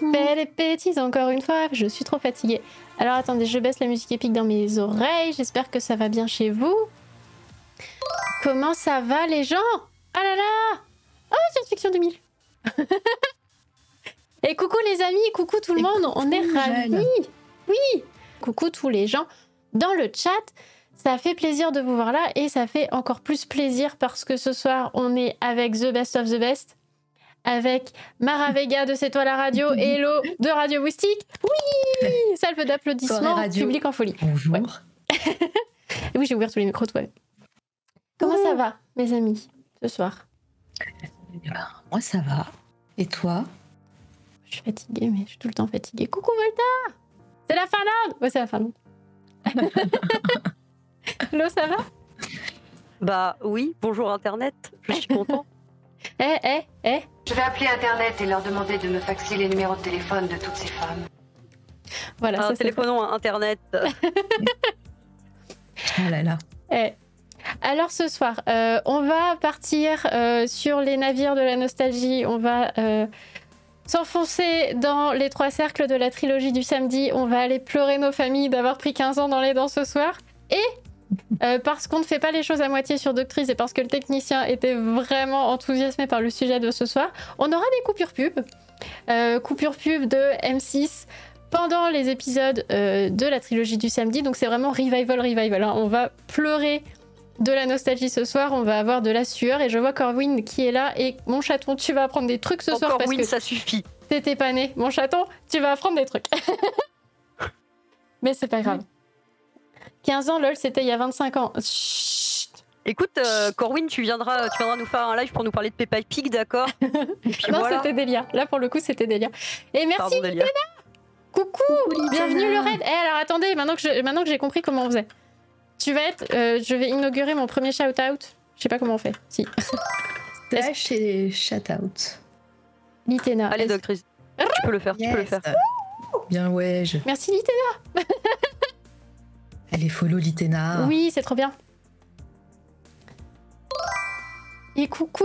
J'ai fait des bêtises encore une fois, je suis trop fatiguée. Alors attendez, je baisse la musique épique dans mes oreilles, j'espère que ça va bien chez vous. Comment ça va les gens? Ah là là! Oh, science-fiction 2000 Et coucou les amis, coucou tout le monde, on est ravis. Oui Coucou tous les gens. Dans le chat, ça fait plaisir de vous voir là et ça fait encore plus plaisir parce que ce soir on est avec The Best of the Best, avec Mara Vega de C'est toi la radio et Hello de Radio Moustique. Oui Salve d'applaudissements, public en folie. Bonjour. oui, j'ai ouvert tous les micros, toi. Comment ça va, mes amis, ce soir? Eh ben, Moi, ça va. Et toi? Je suis fatiguée, mais je suis tout le temps fatiguée. Coucou, Volta C'est la Finlande Ouais, c'est la Finlande. Hello, ça va? Bah oui, bonjour Internet, je suis content. Eh, eh, eh Je vais appeler Internet et leur demander de me faxer les numéros de téléphone de toutes ces femmes. Voilà, ah, ça téléphonons à Internet. oh là là. Eh. Alors ce soir, euh, on va partir euh, sur les navires de la nostalgie. On va euh, s'enfoncer dans les trois cercles de la trilogie du samedi. On va aller pleurer nos familles d'avoir pris 15 ans dans les dents ce soir. Et parce qu'on ne fait pas les choses à moitié sur Doctrice et parce que le technicien était vraiment enthousiasmé par le sujet de ce soir, on aura des coupures pub. coupures pub de M6 pendant les épisodes de la trilogie du samedi. Donc c'est vraiment revival, revival. Hein. On va pleurer de la nostalgie ce soir, on va avoir de la sueur et je vois Corwin qui est là et mon chaton, tu vas apprendre des trucs ce soir parce que ça suffit. T'étais pas né, mon chaton, tu vas apprendre des trucs. Mais c'est pas grave. 15 ans, lol, c'était il y a 25 ans. Écoute, euh, Corwin, tu viendras, tu viendras nous faire un live pour nous parler de Peppa Pig, d'accord Non, c'était Delia. Là, pour le coup, c'était Delia. Et merci, Pardon, Coucou, bienvenue le raid. Eh, alors attendez, maintenant que j'ai compris comment on faisait. Tu vas être. Euh, je vais inaugurer mon premier shout-out. Je sais pas comment on fait. Si. Slash et shout-out. Litena. Allez, doctrice. Tu peux le faire, tu peux le faire. Bien, ouais. Je... Merci, Litena. Allez, follow Litena. Oui, c'est trop bien. Et coucou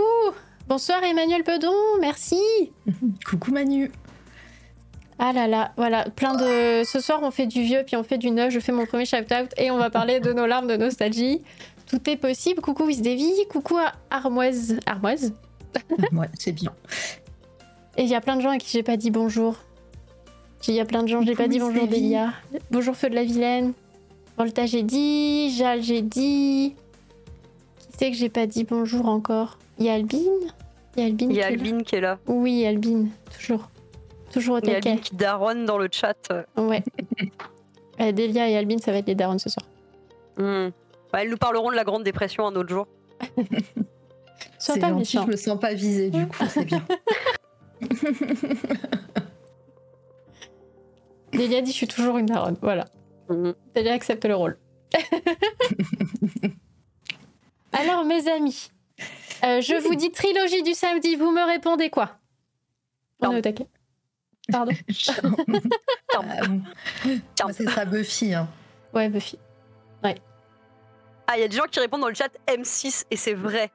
Bonsoir Emmanuel Pedon, merci Coucou Manu ah là là, voilà, plein de. Ce soir, on fait du vieux, puis on fait du neuf. Je fais mon premier shout-out et on va parler de nos larmes de nostalgie. Tout est possible. Coucou Wisdevi, coucou à Armoise. Armoise? Ouais, c'est bien. Et il y a plein de gens à qui j'ai pas dit bonjour. Il y a plein de gens, j'ai pas dit bonjour Delia. Bonjour Feu de la Vilaine. Volta, j'ai dit. Jal, j'ai dit. Qui c'est que j'ai pas dit bonjour encore? Il y a Albine Il y a Albine, il y a Albine qui est là. Oui, Albine, toujours. Toujours au Il y a qui daronne dans le chat. Ouais. euh, Delia et Albin, ça va être les darons ce soir. Hmm. elles nous parleront de la Grande Dépression un autre jour. Sois pas gentil, je me sens pas visée du coup, c'est bien. Delia dit je suis toujours une daronne, voilà. Mmh. Accepte le rôle. Alors mes amis, euh, je vous dis trilogie du samedi, vous me répondez quoi? On est au taquet. Pardon. c'est ça, Buffy. Hein. Ouais, Buffy. Ouais. Ah, il y a des gens qui répondent dans le chat M6 et c'est vrai.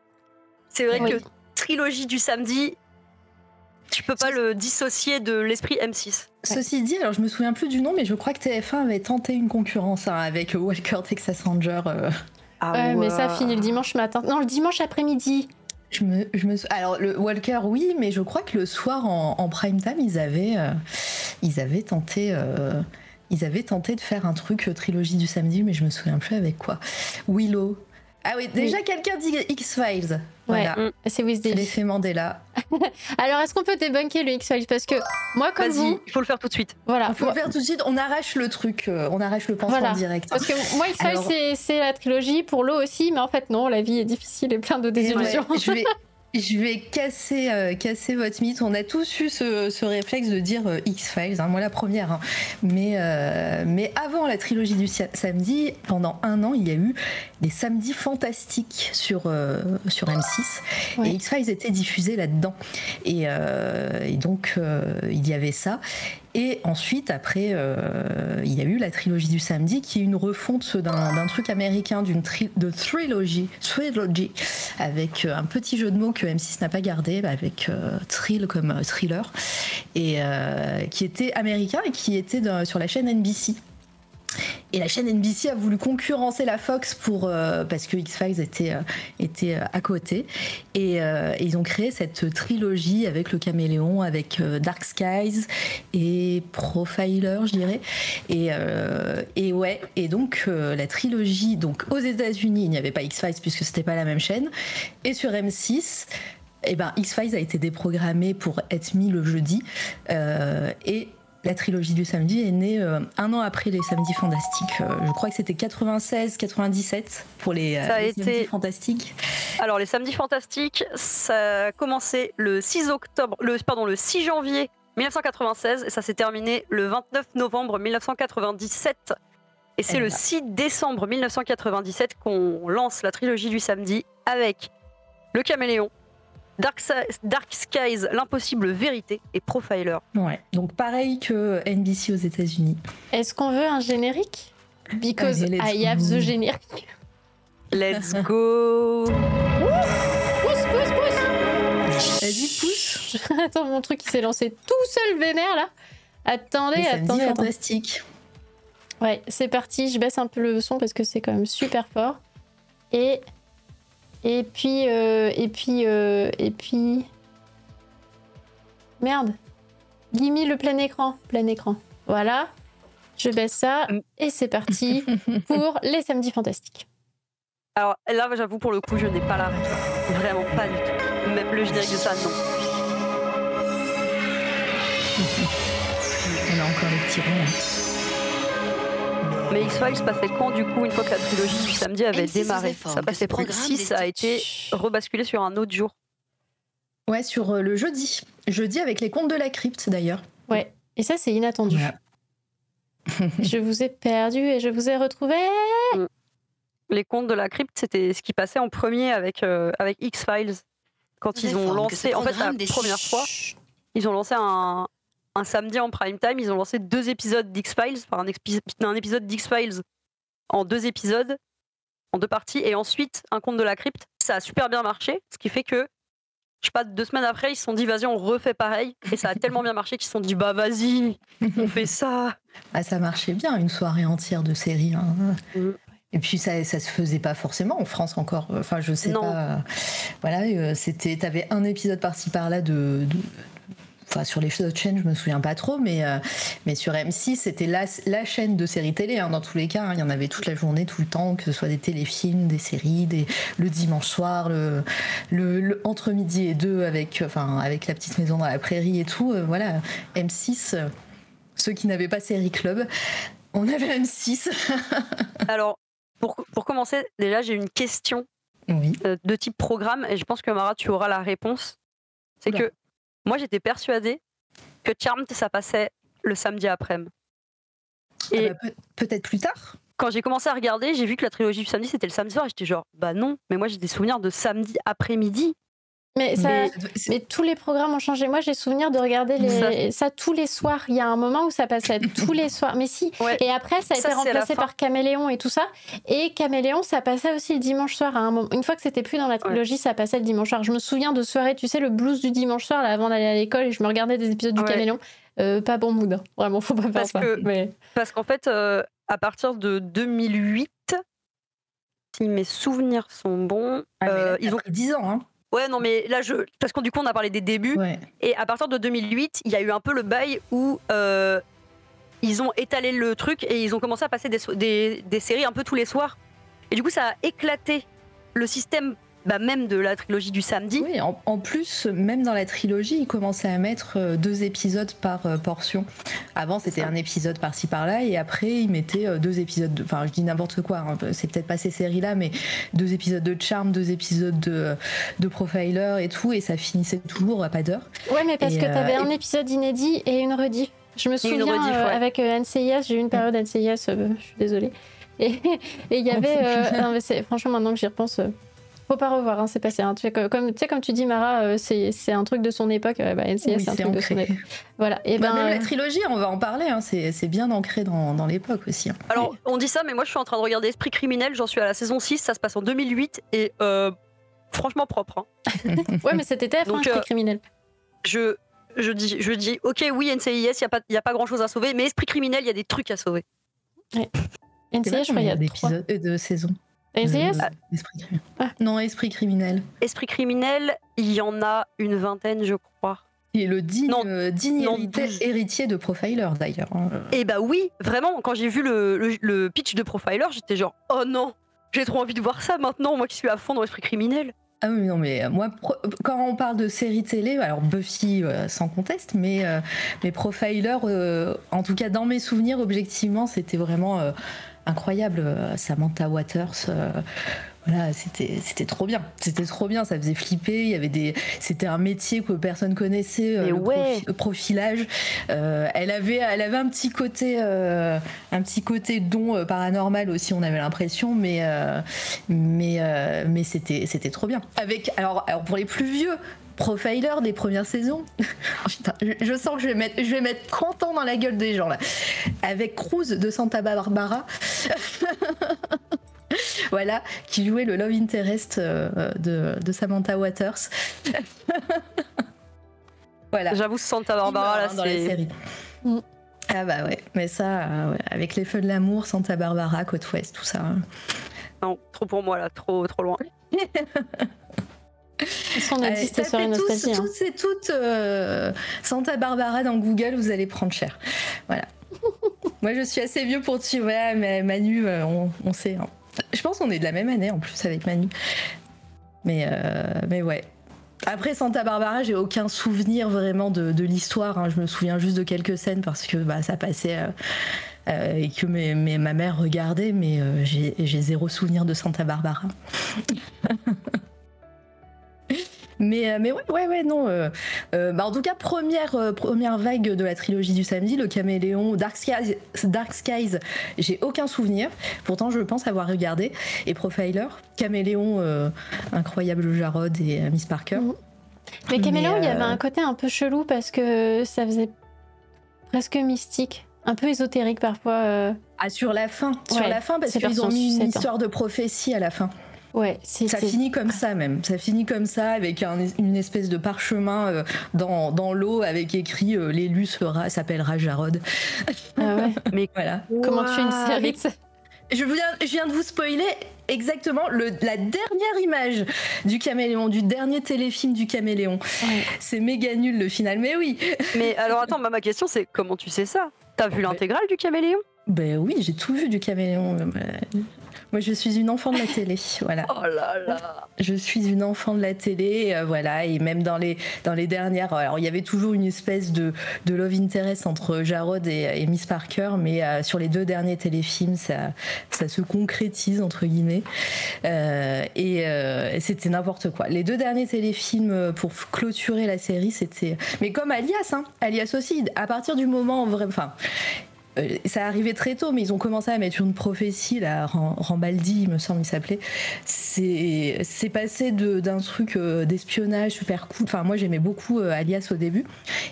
C'est vrai que trilogie du samedi, tu peux pas le dissocier de l'esprit M6. Ceci dit, alors je me souviens plus du nom, mais je crois que TF1 avait tenté une concurrence hein, avec Walker Texas Ranger. Euh. Ah ouais, mais ça finit le dimanche matin. Non, le dimanche après-midi. Je me, je me, alors le Walker oui, mais je crois que le soir en, prime time ils avaient, euh, ils avaient tenté, euh, ils avaient tenté de faire un truc euh, trilogie du samedi, mais je me souviens plus avec quoi. Willow. Ah oui, déjà quelqu'un dit X Files. Voilà. Ouais, c'est L'effet Mandela. Alors, est-ce qu'on peut débunker le X-Files? Parce que moi, comme vous. il faut le faire tout de suite. Voilà. Il faut le faire tout de suite. On arrache le truc, euh, on arrache le pansement direct. Parce que moi, X-Files, c'est la trilogie. Pour l'eau aussi, mais en fait, non, la vie est difficile et plein de désillusions. je vais, je vais casser, euh, casser votre mythe. On a tous eu ce, réflexe de dire euh, X-Files, hein, moi la première. Hein. Mais, euh, mais avant la trilogie du samedi, pendant un an, il y a eu des samedis fantastiques sur, sur M6. Et X-Files était diffusé là-dedans. Et, et, donc, il y avait ça. Et ensuite, après, euh, il y a eu la trilogie du samedi, qui est une refonte d'un truc américain, d'une de trilogie, avec euh, un petit jeu de mots que M6 n'a pas gardé, avec euh, thrill comme thriller. et qui était américain et qui était sur la chaîne NBC. Et la chaîne NBC a voulu concurrencer la Fox pour, euh, parce que X-Files était, euh, était euh, à côté. Et, ils ont créé cette trilogie avec le caméléon, avec Dark Skies et Profiler, je dirais. Et, et ouais, et donc la trilogie, donc aux États-Unis, il n'y avait pas X-Files puisque c'était pas la même chaîne. Et sur M6, eh ben, X-Files a été déprogrammé pour être mis le jeudi. et la trilogie du samedi est née euh, un an après les Samedis Fantastiques. Euh, je crois que c'était 96-97 pour les, euh, Samedis Fantastiques. Alors les Samedis Fantastiques, ça a commencé le 6 octobre, le pardon, le 6 janvier 1996 et ça s'est terminé le 29 novembre 1997. Et c'est le 6 décembre 1997 qu'on lance la trilogie du samedi avec Le Caméléon, Dark, Skies, l'impossible vérité et Profiler. Ouais, donc pareil que NBC aux États-Unis. Est-ce qu'on veut un générique? Because I have the générique. Let's go Pousse, pousse, pousse Vas-y, pousse Attends, mon truc il s'est lancé tout seul vénère là. Attendez, attendez. C'est fantastique. Ouais, c'est parti. Je baisse un peu le son parce que c'est quand même super fort. Et et puis, euh, et puis, euh, et puis. Merde. Gimme le plein écran. Plein écran. Voilà. Je baisse ça. Mm. Et c'est parti pour les samedis fantastiques. Alors là, j'avoue, pour le coup, je n'ai pas la réponse. Vraiment pas du tout. Même le générique de ça, non. On a encore les petits ronds. Mais X-Files passait quand du coup une fois que la trilogie du samedi avait démarré? Ça passait pour 6, ça a été rebasculé sur un autre jour. Ouais, sur euh, le jeudi. Jeudi avec les contes de la crypte d'ailleurs. Ouais, et ça c'est inattendu. je vous ai perdu et je vous ai retrouvé. Mm. Les contes de la crypte, c'était ce qui passait en premier avec, euh, avec X-Files. Quand ils ont lancé, en fait, la première fois, ils ont lancé un, un samedi en prime time, ils ont lancé deux épisodes d'X-Files, enfin un, épisode d'X-Files en deux épisodes, en deux parties, et ensuite un conte de la crypte. Ça a super bien marché, ce qui fait que, je sais pas, deux semaines après, ils se sont dit, vas-y, on refait pareil. Et ça a tellement bien marché qu'ils se sont dit, bah vas-y, on fait ça. Ah, ça marchait bien, une soirée entière de série. Hein. Mm. Et puis ça, ça se faisait pas forcément en France encore. Enfin, je sais pas. Voilà, euh, c'était, t'avais un épisode par-ci par-là de, Enfin, sur les autres chaînes, je me souviens pas trop, mais, euh, mais sur M6, c'était la, la, chaîne de séries télé. Hein, dans tous les cas, hein. il y en avait toute la journée, tout le temps, que ce soit des téléfilms, des séries, des, le dimanche soir, le, le, entre midi et deux avec, enfin, avec la petite maison dans la prairie et tout. Euh, voilà, M6. Euh, ceux qui n'avaient pas Série Club, on avait M6. Alors, pour, pour commencer, déjà, j'ai une question de type programme, et je pense que Mara, tu auras la réponse. C'est que moi, j'étais persuadée que Charmed, ça passait le samedi après-midi. Ah Et bah, peut-être plus tard quand j'ai commencé à regarder, j'ai vu que la trilogie du samedi c'était le samedi soir. J'étais genre, bah non, mais moi j'ai des souvenirs de samedi après-midi. Mais, mais, tous les programmes ont changé. Moi, j'ai souvenir de regarder les... ça. tous les soirs. Il y a un moment où ça passait tous les soirs. Mais si. Et après, ça a été remplacé par Caméléon et tout ça. Et Caméléon, ça passait aussi le dimanche soir. À un moment. Une fois que c'était plus dans la trilogie, ça passait le dimanche soir. Je me souviens de soirée, tu sais, le blues du dimanche soir, là, avant d'aller à l'école, et je me regardais des épisodes du Caméléon. Euh, pas bon mood. Hein. Vraiment, faut pas faire parce ça. Que, mais... Parce qu'en fait, euh, à partir de 2008, si mes souvenirs sont bons, ah, euh, ils ont 10 ans. Hein. Ouais, non, mais là, je. Parce qu'on du coup, on a parlé des débuts. Et à partir de 2008, il y a eu un peu le bail où euh, ils ont étalé le truc et ils ont commencé à passer des, des, des séries un peu tous les soirs. Et du coup, ça a éclaté le système bah, même de la trilogie du samedi. Oui, en, plus, même dans la trilogie, ils commençaient à mettre euh, deux épisodes par euh, portion. Avant, c'était un épisode par-ci par-là, et après, ils mettaient euh, deux épisodes. Enfin, je dis n'importe quoi, hein, c'est peut-être pas ces séries-là, mais deux épisodes de Charm, deux épisodes de, de Profiler et tout, et ça finissait toujours à pas d'heure. Ouais, mais parce que tu avais un épisode inédit et une rediff. Je me souviens avec NCIS, j'ai eu une période NCIS, je suis désolée. Et il y avait. franchement, maintenant que j'y repense, faut pas revoir, hein, c'est passé. Hein. Tu sais, comme, tu sais, comme tu dis, Mara, euh, c'est un truc de son époque. bah, NCS, c'est un truc de son époque. Voilà. Et bah, ben, même la trilogie, on va en parler. Hein, c'est bien ancré dans, dans l'époque aussi. Hein. Alors, on dit ça, mais moi, je suis en train de regarder Esprit criminel. J'en suis à la saison 6. Ça se passe en 2008 et euh, franchement propre. ouais, mais c'était TF1, Esprit euh, criminel. Je je dis, je dis, ok, oui, NCIS, il n'y a, pas, y a pas grand chose à sauver, mais esprit criminel, il y a des trucs à sauver. Ouais. NCIS, je crois il y a d'épisodes euh, de saisons. Esprit ah. Non, esprit criminel. Esprit criminel, il y en a une vingtaine, je crois. Il est le digne, euh, digne héritier, de Profiler d'ailleurs. Hein. Eh bah oui, vraiment, quand j'ai vu le, le, pitch de Profiler, j'étais genre, oh non, j'ai trop envie de voir ça maintenant, moi qui suis à fond dans l'esprit criminel. Ah oui, non, mais euh, moi, quand on parle de série télé, alors Buffy euh, sans conteste, mais, euh, mais Profiler, en tout cas dans mes souvenirs, objectivement, c'était vraiment incroyable. Samantha Waters, voilà, c'était c'était trop bien. C'était trop bien, ça faisait flipper. Il y avait des, c'était un métier que personne connaissait, euh, le, profilage. Euh, elle avait elle avait un petit côté euh, un petit côté don paranormal aussi. On avait l'impression, mais mais mais c'était c'était trop bien. Avec alors alors pour les plus vieux, profiler des premières saisons. je, sens que je vais mettre, je vais mettre 30 ans dans la gueule des gens là. Avec Cruz de Santa Barbara. voilà, qui jouait le love interest euh, de, Samantha Waters. voilà. J'avoue, Santa Barbara, là, dans la série. Mm. Ah bah ouais, mais ça, euh, avec les feux de l'amour, Santa Barbara, côte ouest, tout ça. Hein. Non, trop pour moi là, trop, trop loin. On a dit sur une nostalgie. Hein. Toutes et toutes euh, Santa Barbara dans Google, vous allez prendre cher. Voilà. Moi, je suis assez vieux pour te Ouais, mais Manu, on, on sait. Hein. Je pense qu'on est de la même année en plus avec Manu. Mais, euh, mais ouais. Après Santa Barbara, j'ai aucun souvenir vraiment de, l'histoire. Hein. Je me souviens juste de quelques scènes parce que bah, ça passait euh, euh, et que ma mère regardait, mais j'ai zéro souvenir de Santa Barbara. Mais, euh, mais ouais, ouais, ouais, non. Euh, euh, bah en tout cas, première, première vague de la trilogie du samedi, le caméléon, Dark Skies, Dark Skies j'ai aucun souvenir. Pourtant, je pense avoir regardé. Et Profiler, caméléon, incroyable Jarod et Miss Parker. Mhm. Mais caméléon, il y avait un côté un peu chelou parce que ça faisait presque mystique. Un peu ésotérique parfois. Ah, sur la fin. Sur la fin, parce qu'ils ont mis une histoire de prophétie à la fin. Ouais, ça finit comme ça même. Ça finit comme ça avec une espèce de parchemin euh, dans, dans l'eau avec écrit euh, l'élu sera s'appellera Jarod. Ah ouais. Mais voilà. Comment tu fais une série je viens, je viens de vous spoiler exactement le, la dernière image du caméléon, du dernier téléfilm du caméléon. C'est méga nul le final, mais oui. Mais alors attends, ma question c'est comment tu sais ça? T'as vu l'intégrale du caméléon? Ben oui, j'ai tout vu du caméléon. Moi, je suis une enfant de la télé, voilà. Oh là là. Je suis une enfant de la télé, euh, voilà, et même dans les dans les dernières, alors il y avait toujours une espèce de, de love interest entre Jarod et, Miss Parker, mais euh, sur les deux derniers téléfilms, ça ça se concrétise entre guillemets, euh, et, c'était n'importe quoi. Les deux derniers téléfilms pour clôturer la série, c'était, mais comme Alias, hein, Alias aussi, à partir du moment, vrai, enfin euh, ça arrivait très tôt, mais ils ont commencé à mettre une prophétie, là, Rambaldi, il me semble, il s'appelait. C'est passé d'un truc euh, d'espionnage super cool. Enfin, moi, j'aimais beaucoup euh, Alias au début.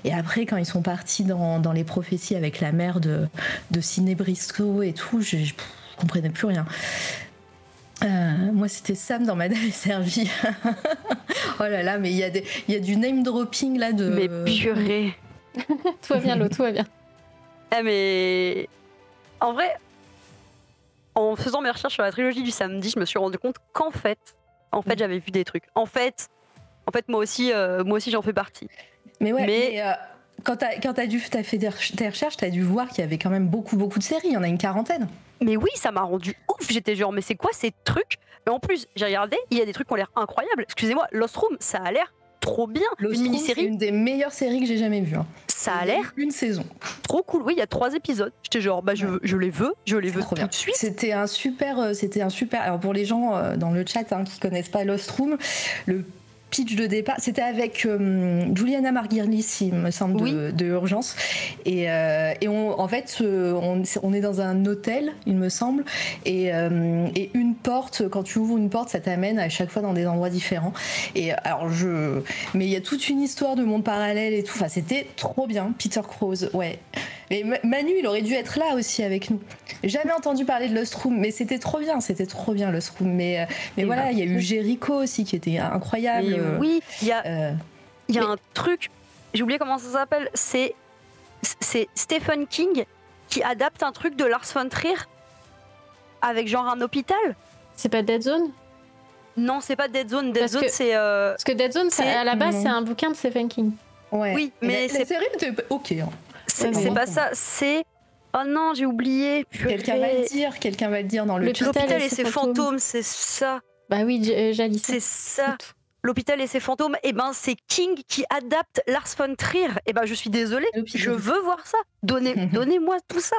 Et après, quand ils sont partis dans, dans les prophéties avec la mère de, de Ciné Briscoe et tout, je, je, comprenais plus rien. moi, c'était Sam dans Madame est servie. oh là là, mais il y, a y a du name dropping là de. Mais purée. tout va bien, l'eau, tout va bien. Eh, mais en vrai, en faisant mes recherches sur la trilogie du samedi, je me suis rendu compte qu'en fait, en fait, mm. j'avais vu des trucs. En fait, en fait, moi aussi, euh, moi aussi, j'en fais partie. Mais ouais. Mais, euh, quand t'as quand as dû as fait tes recherches, t'as dû voir qu'il y avait quand même beaucoup beaucoup de séries. Il y en a une quarantaine. Mais oui, ça m'a rendu ouf. J'étais genre, mais c'est quoi ces trucs? Mais en plus, j'ai regardé, il y a des trucs qui ont l'air incroyables. Excusez-moi, Lost Room, ça a l'air trop bien. Lost une mini-série. C'est une des meilleures séries que j'ai jamais vues. Hein ça a l'air une saison. Trop cool. Oui, il y a trois épisodes. J'étais genre, bah je, je, les veux, je les veux tout de suite. C'était un super, euh, c'était un super. Alors pour les gens euh, dans le chat hein, qui connaissent pas Lost Room, le pitch de départ, c'était avec euh, Juliana Marguerlis, il me semble, de, Urgence. Et, euh, et on, en fait, on, on, est dans un hôtel, il me semble, et, euh, et, une porte, quand tu ouvres une porte, ça t'amène à chaque fois dans des endroits différents. Et alors, je. Mais il y a toute une histoire de monde parallèle et tout. Enfin, c'était trop bien. Peter Krause, ouais. Et Manu, il aurait dû être là aussi avec nous. Jamais entendu parler de Lost Room, mais c'était trop bien, c'était trop bien Lost Room. Mais, mais voilà, bah, il y a eu Jericho aussi qui était incroyable. Euh, oui, il y a, euh, il y a un truc j'ai oublié comment ça s'appelle. C'est c'est Stephen King qui adapte un truc de Lars von Trier avec genre un hôpital. C'est pas Dead Zone? Non, c'est pas Dead Zone. Dead Zone, c'est. Euh, parce que Dead Zone, à la base, c'est un bouquin de Stephen King. Ouais. Oui, mais c'est. série ok. Hein. C'est pas ça. C'est. Oh non, j'ai oublié. Quelqu'un va le dire. Quelqu'un va le dire dans le. L'hôpital et ses fantômes, c'est ça. Bah oui, euh, Jalice. C'est ça. L'hôpital et ses fantômes, et eh ben c'est King qui adapte Lars von Trier. Et eh ben je suis désolée, je veux voir ça. Donnez, donnez-moi tout ça.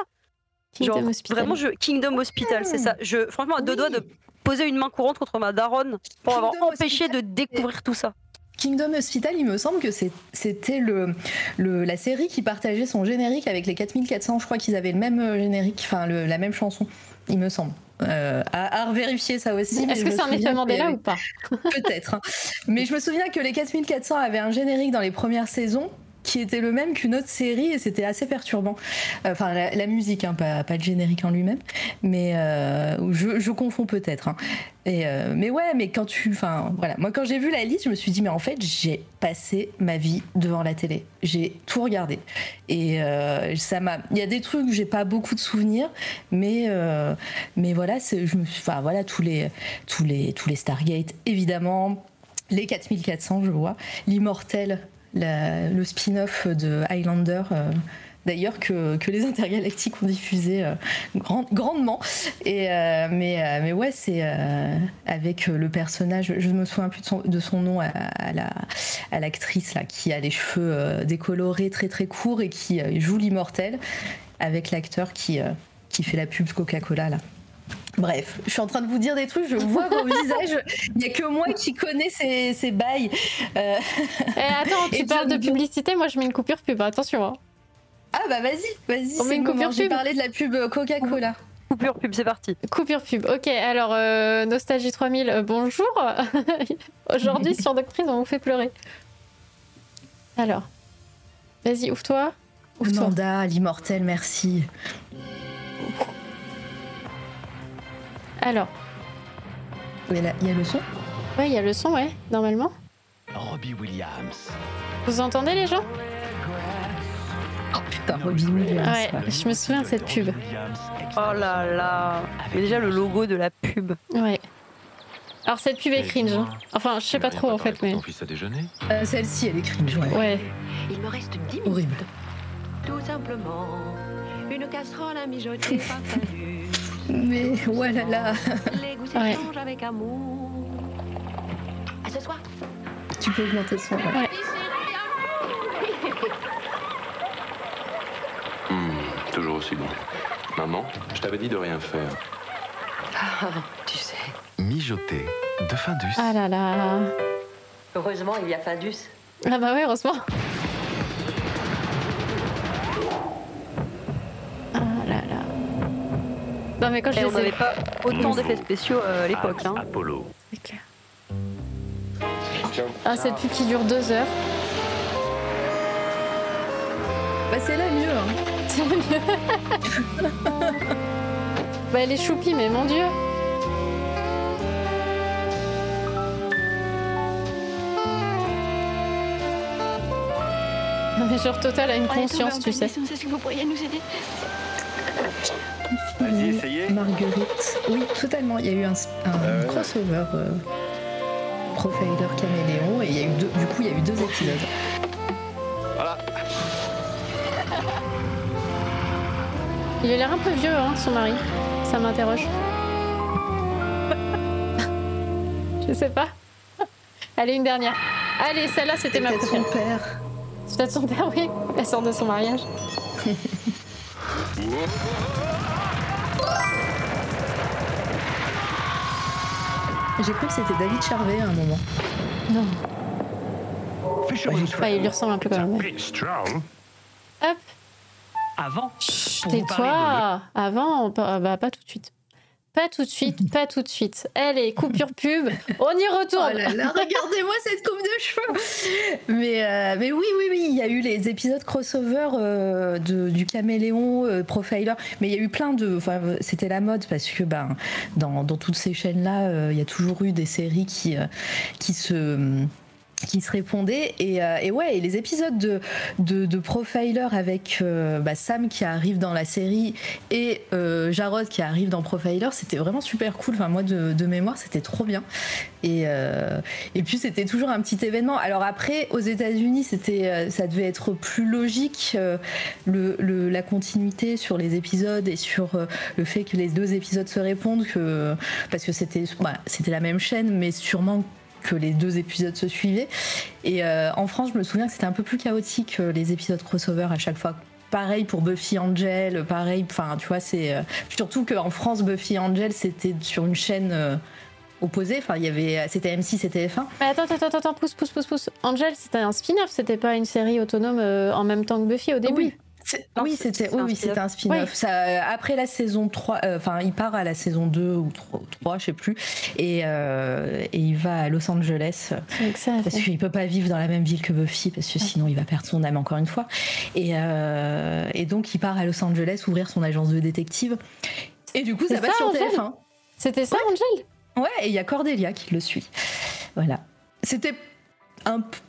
Kingdom Hospital. Vraiment, je, Kingdom Hospital, c'est ça. Je, franchement, à deux doigts de poser une main courante contre ma daronne pour avoir empêché de découvrir tout ça. Kingdom Hospital, il me semble que c'était le, la série qui partageait son générique avec les 4400. Je crois qu'ils avaient le même euh, générique, enfin la même chanson, il me semble. Euh, à, vérifier ça aussi. Est-ce que c'est un effet Mandela ou pas? Peut-être. Hein. Mais je me souviens que les 4400 avaient un générique dans les premières saisons qui était le même qu'une autre série et c'était assez perturbant. Euh, enfin, la, musique, hein, pas, pas, le générique en lui-même, mais euh, je, confonds peut-être. Hein. Euh, mais ouais, mais quand tu, enfin voilà, moi quand j'ai vu la liste, je me suis dit mais en fait j'ai passé ma vie devant la télé, j'ai tout regardé et ça m'a, il y a des trucs où j'ai pas beaucoup de souvenirs, mais mais voilà, je me enfin voilà tous les tous les tous les Stargate évidemment, les 4400 je vois, l'immortel le spin-off de Highlander. Euh, d'ailleurs que, les intergalactiques ont diffusé euh, grandement. Euh, mais, ouais, c'est avec le personnage, je ne me souviens plus de son, nom, à, l'actrice qui a les cheveux décolorés très très courts et qui joue l'immortel, avec l'acteur qui, fait la pub Coca-Cola. Bref, je suis en train de vous dire des trucs, je vois vos visages. Il n'y a que moi qui connais ces, ces bails. Euh... Eh, attends, tu parles de publicité, moi je mets une coupure pub, attention. Hein. Ah bah vas-y, vas-y. On met une coupure pub. parler de la pub Coca-Cola. Coupure pub, c'est parti. Coupure pub, ok. Alors, euh, Nostalgie 3000, euh, bonjour. Aujourd'hui, sur Doctrine, on vous fait pleurer. Alors, vas-y, ouvre-toi. Ouvre Amanda, l'immortel, merci. Alors. Il y, a le son Ouais, il y a le son, ouais, normalement. Robbie Williams. Vous entendez les gens? Oh putain, Robbie Williams. Ouais, je me souviens de cette pub. Oh là là. Et déjà le logo de la pub. Ouais. Alors cette pub est cringe. Hein. Enfin, je sais pas trop en fait, mais. Euh, Celle-ci, elle est cringe, ouais. Ouais. Il me reste 10 minutes. Horrible. Tout simplement, une casserole à mijoter Mais voilà là. Ouais. avec amour. À ce soir. Tu peux augmenter le son. Ouais. Hmm, toujours aussi bon. Maman, je t'avais dit de rien faire. Ah, tu sais. Mijoter de Findus. Ah là là. Heureusement, il y a Findus. Ah bah oui, heureusement. Non, mais quand je on n'avait pas autant d'effets spéciaux euh, à l'époque. Hein. Apollo. C'est clair. Ah, cette pub qui dure deux heures. Bah, c'est la mieux. Hein. C'est la mieux. bah, elle est choupie, mais mon dieu. Non, mais genre Total a une conscience, tu sais. Est-ce que vous pourriez nous aider Vas-y, essayez. Marguerite. Oui, totalement. Il y a eu un, un crossover euh, Profiler Caméléon et il y a eu deux, du coup, il y a eu deux épisodes. Voilà. Il a l'air un peu vieux, hein, son mari. Ça m'interroge. Je sais pas. Allez, une dernière. Allez, celle-là, c'était ma préférée. son père. C'est peut-être son père, oui. Elle sort de son mariage. J'ai cru que c'était David Charvet à un moment. Non. Il lui ressemble un peu quand même. Hop. Avant Tais-toi. Avant, bah, pas tout de suite. Pas tout de suite, pas tout de suite. Allez, coupure pub, on y retourne. Oh regardez-moi cette coupe de cheveux. Mais, euh, mais oui, oui, oui, il y a eu les épisodes crossover euh, du caméléon, euh, profiler, mais il y a eu plein de. Enfin, c'était la mode parce que ben, dans, toutes ces chaînes-là, il y a toujours eu des séries qui se qui se répondaient. Et, euh, et, ouais, et les épisodes de, de, Profiler avec euh, bah, Sam qui arrive dans la série et euh, Jarod qui arrive dans Profiler, c'était vraiment super cool. Enfin, moi, de, mémoire, c'était trop bien. Et, euh, et puis, c'était toujours un petit événement. Alors après, aux États-Unis, ça devait être plus logique, le, le, la continuité sur les épisodes et sur le fait que les deux épisodes se répondent, que, parce que c'était, bah, c'était la même chaîne, mais sûrement que les deux épisodes se suivaient. Et euh, en France, je me souviens que c'était un peu plus chaotique euh, les épisodes crossover à chaque fois. Pareil pour Buffy Angel, pareil, enfin tu vois, c'est euh, surtout qu'en France, Buffy Angel c'était sur une chaîne euh, opposée. Enfin, il y avait, c'était M6, c'était F1. Mais attends, attends, attends, pousse, pousse, pousse, pousse. Angel, c'était un spin-off, c'était pas une série autonome en même temps que Buffy au début. Oui. Non, oui, c'était oui, oui, un spin-off. Oui. Ça, après la saison 3, enfin, euh, il part à la saison 2 ou 3, 3 je sais plus, et, euh, et, il va à Los Angeles. Parce qu'il peut pas vivre dans la même ville que Buffy, parce que sinon il va perdre son âme encore une fois. Et, euh, et donc il part à Los Angeles ouvrir son agence de détective. Et du coup, ça va sur TF1. C'était ça, ouais. Angel Ouais, et il y a Cordelia qui le suit. Voilà. C'était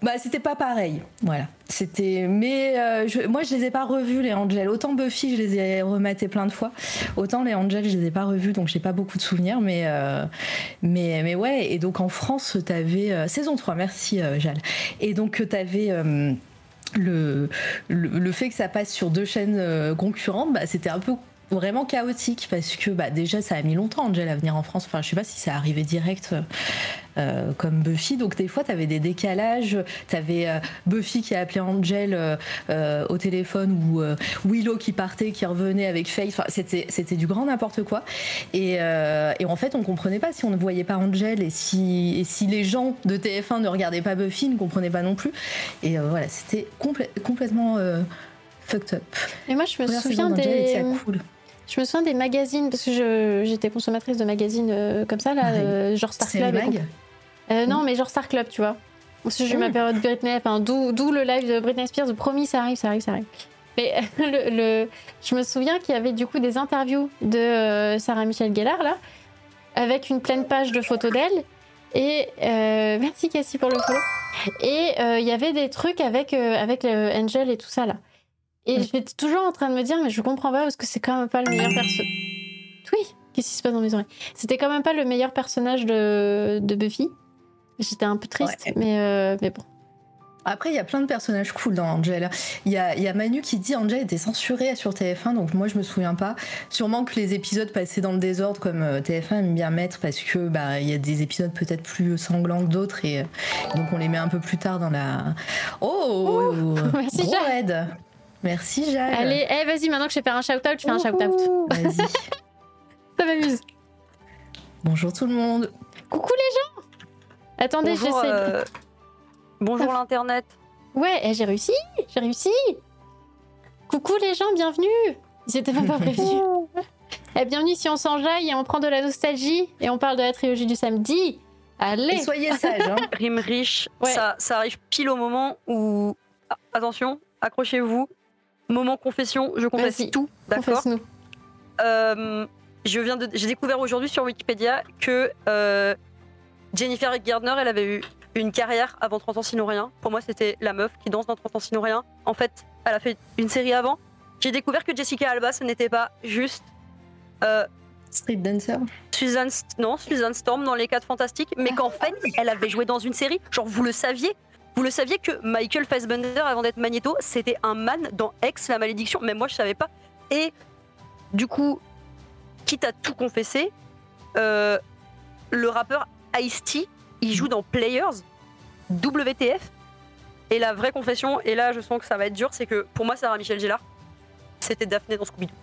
bah, c'était pas pareil, voilà. C'était, mais euh, je, moi je les ai pas revus les Angels. Autant Buffy je les ai rematés plein de fois, autant les Angels je les ai pas revus donc j'ai pas beaucoup de souvenirs. Mais euh, mais mais ouais. Et donc en France t'avais euh, saison 3, merci Jal. Et donc t'avais euh, le, le, fait que ça passe sur deux chaînes concurrentes, bah, c'était un peu vraiment chaotique parce que bah, déjà ça a mis longtemps Angel à venir en France. Enfin, je sais pas si ça arrivait direct euh, comme Buffy. Donc des fois, tu avais des décalages. Tu avais euh, Buffy qui a appelé Angel euh, au téléphone ou Willow qui partait, qui revenait avec Faith. Enfin, c'était c'était du grand n'importe quoi. Et, et, en fait, on comprenait pas si on ne voyait pas Angel et si et si les gens de TF1 ne regardaient pas Buffy, ne comprenaient pas non plus. Et voilà, c'était complè complètement fucked up. Et moi, je me souviens des. Cool. Je me souviens des magazines, parce que j'étais consommatrice de magazines euh, comme ça, là, euh, genre Star Club. Euh, non, mais genre Star Club, tu vois. Parce que j'ai eu ma période Britney, enfin, d'où le live de Britney Spears, promis, ça arrive, ça arrive, ça arrive. Mais le, le, je me souviens qu'il y avait du coup des interviews de Sarah Michelle Gellar, là, avec une pleine page de photos d'elle. Et merci Cassie pour le follow. Et il y avait des trucs avec, avec Angel et tout ça, là. Et je suis toujours en train de me dire, mais je comprends pas parce que c'est quand même pas le meilleur personnage. Oui, qu'est-ce qui se passe dans mes oreilles C'était quand même pas le meilleur personnage de, de Buffy. J'étais un peu triste, ouais. mais, euh, mais bon. Après, il y a plein de personnages cool dans Angel. Il y a, y a Manu qui dit Angel était censuré sur TF1, donc moi je me souviens pas. Sûrement que les épisodes passaient dans le désordre, comme TF1 aime bien mettre, parce que bah il y a des épisodes peut-être plus sanglants que d'autres, et donc on les met un peu plus tard dans la. Oh, oh Merci, gros aide Merci Jade. Allez, hey, vas-y, maintenant que je vais faire un shout-out, je fais un shout-out. Vas-y. Ça m'amuse. Bonjour tout le monde. Coucou les gens. Attendez, Bonjour, j'essaie. euh... Bonjour l'internet. Ouais, eh, j'ai réussi, j'ai réussi. Coucou les gens, bienvenue. Ils étaient même pas prévenus. eh, bienvenue si on s'enjaille et on prend de la nostalgie et on parle de la trilogie du samedi. Allez. Et soyez sages. Hein. Rime riche, ouais. ça, ça arrive pile au moment où. Ah, attention, accrochez-vous. Moment confession, je confesse tout, d'accord euh, Je viens de, j'ai découvert aujourd'hui sur Wikipédia que euh, Jennifer Gardner, elle avait eu une carrière avant 30 ans sinon rien. Pour moi, c'était la meuf qui danse dans 30 ans sinon rien. En fait, elle a fait une série avant. J'ai découvert que Jessica Alba, ce n'était pas juste euh, Street Dancer. Susan, non, Susan Storm dans Les 4 Fantastiques, mais qu'en fait, elle avait joué dans une série. Genre, vous le saviez vous le saviez que Michael Fassbender, avant d'être Magneto, c'était un man dans Ex, la malédiction Même moi, je savais pas. Et du coup, quitte à tout confesser, euh, le rappeur Ice-T, il joue dans Players, WTF. Et la vraie confession, et là je sens que ça va être dur, c'est que pour moi, Sarah Michelle Gellar, c'était Daphné dans Scooby-Doo.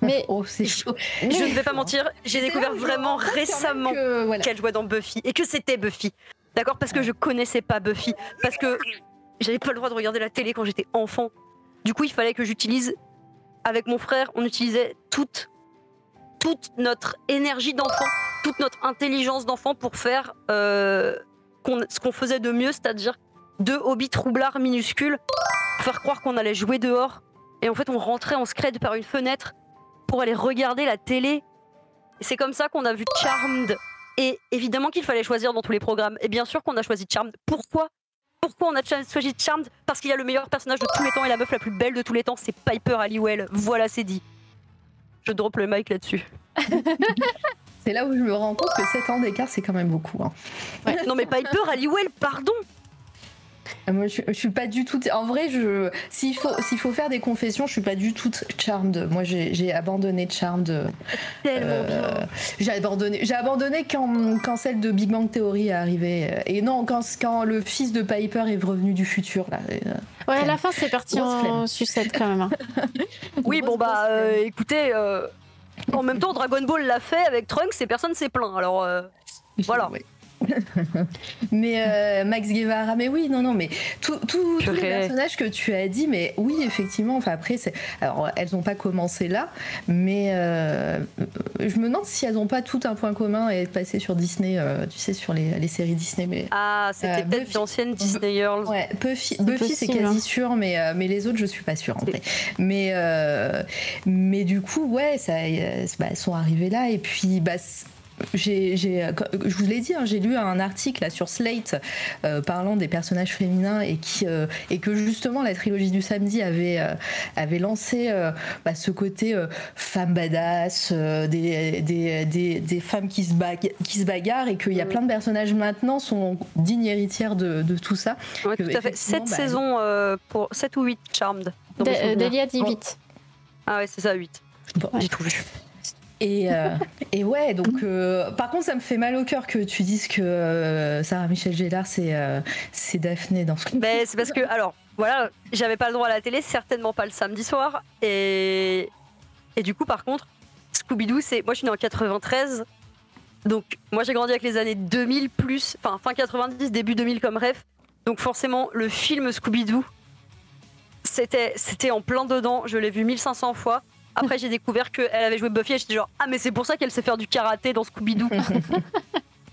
Mais oh, c'est chaud. Je ne vais pas mentir, j'ai découvert vraiment récemment qu'elle voilà. jouait dans Buffy et que c'était Buffy. D'accord Parce que je connaissais pas Buffy. Parce que j'avais pas le droit de regarder la télé quand j'étais enfant. Du coup, il fallait que j'utilise, avec mon frère, on utilisait toute, toute notre énergie d'enfant, toute notre intelligence d'enfant pour faire euh, ce qu'on faisait de mieux, c'est-à-dire deux hobbies troublards minuscules, pour faire croire qu'on allait jouer dehors. Et en fait, on rentrait en scred par une fenêtre pour aller regarder la télé. C'est comme ça qu'on a vu Charmed Et évidemment qu'il fallait choisir dans tous les programmes. Et bien sûr qu'on a choisi Charmed. Pourquoi? Pourquoi on a choisi Charmed? Parce qu'il y a le meilleur personnage de tous les temps et la meuf la plus belle de tous les temps, c'est Piper Halliwell. Voilà, c'est dit. Je drop le mic là-dessus. c'est là où je me rends compte que 7 ans d'écart, c'est quand même beaucoup. Hein. non mais Piper Halliwell, pardon moi, je, suis pas du tout. En vrai, je s'il faut s'il faut faire des confessions, je suis pas du tout charmed. Moi, j'ai abandonné Charmed. Tellement euh, J'ai abandonné. J'ai abandonné quand, quand celle de Big Bang Theory est arrivée. Et non, quand quand le fils de Piper est revenu du futur là. Euh, ouais, à la fin, c'est parti en sucette quand même. Hein. oui, bon bah, euh, écoutez. En même temps, Dragon Ball l'a fait avec Trunks et personne s'est plaint. Alors voilà. mais euh, Max Guevara, mais oui, non, non, mais tous les personnages que tu as dit, mais oui, effectivement. Enfin après, alors elles n'ont pas commencé là, mais euh, je me demande si elles n'ont pas tout un point commun et être passées sur Disney, euh, tu sais, sur les, séries Disney. Mais ah, c'était peut-être d'anciennes Disney Girls. Ouais, Buffy, Buffy c'est quasi hein. sûr, mais mais les autres, je suis pas sûre en fait. Mais mais du coup, ouais, ça, bah, elles sont arrivées là et puis bah j'ai, je vous l'ai dit, hein, j'ai lu un article là, sur Slate euh, parlant des personnages féminins et, qui, euh, et que justement la trilogie du samedi avait, euh, avait lancé bah, ce côté femme badass, des, des, des, des, femmes qui se, qui se bagarrent et qu'il y a mm. plein de personnages maintenant sont dignes héritières de, de tout ça. Ouais, tout à fait. 7 bah, saisons pour 7 ou 8 Charmed. Delia dit 8. Ah ouais, c'est ça, 8. Bon. J'ai trouvé. Et, euh, et ouais, donc euh, par contre, ça me fait mal au cœur que tu dises que euh, Sarah Michel Gellar, c'est c'est Daphné dans ce film. Ben, c'est parce que, alors, voilà, j'avais pas le droit à la télé, certainement pas le samedi soir. Et, et du coup, par contre, Scooby-Doo, c'est. Moi, je suis née en 93. Donc, moi, j'ai grandi avec les années 2000 plus. Enfin, fin 90, début 2000 comme rêve. Donc, forcément, le film Scooby-Doo, c'était en plein dedans. Je l'ai vu 1500 fois. Après, j'ai découvert qu'elle avait joué Buffy et j'étais genre, ah, mais c'est pour ça qu'elle sait faire du karaté dans Scooby-Doo.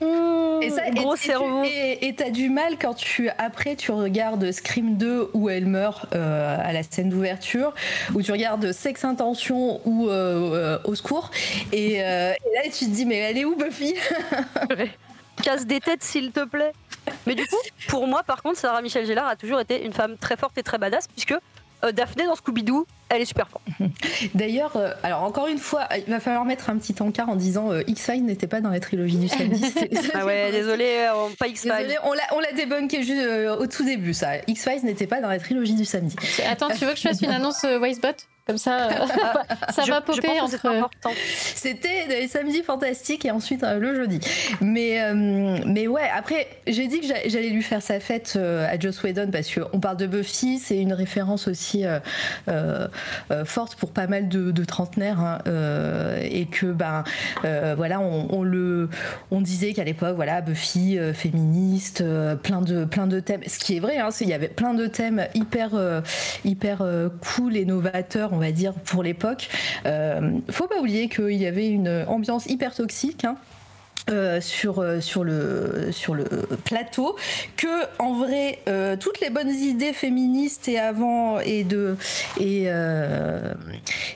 et ça, gros cerveau. Et t'as du mal quand tu après tu regardes Scream 2 où elle meurt euh, à la scène d'ouverture, où tu regardes Sex Intention ou euh, euh, Au secours, et, là tu te dis mais elle est où Buffy? Casse des têtes s'il te plaît. Mais du coup, pour moi par contre, Sarah Michelle Gellar a toujours été une femme très forte et très badass puisque Daphné dans Scooby-Doo, elle est super forte. D'ailleurs, euh, alors encore une fois, il va falloir mettre un petit encart en disant euh, X-Files n'était pas dans la trilogie du samedi. ah ouais, désolé, euh, pas X-Files. On l'a, on l'a débunké juste au tout début, ça. X-Files n'était pas dans la trilogie du samedi. Attends, tu veux que je fasse une annonce Wisebot comme ça, ça va popper entre. C'était les samedis fantastiques et ensuite le jeudi. Mais, mais ouais, après, j'ai dit que j'allais lui faire sa fête à Joss Whedon parce qu'on parle de Buffy, c'est une référence aussi euh, forte pour pas mal de, trentenaires hein, euh, et que ben euh, voilà on, le on disait qu'à l'époque voilà Buffy féministe plein de plein de thèmes ce qui est vrai hein, il y avait plein de thèmes hyper hyper cool et novateurs on va dire pour l'époque faut pas oublier qu'il y avait une ambiance hyper toxique hein. Euh, sur, euh, sur, le, sur le plateau que en vrai euh, toutes les bonnes idées féministes et avant et de et,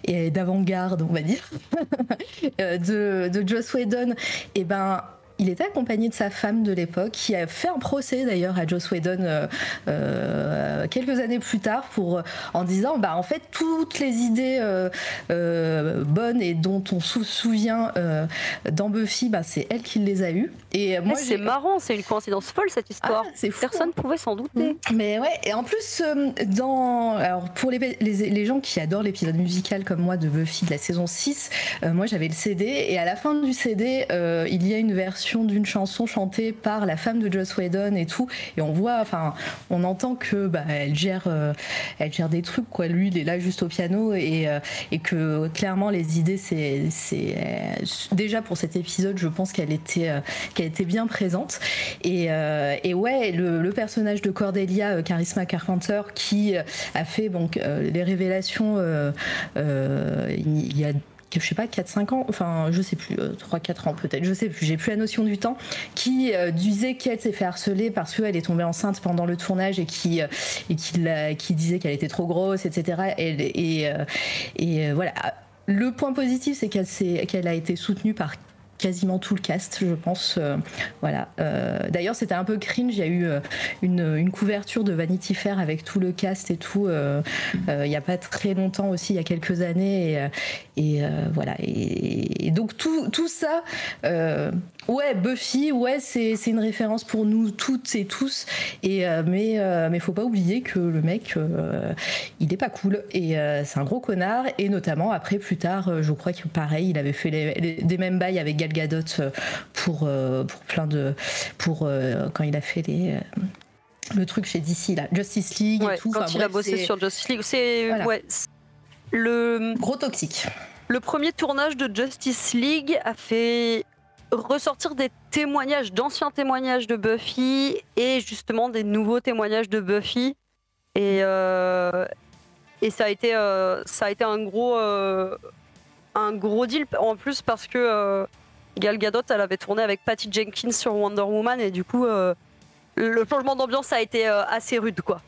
et d'avant-garde on va dire de, de Joss Whedon et eh ben il était accompagné de sa femme de l'époque, qui a fait un procès d'ailleurs à Joss Whedon euh, euh, quelques années plus tard, pour, en disant bah, en fait, toutes les idées euh, bonnes et dont on se souvient dans Buffy, bah, c'est elle qui les a eues. Et moi, c'est marrant, c'est une coïncidence folle cette histoire. Ah, Personne ne hein. pouvait s'en douter. Mm. Mais ouais, et en plus, dans, alors pour les, les, les gens qui adorent l'épisode musical comme moi de Buffy de la saison 6, moi j'avais le CD, et à la fin du CD, il y a une version d'une chanson chantée par la femme de Joss Whedon et tout, et on voit, enfin, on entend que bah, elle gère, euh, elle gère des trucs quoi. Lui, il est là juste au piano et, euh, et que clairement les idées, c'est, euh, déjà pour cet épisode, je pense qu'elle était, qu'elle était bien présente. Et, et ouais, le, personnage de Cordelia, Charisma Carpenter, qui a fait donc les révélations il y a je sais pas, 4-5 ans, enfin, je sais plus, 3-4 euh, ans peut-être, je sais plus, j'ai plus la notion du temps, qui euh, disait qu'elle s'est fait harceler parce qu'elle est tombée enceinte pendant le tournage et qui, euh, et qui, qui disait qu'elle était trop grosse, etc. Et, et, et voilà. Le point positif, c'est qu'elle qu'elle a été soutenue par quasiment tout le cast, je pense. voilà. D'ailleurs, c'était un peu cringe. Il y a eu une, couverture de Vanity Fair avec tout le cast et tout. il n'y a pas très longtemps aussi, il y a quelques années. Et, voilà. Et, donc tout, ça Ouais, Buffy, ouais, c'est une référence pour nous toutes et tous. Et, euh, mais, euh, mais faut pas oublier que le mec, euh, il est pas cool. Et c'est un gros connard. Et notamment, après, plus tard, je crois que pareil, il avait fait des mêmes bails avec Gal Gadot pour, pour plein de. pour quand il a fait les le truc chez DC là, Justice League et tout. Quand il a bossé sur Justice League, c'est ouais, le gros toxique. Le premier tournage de Justice League a fait ressortir des témoignages, d'anciens témoignages de Buffy et justement des nouveaux témoignages de Buffy. Et, euh, et ça, a été, euh, ça a été un gros, euh, un gros deal en plus parce que Gal Gadot, elle avait tourné avec Patty Jenkins sur Wonder Woman et du coup, le changement d'ambiance a été assez rude quoi.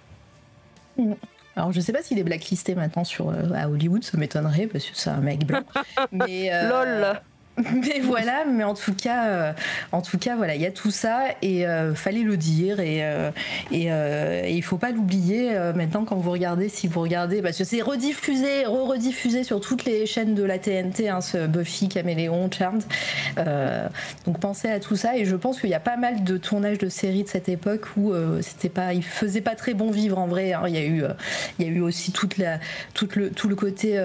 Mm. Alors je sais pas s'il est blacklisté maintenant sur à Hollywood, ça m'étonnerait parce que c'est un mec blanc. Mais lol. Mais voilà, mais en tout cas, euh, en tout cas, voilà, il y a tout ça et euh, fallait le dire et, euh, et, il faut pas l'oublier maintenant quand vous regardez, si vous regardez, parce que c'est rediffusé, re-rediffusé sur toutes les chaînes de la TNT, hein, ce Buffy, Caméléon, Charmed. donc pensez à tout ça et je pense qu'il y a pas mal de tournages de séries de cette époque où c'était pas, il faisait pas très bon vivre en vrai. Hein. Il y a eu, il y a eu aussi toute la, toute le, tout le côté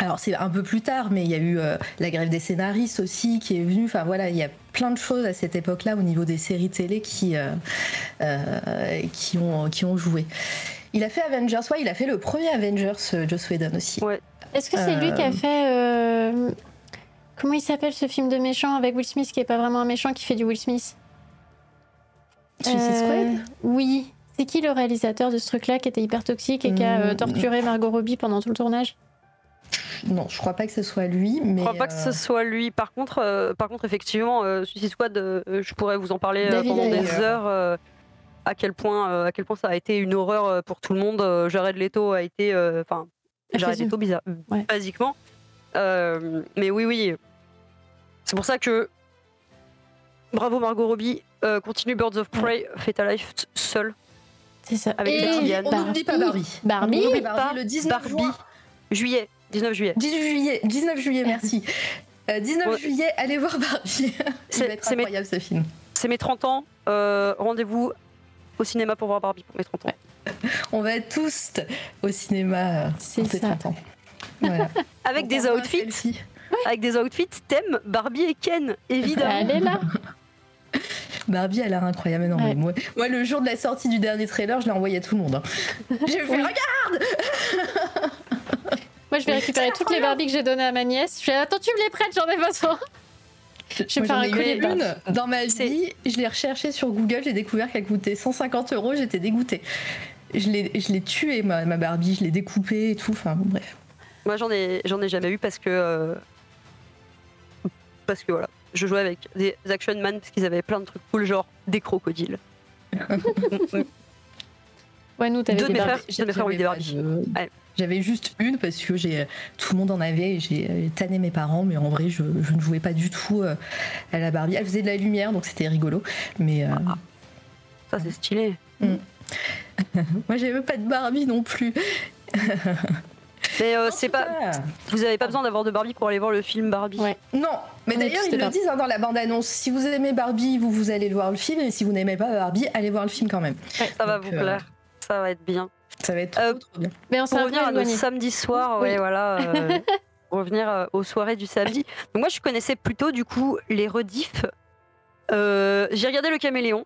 alors c'est un peu plus tard, mais il y a eu euh, la grève des scénaristes aussi qui est venue. Enfin voilà, il y a plein de choses à cette époque-là au niveau des séries télé qui, euh, euh, qui, ont, qui ont joué. Il a fait Avengers, ouais, il a fait le premier Avengers, Joss Whedon aussi. Ouais. Est-ce que c'est lui qui a fait... Comment il s'appelle ce film de méchant avec Will Smith qui est pas vraiment un méchant qui fait du Will Smith? Suicide Squad Oui. C'est qui le réalisateur de ce truc-là qui était hyper toxique et qui a hmm. torturé Margot Robbie pendant tout le tournage? Non, je crois pas que ce soit lui. Mais je crois pas que ce euh, soit lui. Par contre, euh, par contre effectivement, euh, Suicide Squad, je pourrais vous en parler pendant des heures. à quel point, à quel point ça a été une horreur pour tout le monde. Jared Leto a été, enfin, Jared Leto bizarre, basiquement. mais oui, oui. C'est pour ça que bravo Margot Robbie. continue Birds of Prey, fait ta life seule. C'est ça. Avec Et on n'oublie pas Barbie. Barbie, on Barbie, le 19 Barbie. Juillet. 19 juillet. 18 juillet, 19 juillet, merci. 19 euh, juillet, allez voir Barbie. C'est incroyable ce film. C'est mes 30 ans. Euh, rendez-vous au cinéma pour voir Barbie pour mes 30 ans. On va être tous au cinéma euh, C'est ça. 30 ans. Avec des outfits. Avec des outfits thème Barbie et Ken, évidemment. Elle est là. Barbie a l'air incroyable. Non, moi, moi, le jour de la sortie du dernier trailer, je l'ai envoyé à tout le monde. Hein. J'ai fait Regarde moi, je vais récupérer toutes les Barbies que j'ai données à ma nièce. Je vais attends, tu me les prêtes, j'en ai besoin. Je vais faire un collier une dans ma vie. Je l'ai recherchée sur Google, j'ai découvert qu'elle coûtait 150 euros, j'étais dégoûtée. Je l'ai tuée, ma, ma Barbie, je l'ai découpée et tout, enfin bon, bref. Moi, j'en ai, j'en ai jamais eu parce que. Euh, parce que voilà, je jouais avec des Action Man parce qu'ils avaient plein de trucs cool, genre des crocodiles. ouais, nous, t'avais des mes frères, mes frères ont eu des Barbies. J'avais juste une parce que j'ai tout le monde en avait et j'ai euh, tanné mes parents, mais en vrai, je, ne jouais pas du tout euh, à la Barbie. Elle faisait de la lumière, donc c'était rigolo. Mais euh, ah, ça, c'est stylé. Mm. Moi, j'avais pas de Barbie non plus. Mais c'est pas. Vous avez pas besoin d'avoir de Barbie pour aller voir le film Barbie. Non, mais d'ailleurs ils le disent hein, dans la bande-annonce. Si vous aimez Barbie, vous vous allez voir le film, et si vous n'aimez pas Barbie, allez voir le film quand même. ça va vous plaire. Ça va être bien. Ça va être euh, trop, bien. Mais on pour revenir à nos samedis soirs, ouais, voilà. Euh, revenir euh, aux soirées du samedi. Donc moi, je connaissais plutôt du coup les rediffs. J'ai regardé le Caméléon.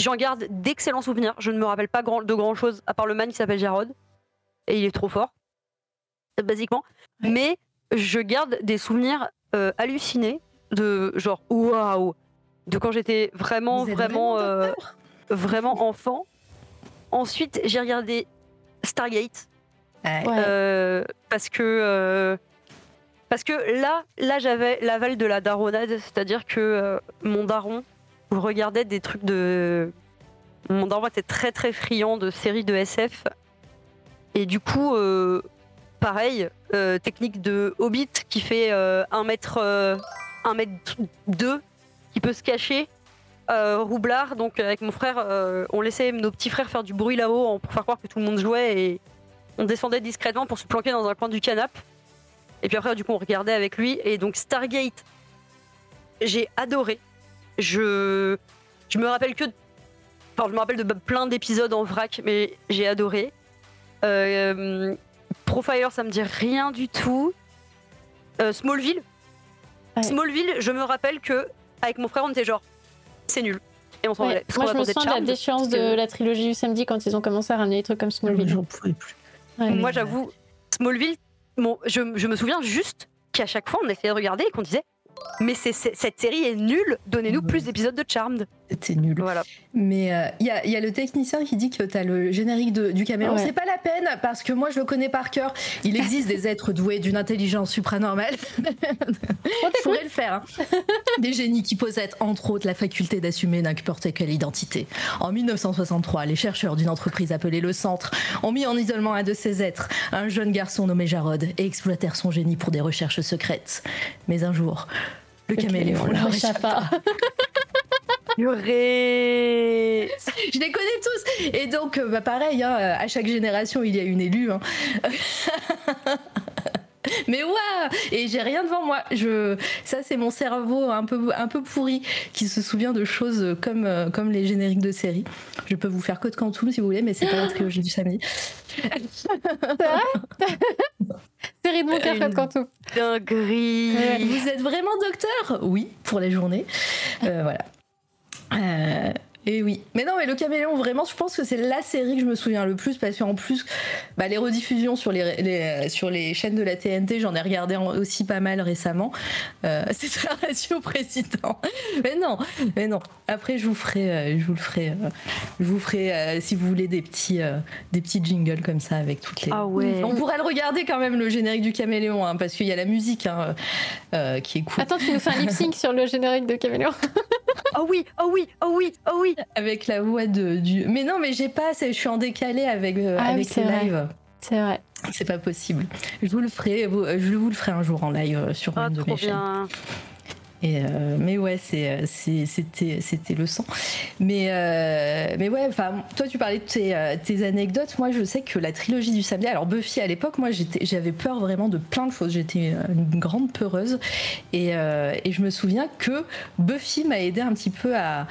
J'en garde d'excellents souvenirs. Je ne me rappelle pas grand, de grand chose à part le man qui s'appelle Jarod. Et il est trop fort, basiquement. Mais je garde des souvenirs hallucinés de genre waouh de quand j'étais vraiment vraiment vraiment enfant. Ensuite, j'ai regardé Stargate. Euh, parce que euh, parce que là, là j'avais l'aval de la daronade, c'est-à-dire que euh, mon daron regardait des trucs de. Mon daron était très très friand de séries de SF. Et du coup, pareil, technique de Hobbit qui fait 1 mètre, un mètre 2 qui peut se cacher. Roublard, donc avec mon frère, on laissait nos petits frères faire du bruit là-haut pour faire croire que tout le monde jouait et on descendait discrètement pour se planquer dans un coin du canapé. Et puis après, du coup, on regardait avec lui. Et donc, Stargate, j'ai adoré. Je, je me rappelle que. Enfin, je me rappelle de plein d'épisodes en vrac, mais j'ai adoré. Euh, Profiler, ça me dit rien du tout. Euh, Smallville. Smallville, je me rappelle que avec mon frère, on était genre, c'est nul. Et on s'en ouais. Moi, je me souviens de la déchéance de la trilogie du samedi quand ils ont commencé à ramener des trucs comme Smallville. J'en pouvais plus. Moi, j'avoue, Smallville, bon, je, je, me souviens juste qu'à chaque fois, on essayait de regarder et qu'on disait mais cette série est nulle, donnez-nous plus d'épisodes de Charmed. C'est nul. Voilà. Mais il euh, y, a, le technicien qui dit que tu as le générique du caméléon. C'est pas la peine parce que moi je le connais par cœur. Il existe des êtres doués d'une intelligence supranormale. Je pourrais le faire. Hein. Des génies qui possèdent entre autres la faculté d'assumer n'importe quelle identité. En 1963, les chercheurs d'une entreprise appelée Le Centre ont mis en isolement un de ces êtres, un jeune garçon nommé Jarod, et exploitèrent son génie pour des recherches secrètes. Mais un jour, le, caméléon leur échappa. Purée Je les connais tous Et donc, euh, bah pareil, hein, à chaque génération, il y a une élue. Hein. Mais waouh Et j'ai rien devant moi. Je, ça, c'est mon cerveau un peu, un peu pourri qui se souvient de choses comme, euh, comme les génériques de séries. Je peux vous faire Code Quantum si vous voulez, mais c'est pas la trilogie du samedi. Série de mon cœur, Code Quantum. Dinguerie Vous êtes vraiment docteur? Oui, pour la journée. Euh, voilà. Euh, et oui. Mais non, mais le caméléon, vraiment, je pense que c'est la série que je me souviens le plus parce qu'en plus, bah, les rediffusions sur les, sur les chaînes de la TNT, j'en ai regardé aussi pas mal récemment. Euh, c'est un ratio président. Mais non, mais non. Après, je vous ferai, euh, je vous le ferai, euh, je vous ferai, si vous voulez, des petits, des petits jingles comme ça avec toutes les. Ah ouais. On pourrait le regarder quand même, le générique du caméléon, hein, parce qu'il y a la musique hein, qui est cool. Attends, tu nous fais un lip sync sur le générique de caméléon. oh oui, oh oui, oh oui, oh oui. Avec la voix de, du. Mais non, mais j'ai pas. Je suis en décalé avec, euh, ah avec les lives. C'est vrai. C'est pas possible. Je vous le ferai. Je vous le ferai un jour en live euh, sur oh, une de mes bien. Euh, mais ouais, c'était c'était le sang. Mais mais ouais, enfin, toi tu parlais de tes, tes, anecdotes. Moi, je sais que la trilogie du samedi. Alors Buffy à l'époque, moi j'avais peur vraiment de plein de choses. J'étais une grande peureuse et, je me souviens que Buffy m'a aidé un petit peu à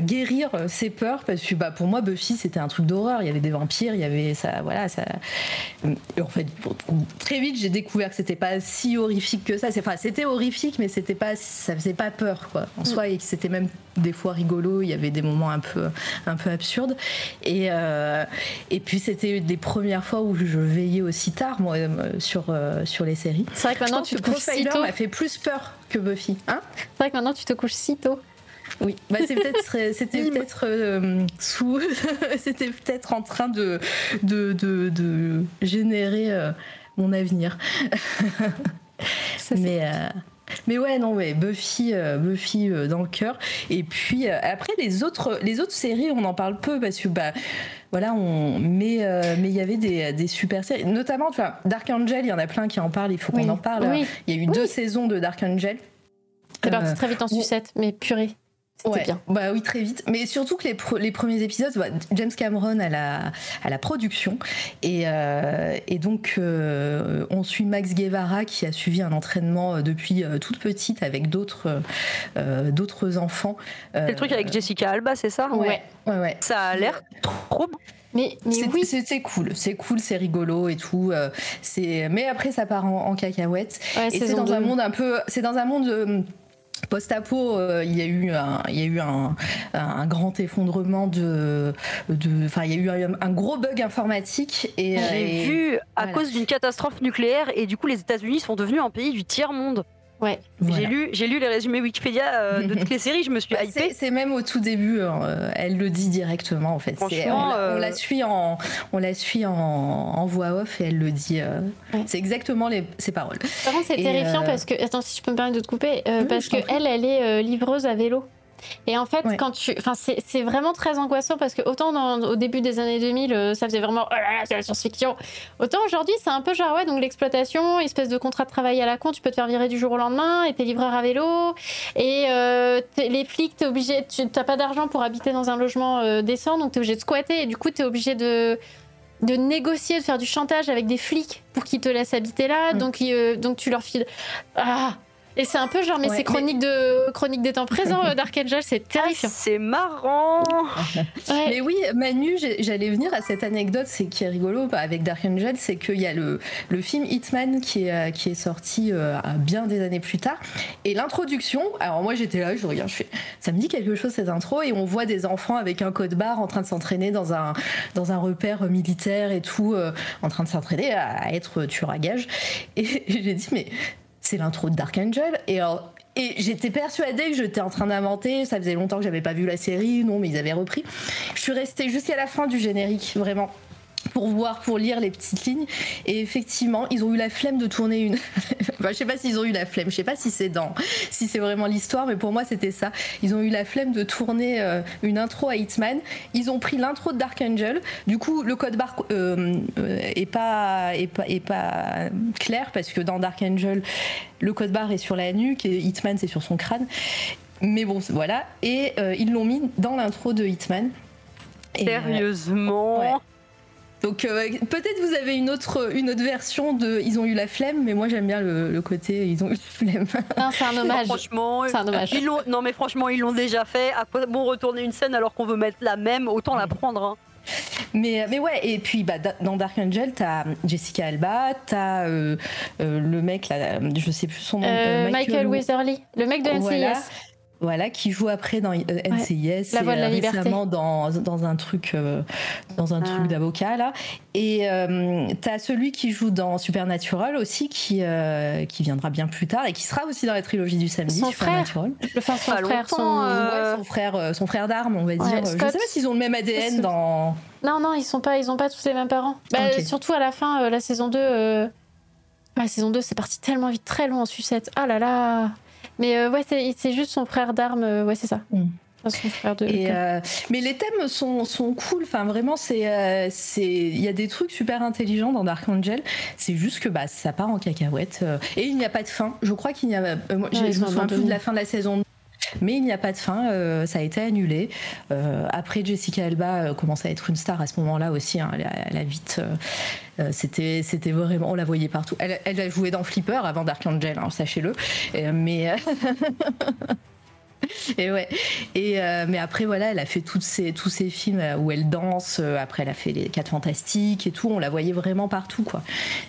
guérir ses peurs parce que bah, pour moi Buffy c'était un truc d'horreur. Il y avait des vampires il y avait ça voilà ça en fait très vite j'ai découvert que c'était pas si horrifique que ça. Enfin c'était horrifique mais c'était pas ça faisait pas peur quoi en soi. Et c'était même des fois rigolo il y avait des moments un peu un peu absurdes. Et euh, et puis c'était des premières fois où je veillais aussi tard moi euh, sur euh, sur les séries. C'est vrai que maintenant tu te couches si tôt. m'a fait plus peur que Buffy hein? C'est vrai que maintenant tu te couches si tôt oui, bah, c'était peut-être euh, sous, c'était peut-être en train de de, de, générer euh, mon avenir. mais euh, mais ouais, non, ouais, Buffy, Buffy dans le cœur. Et puis après les autres, les autres séries, on en parle peu parce que bah voilà, on mais mais il y avait des, des, super séries, notamment tu vois Dark Angel, il y en a plein qui en parlent. Il faut qu'on en parle. Il y a eu deux saisons de Dark Angel. C'est parti très vite en sucette, mais purée. Ouais. Bien. Bah oui, très vite. Mais surtout que les, les premiers épisodes, bah, James Cameron à la, à la production. Et, euh, et donc, euh, on suit Max Guevara qui a suivi un entraînement euh, depuis toute petite avec d'autres d'autres enfants. C'est le truc avec Jessica Alba, c'est ça? Ouais. ouais. Ouais, Ça a l'air trop mais, mais oui, c'est cool, c'est cool, c'est rigolo et tout. c'est mais après ça part en, en cacahuète. et c'est dans un monde un peu, c'est dans un monde Post-apo, euh, il y a eu un, il y a eu un, un grand effondrement de, enfin il y a eu un, gros bug informatique et j'ai vu à cause d'une catastrophe nucléaire et du coup les États-Unis sont devenus un pays du tiers monde. Ouais. J'ai lu, j'ai lu les résumés Wikipédia euh, de toutes les séries, je me suis bah, hypée. C'est même au tout début, hein, euh, elle le dit directement en fait. Franchement, on, la suit en, on la suit en, voix off et elle le dit. C'est exactement les, ses paroles. Par contre, c'est terrifiant parce que, attends, si je peux me permettre de te couper, parce que elle, elle est livreuse à vélo. Et en fait, quand tu, enfin, c'est vraiment très angoissant parce que autant au début des années 2000, euh, ça faisait vraiment oh là là, c'est la science-fiction. Autant aujourd'hui, c'est un peu genre ouais, donc l'exploitation, espèce de contrat de travail à la con, tu peux te faire virer du jour au lendemain et t'es livreur à vélo et euh, les flics, t'es obligé, tu n'as pas d'argent pour habiter dans un logement euh, décent, donc t'es obligé de squatter et du coup t'es obligé de de négocier, de faire du chantage avec des flics pour qu'ils te laissent habiter là. Donc, donc tu leur files. Ah, et c'est un peu genre, mais c'est chronique, de... chronique des temps présents, euh, Dark Angel, c'est terrifiant. Ah, c'est marrant Mais oui, Manu, j'allais venir à cette anecdote, c'est qui est rigolo bah, avec Dark Angel, c'est qu'il y a le, le film Hitman qui est, euh, qui est sorti euh, bien des années plus tard. Et l'introduction, alors moi j'étais là, je regarde, je fais, ça me dit quelque chose cette intro, et on voit des enfants avec un code barre en train de s'entraîner dans un, dans un repère militaire et tout, en train de s'entraîner à être tueur à gage. Et j'ai dit, mais c'est l'intro de Dark Angel. Et, et j'étais persuadée que j'étais en train d'inventer. Ça faisait longtemps que j'avais pas vu la série. Non, mais ils avaient repris. Je suis restée jusqu'à la fin du générique, vraiment pour voir, pour lire les petites lignes. Et effectivement, ils ont eu la flemme de tourner une. enfin, je sais pas s'ils ont eu la flemme. Je sais pas si c'est dans, si c'est vraiment l'histoire, mais pour moi c'était ça. Ils ont eu la flemme de tourner euh, une intro à Hitman. Ils ont pris l'intro de Dark Angel. Du coup, le code barre euh, euh, est pas, est pas, est pas clair parce que dans Dark Angel, le code barre est sur la nuque et Hitman c'est sur son crâne. Mais bon, voilà. Et ils l'ont mis dans l'intro de Hitman. Sérieusement? Donc euh, peut-être vous avez une autre, une autre version de Ils ont eu la flemme, mais moi j'aime bien le, côté Ils ont eu la flemme. Non, c'est un hommage. franchement, c'est un hommage. non mais franchement ils l'ont déjà fait. À quoi bon retourner une scène alors qu'on veut mettre la même Autant la prendre. Hein. Mais, mais ouais, et puis bah, dans Dark Angel, t'as Jessica Alba, t'as euh, euh, le mec là, je sais plus son nom. Michael, Michael Weatherly, le mec de NCIS. Voilà, qui joue après dans NCIS la voix de la et euh, récemment dans, dans un truc euh, dans un truc ah. d'avocat là. Et euh, t'as celui qui joue dans Supernatural aussi qui qui viendra bien plus tard et qui sera aussi dans la trilogie du samedi. Son frère, le son frère, son, frère, son frère d'armes, on va dire. Je sais pas s'ils ont le même ADN dans. Non non, ils sont pas ils ont pas tous les mêmes parents. Bah, Surtout à la fin, la saison 2. La saison 2, c'est parti tellement vite, très loin en sucette. Ah là là mais euh, ouais, c'est juste son frère d'armes. Euh, ouais, c'est ça. Mm. Euh, mais les thèmes sont, sont cool. Enfin, vraiment, c'est c'est il y a des trucs super intelligents dans Dark Angel. C'est juste que bah ça part en cacahuète et il n'y a pas de fin. Je crois qu'il n'y a. moi, je me souviens plus de la fin de la saison mais il n'y a pas de fin, euh, ça a été annulé. Euh, après, Jessica Alba euh, commence à être une star à ce moment-là aussi. Hein. elle, a, vite. c'était, c'était vraiment. On la voyait partout. Elle, elle, a joué dans Flipper avant Dark Angel, hein, sachez-le. mais. Et ouais. Et mais après voilà, elle a fait toutes ces, tous ces films où elle danse. après, elle a fait les Quatre Fantastiques et tout. On la voyait vraiment partout, quoi.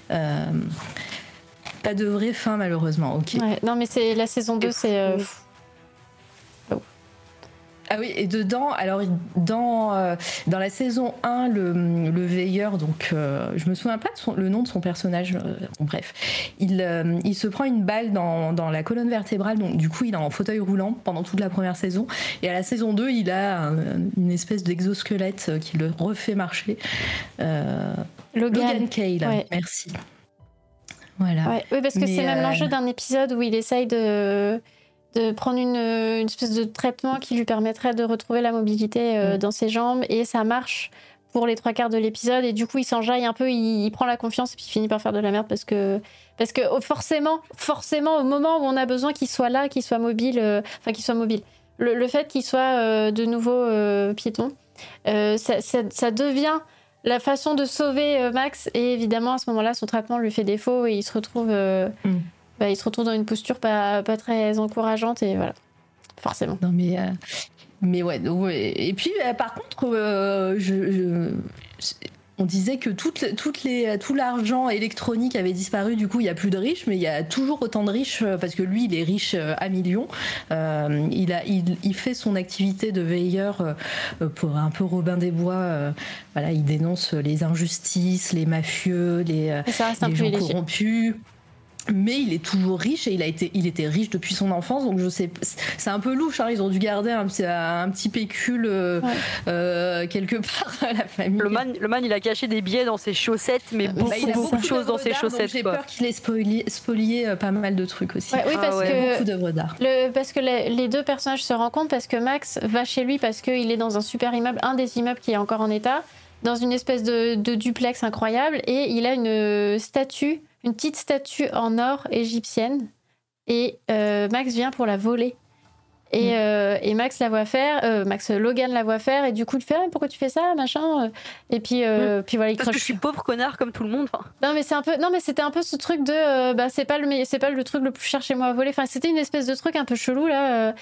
pas de vraie fin malheureusement. Ok. non, mais c'est la saison 2, c'est. Ah oui, et dedans, alors dans, euh, dans la saison 1, le, le veilleur, donc euh, je me souviens pas de son, le nom de son personnage, euh, bref, il, il se prend une balle dans, dans, la colonne vertébrale, donc du coup il est en fauteuil roulant pendant toute la première saison, et à la saison 2, il a une espèce d'exosquelette qui le refait marcher. Logan, Cale, merci. Voilà. oui, parce que c'est même l'enjeu d'un épisode où il essaye de de prendre une, une, espèce de traitement qui lui permettrait de retrouver la mobilité euh, mm. dans ses jambes et ça marche pour les trois quarts de l'épisode et du coup il s'enjaille un peu, il, prend la confiance et puis il finit par faire de la merde parce que parce que oh, forcément forcément au moment où on a besoin qu'il soit là, qu'il soit mobile, euh, enfin qu'il soit mobile, le, fait qu'il soit euh, de nouveau piéton, ça, ça, devient la façon de sauver Max et évidemment à ce moment-là son traitement lui fait défaut et il se retrouve mm. Bah, il se retrouve dans une posture pas, pas très encourageante et voilà, forcément. Non mais, euh, mais ouais, Et puis euh, par contre, euh, je, on disait que toutes, toutes les, tout l'argent électronique avait disparu, du coup il n'y a plus de riches, mais il y a toujours autant de riches parce que lui il est riche à millions. il, a, il, il, fait son activité de veilleur pour un peu Robin des Bois. voilà, il dénonce les injustices, les mafieux, les, les gens corrompus. Mais il est toujours riche et il a été il était riche depuis son enfance donc je sais c'est un peu louche hein, ils ont dû garder un, un petit pécule euh, euh, quelque part à la famille. Le man, le man il a caché des billets dans ses chaussettes mais bah, beaucoup, a beaucoup, de choses dans ses chaussettes j'ai peur qu'il ait spolié, euh, pas mal de trucs aussi. Oui parce ah que beaucoup d'œuvres d'art. parce que les, deux personnages se rencontrent parce que Max va chez lui parce qu'il est dans un super immeuble un des immeubles qui est encore en état dans une espèce de, de duplex incroyable et il a une statue une petite statue en or égyptienne. Et euh, Max vient pour la voler. Et, mm. euh, et, Max la voit faire, euh, Max Logan la voit faire, et du coup il fait ah, pourquoi tu fais ça, machin. Et puis, mm. puis voilà, il Parce que je suis pauvre connard comme tout le monde. Non mais c'est un peu, non mais c'était un peu ce truc de, bah c'est pas le, c'est pas le truc le plus cher chez moi à voler. Enfin c'était une espèce de truc un peu chelou là.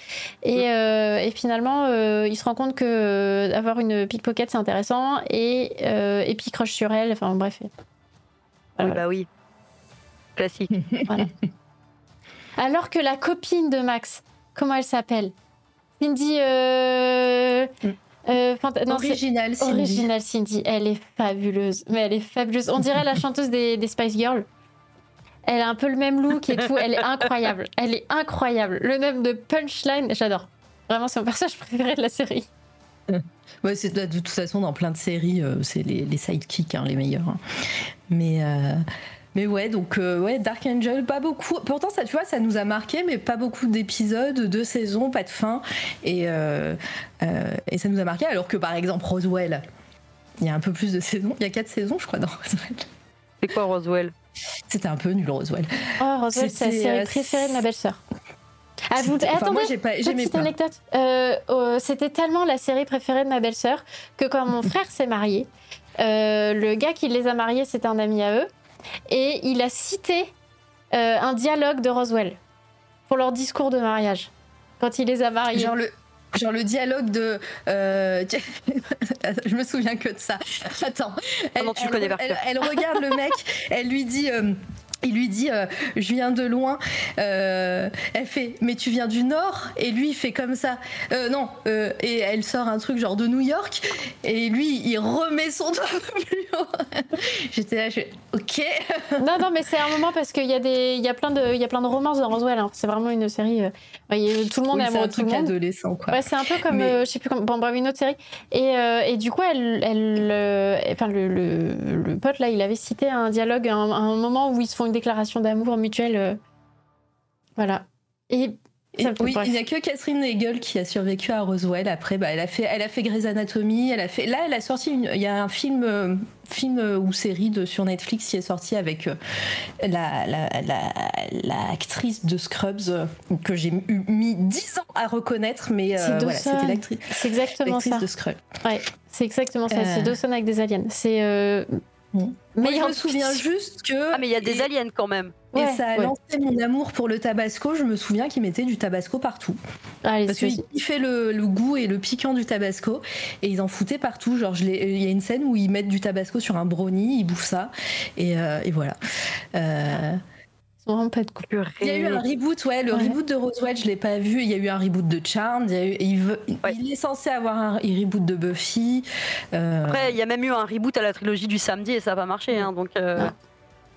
et, mm. et, finalement il se rend compte que avoir une pickpocket c'est intéressant, et et puis il croche sur elle. Enfin bref. Bah oui classique. Alors que la copine de Max, comment elle s'appelle? Cindy. Euh... Euh, Original Cindy. Original Cindy. Elle est fabuleuse. Mais elle est fabuleuse. On dirait la chanteuse des, Spice Girls. Elle a un peu le même look et tout. Elle est incroyable. Elle est incroyable. Le nom de Punchline, j'adore. Vraiment, c'est mon personnage préféré de la série. Ouais, c'est de toute façon dans plein de séries, euh, c'est les, les sidekicks hein, les meilleurs. Hein. Mais euh, mais ouais, donc euh, ouais, Dark Angel, pas beaucoup. Pourtant, ça, tu vois, ça nous a marqué, mais pas beaucoup d'épisodes, de saisons, pas de fin. Et, euh, euh, et ça nous a marqué, alors que par exemple, Roswell, il y a un peu plus de saisons. Il y a quatre saisons, je crois, dans Roswell. C'est quoi Roswell? C'était un peu nul, Roswell. Oh, Roswell, c'est la série préférée de ma belle-sœur. Ah, vous... attendez, moi, pas, petite anecdote. Oh, c'était tellement la série préférée de ma belle-sœur que quand mon frère s'est marié, le gars qui les a mariés, c'était un ami à eux et il a cité euh, un dialogue de Roswell pour leur discours de mariage quand il les a mariés. Genre le, genre le dialogue de. Euh, je me souviens que de ça. Attends. Elle, tu elle, connais elle, regarde le mec, elle lui dit. Euh, il lui dit euh, je viens de loin. Euh, elle fait mais tu viens du nord? Et lui il fait comme ça. Euh, non et elle sort un truc genre de New York. Et lui il remet son doigt plus haut j'étais là je ok. Non non mais c'est un moment parce qu'il y a des il y a plein de il y a plein de romances dans Roswell hein. c'est vraiment une série tout le monde est amoureux de tout le monde. adolescent quoi. Ouais, c'est un peu comme je sais plus comme bon, bref une autre série. Et, et du coup elle, elle enfin le, le, pote là il avait cité un dialogue un, un moment où ils se font déclaration d'amour mutuelle. Euh, voilà. Et, oui, il n'y a que Catherine Hegel qui a survécu à Roswell. Après, bah, elle a fait, elle a fait Grey's Anatomy. Elle a fait. Là, elle a sorti. il y a un film, euh, film euh, ou série de sur Netflix qui est sorti avec la, la, la, actrice de Scrubs que j'ai mis 10 ans à reconnaître, mais voilà, c'était l'actrice. C'est exactement ça. de Scrubs. Ouais, c'est exactement ça. C'est Dawson avec des aliens. C'est mais je me souviens juste que. Ah, mais il y a des aliens quand même. Et ça a lancé mon amour pour le tabasco. Je me souviens qu'ils mettaient du tabasco partout. Ah, Parce qu'ils fait le, le, goût et le piquant du tabasco. Et ils en foutaient partout. Genre, il y a une scène où ils mettent du tabasco sur un brownie, ils bouffent ça. Et, euh, et voilà. Euh, pas de Il y a eu un reboot, ouais, le reboot de Roswell, je l'ai pas vu. Il y a eu un reboot de Charmed. Il, il, est censé avoir un reboot de Buffy. Euh, Après, il y a même eu un reboot à la trilogie du samedi et ça n'a pas marché. Hein, donc,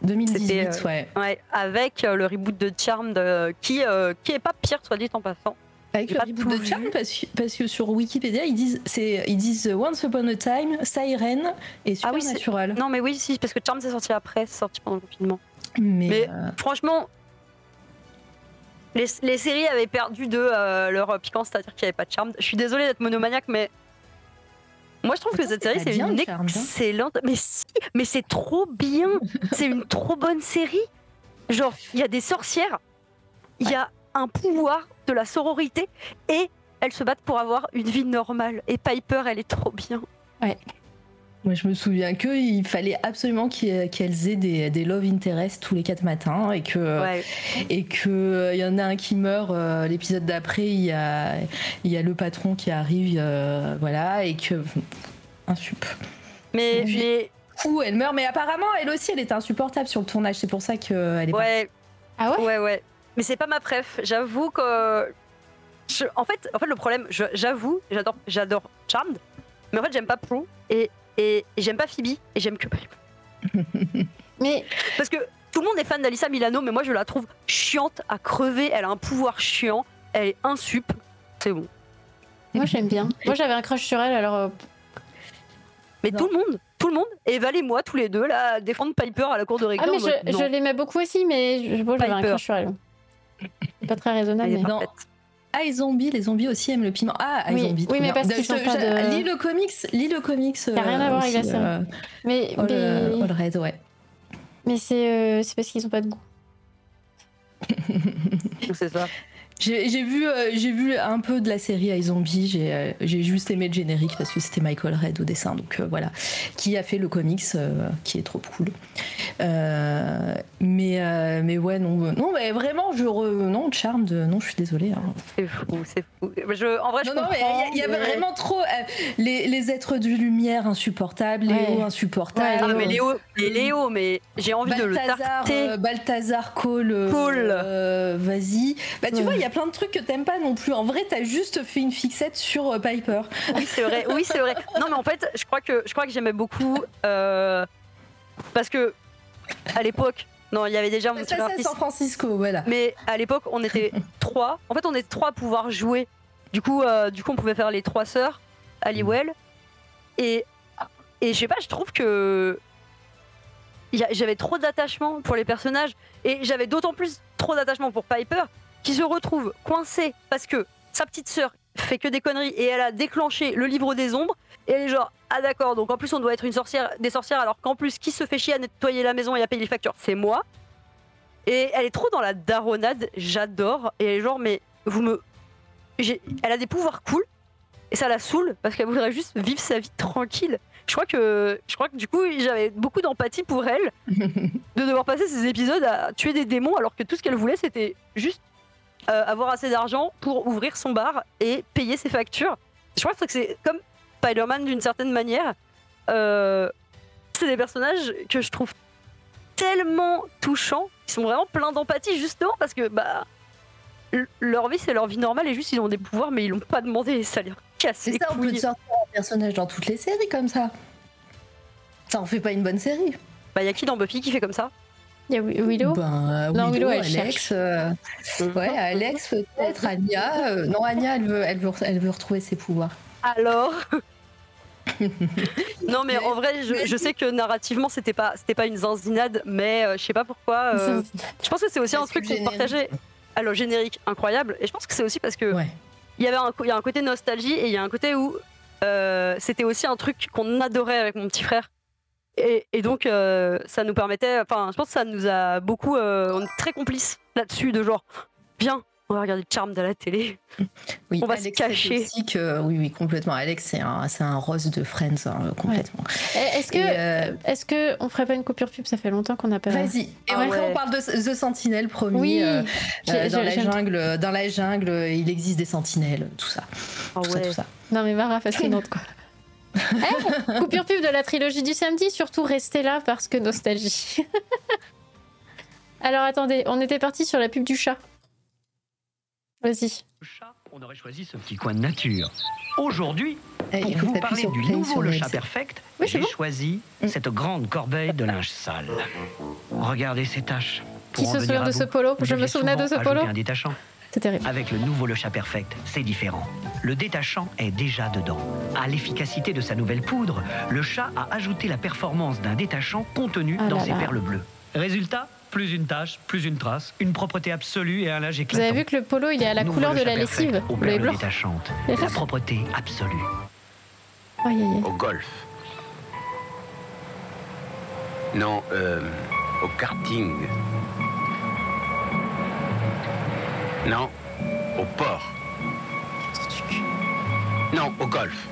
2018, euh, ouais. ouais. Avec euh, le reboot de Charmed qui, qui est pas pire, soit dit en passant. Avec le reboot de Charmed, parce, que sur Wikipédia, ils disent, ils disent Once Upon a Time, Siren et ah Supernatural. oui, non, mais oui, si, parce que Charmed c'est sorti après, c'est sorti pendant le confinement. Mais, euh, franchement, les, séries avaient perdu de euh, leur piquant, c'est-à-dire qu'il n'y avait pas de charme. Je suis désolée d'être monomaniaque, mais moi je trouve que cette série c'est une hein. excellente. Mais si, mais c'est trop bien. c'est une trop bonne série. Genre, il y a des sorcières, il y a un pouvoir de la sororité et elles se battent pour avoir une vie normale. Et Piper, elle est trop bien. Ouais. Moi, je me souviens qu'il fallait absolument qu'elles aient des, des, love interest tous les quatre matins et que et que il euh, y en a un qui meurt euh, l'épisode d'après il y a il y a le patron qui arrive euh, voilà et que un sup. Mais fou elle meurt mais apparemment elle aussi elle était insupportable sur le tournage c'est pour ça qu'elle est ouais. ah ouais? Ouais ouais. Mais c'est pas ma préf. J'avoue que en fait en fait le problème j'avoue j'adore j'adore Charmed mais en fait j'aime pas Prue et et, j'aime pas Phoebe et j'aime que Mais parce que tout le monde est fan d'Alissa Milano, mais moi je la trouve chiante à crever. Elle a un pouvoir chiant, elle est insup. C'est bon. Moi j'aime bien. Moi j'avais un crush sur elle alors. Euh, mais tout le monde, tout le monde, et Val et moi, tous les deux, là, défendre Piper à la cour de récré. Ah, mais je, l'aimais beaucoup aussi, mais je, bon, j'avais un crush sur elle. Pas très raisonnable, mais. Non. Ah, les zombies, les zombies aussi aiment le piment. Ah, les zombies. Oui, mais parce qu'ils sont pas de... Lis le comics, lis le comics. Ça n'a rien à voir avec la série. Euh, mais, All, mais... All Red, ouais. Mais c'est euh, parce qu'ils ont pas de goût. c'est ça. J'ai vu, euh, j'ai vu un peu de la série iZombie. J'ai euh, j'ai juste aimé le générique parce que c'était Michael Red au dessin. Donc euh, voilà, qui a fait le comics, qui est trop cool. mais mais ouais non non mais vraiment je re... non charme de non je suis désolée. Hein. C'est fou c'est fou. Je, en vrai je non, il y, a vraiment trop les, les, êtres de lumière insupportables, Léo insupportable. Ah mais Léo mais Léo mais j'ai envie de le tarter. Balthazar Cole. Cool. Vas-y. Bah tu vois il y a plein de trucs que t'aimes pas non plus. En vrai, t'as juste fait une fixette sur euh, Piper. Oui, c'est vrai. Oui, c'est vrai. Non, mais en fait, je crois que je crois que j'aimais beaucoup euh, parce que à l'époque, non, il y avait déjà mon petit San Francisco, voilà. Mais à l'époque, on était trois. En fait, on était trois à pouvoir jouer. Du coup, euh, du coup, on pouvait faire les trois sœurs, Aliwell. Et et je sais pas, je trouve que j'avais trop d'attachement pour les personnages et j'avais d'autant plus trop d'attachement pour Piper qui se retrouve coincée parce que sa petite sœur fait que des conneries et elle a déclenché le livre des ombres. Et elle est genre ah d'accord donc en plus on doit être une sorcière des sorcières alors qu'en plus qui se fait chier à nettoyer la maison et à payer les factures? C'est moi. Et elle est trop dans la daronade j'adore. Et elle est genre mais vous me elle a des pouvoirs cool et ça la saoule parce qu'elle voudrait juste vivre sa vie tranquille. Je crois que je crois que du coup j'avais beaucoup d'empathie pour elle de devoir passer ces épisodes à tuer des démons alors que tout ce qu'elle voulait c'était juste euh, avoir assez d'argent pour ouvrir son bar et payer ses factures. Je crois que c'est comme Spider-Man d'une certaine manière. Euh, c'est des personnages que je trouve tellement touchants. Ils sont vraiment pleins d'empathie justement parce que bah leur vie c'est leur vie normale et juste ils ont des pouvoirs mais ils l'ont pas demandé ça leur casse les ça, on peut sortir un personnage dans toutes les séries comme ça. Ça en fait pas une bonne série. Bah y a qui dans Buffy qui fait comme ça? Il y a Willow? Ben, Non, Willow, elle Alex. Euh, ouais, Alex peut-être, Anya. Euh, non, Anya, elle veut, elle, veut, elle veut retrouver ses pouvoirs. Alors non mais en vrai je, sais que narrativement c'était pas c'était pas une zanzinade mais euh, je sais pas pourquoi je pense que c'est aussi un truc qu'on partageait alors générique incroyable et je pense que c'est aussi parce que il y avait un, il y a un côté nostalgie et il y a un côté où c'était aussi un truc qu'on adorait avec mon petit frère et, donc, euh, ça nous permettait. Enfin, je pense que ça nous a beaucoup. Euh, on est très complices là-dessus, de genre, viens, on va regarder Charmed à la télé. Oui, on va se cacher. oui, oui, complètement. Alex, c'est un, c'est un rose de Friends, hein, complètement. Est-ce que, euh, est-ce que on ferait pas une coupure pub? Ça fait longtemps qu'on n'a pas. Vas-y. Et ah après, on parle de The Sentinel, promis. Oui. dans la jungle, dans la jungle, il existe des sentinelles, tout ça. Ah tout, ça tout ça. Non mais Mara fascinante quoi. Eh, coupure pub de la trilogie du samedi, surtout restez là parce que nostalgie. Alors attendez, on était parti sur la pub du chat. Vas-y. Chat, on aurait choisi ce petit coin de nature. Aujourd'hui, eh, pour vous parler du nouveau Le Chat Perfect, j'ai choisi mm. cette grande corbeille de linge sale. Regardez ces taches. Qui se souvient de ce polo? Je me souvenais de ce polo. un détachant. C'est terrible. Avec le nouveau Le Chat Perfect, c'est différent. Le détachant est déjà dedans. À l'efficacité de sa nouvelle poudre, le chat a ajouté la performance d'un détachant contenu ah dans ses perles bleues. Résultat plus une tache, plus une trace, une propreté absolue et un linge éclatant. Vous avez vu que le polo, il est à la couleur de la lessive. Au bleu détachante. La propreté absolue. Au golf. Non, euh, au karting. Non, au port. Non, au golf.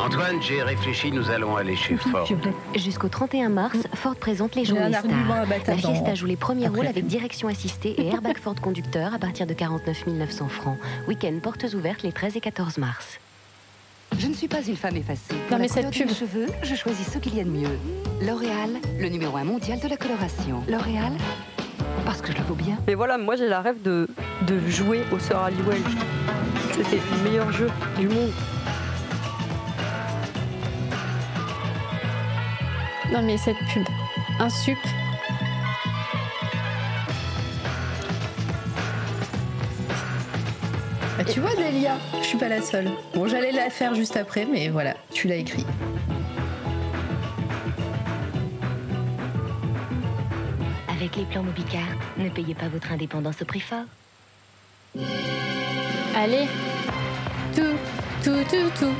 Antoine, j'ai réfléchi, nous allons aller chez Ford. Jusqu'au 31 mars, Ford présente les journées stars. La Fiesta joue les premiers rôles avec direction assistée et airbag Ford conducteur à partir de 49 900 francs. Week-end portes ouvertes les 13 et 14 mars. Je ne suis pas une femme effacée. non, mais cette pub. cheveux, je choisis ce qu'il y a de mieux. L'Oréal, le numéro 1 mondial de la coloration. L'Oréal, parce que je le vaux bien. Mais voilà, moi j'ai la rêve de, de jouer au Sir Halliwell. C'était le meilleur jeu du monde. Non mais cette pub. un sup. Bah, tu vois, Delia, je suis pas la seule. Bon, j'allais la faire juste après, mais voilà, tu l'as écrit. Avec les plans Mobicard, ne payez pas votre indépendance au prix fort. Allez, tout, tout, tout, tout,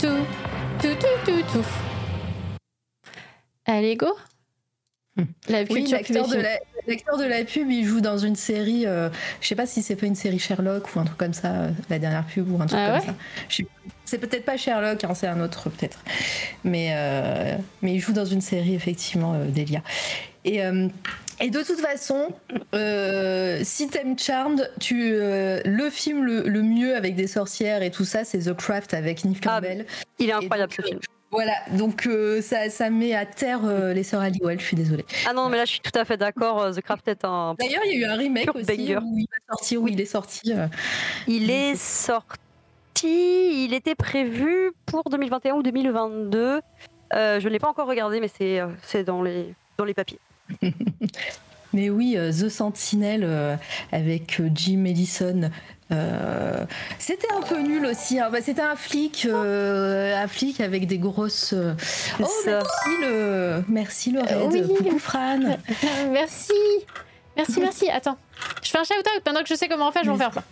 tout, tout, tout, tout, tout. Allez, go La l'acteur de, de, la pub, il joue dans une série, euh, je sais pas si c'est pas une série Sherlock ou un truc comme ça, euh, la dernière pub ou un truc ah comme ça. C'est peut-être pas Sherlock, hein, c'est un autre peut-être. Mais, euh, mais il joue dans une série, effectivement, Delia. Et, et de toute façon, si t'aimes Charmed, tu, le film le, mieux avec des sorcières et tout ça, c'est The Craft avec Neve ah, Campbell. il est incroyable ce film. Voilà, donc euh, ça, ça, met à terre euh, les sœurs Halliwell, je suis désolée. Ah non, mais là je suis tout à fait d'accord, euh, The Craft est un. D'ailleurs, il y a eu un remake aussi où il, où il est sorti. Il est sorti, il était prévu pour 2021 ou 2022. je ne l'ai pas encore regardé, mais c'est dans, les, dans les papiers. mais oui, The Sentinel avec Jim Ellison, euh, c'était un peu nul aussi. Hein. Bah, c'était un flic, euh, un flic avec des grosses. Euh, oh merci le, merci le raid. Coucou Fran. merci, merci, merci. Attends, je fais un shout out pendant que je sais comment en faire. Je vais en faire.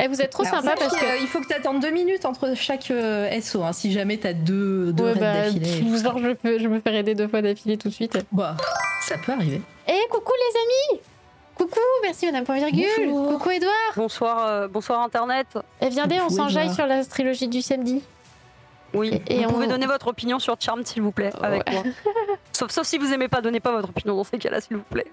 Et eh, vous êtes trop sympa parce que il faut que tu attendes deux minutes entre chaque SO. Hein, si jamais t'as deux, deux raids bah, d'affilée. je peux, je me faire aider deux fois d'affilée tout de suite. Bah, ça peut arriver. Et eh, coucou les amis Coucou, merci Madame Point Virgule. Coucou Edouard. Bonsoir, euh, bonsoir Internet. Et eh, viens on s'enjaille sur la trilogie du samedi. Oui, et, vous pouvez donner votre opinion sur Charm s'il vous plaît, avec moi. sauf, sauf si vous aimez pas, donnez pas votre opinion dans ces cas-là s'il vous plaît.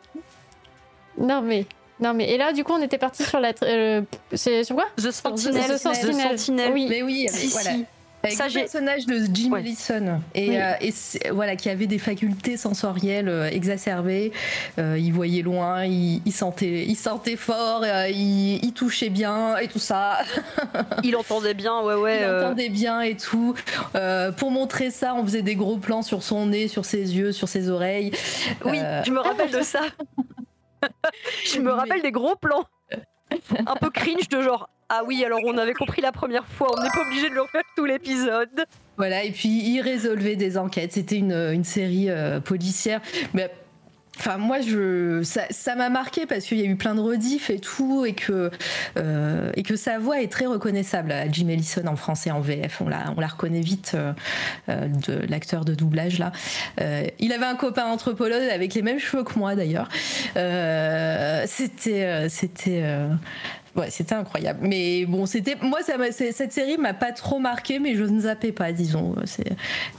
Non mais, non mais, et là du coup on était parti sur la, euh, c'est sur quoi? The Sentinel. The Sentinel. Oui, mais oui, voilà. Avec le personnage de Jim Ellison et, euh, voilà qui avait des facultés sensorielles euh, exacerbées. Euh, il voyait loin, il, sentait, il sentait fort, il, touchait bien et tout ça. il entendait bien, ouais ouais. Il entendait bien et tout. pour montrer ça, on faisait des gros plans sur son nez, sur ses yeux, sur ses oreilles. Oui, je me rappelle de ça. je me rappelle des gros plans. Un peu cringe de genre ah oui, alors on avait compris la première fois, on n'est pas obligé de le refaire tout l'épisode. Voilà, et puis il résolvait des enquêtes. C'était une, une série euh, policière. Mais Enfin, moi, je, ça m'a marqué parce qu'il y a eu plein de rediffs et tout, et que, euh, et que sa voix est très reconnaissable Jim Ellison en français, en VF. On la, on la reconnaît vite, euh, de l'acteur de doublage là. il avait un copain anthropologue avec les mêmes cheveux que moi d'ailleurs. c'était, c'était, Ouais, c'était incroyable. Mais bon, c'était moi, cette série m'a pas trop marqué, mais je ne zappais pas, disons.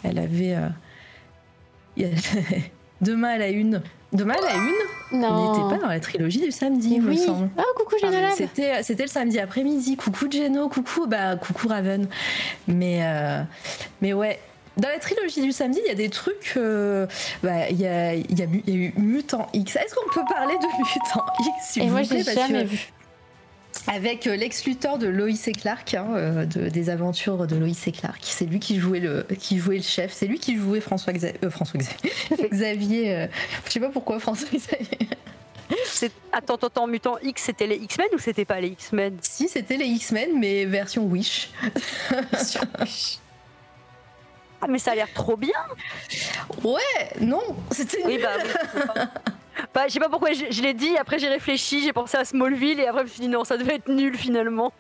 Elle avait. Euh, Demain à la une. Demain à la une Non. On n'était pas dans la trilogie du samedi, oui. me semble. Oh, coucou Génolab C'était, c'était le samedi après-midi. Coucou Geno, coucou, bah, coucou Raven. Mais, euh, mais ouais, dans la trilogie du samedi, il y a des trucs. Euh, bah, il y, a, y, y, a, eu Mutant X. Est-ce qu'on peut parler de Mutant X Et moi, j'ai jamais vu avec euh, Lex Luthor de Lois et Clark, hein, euh, des aventures de Lois et Clark. C'est lui qui jouait le, qui jouait le chef. C'est lui qui jouait François, euh, François Xavier. Xavier je sais pas pourquoi François Xavier. Attends, attends, Mutant X, c'était les X-Men ou c'était pas les X-Men? Si, c'était les X-Men, mais version Wish. Ah, mais ça a l'air trop bien Ouais, non, c'était. Oui, bah, oui, bah, je sais pas pourquoi je, l'ai dit, après j'ai réfléchi, j'ai pensé à Smallville et après je me suis dit non, ça devait être nul finalement.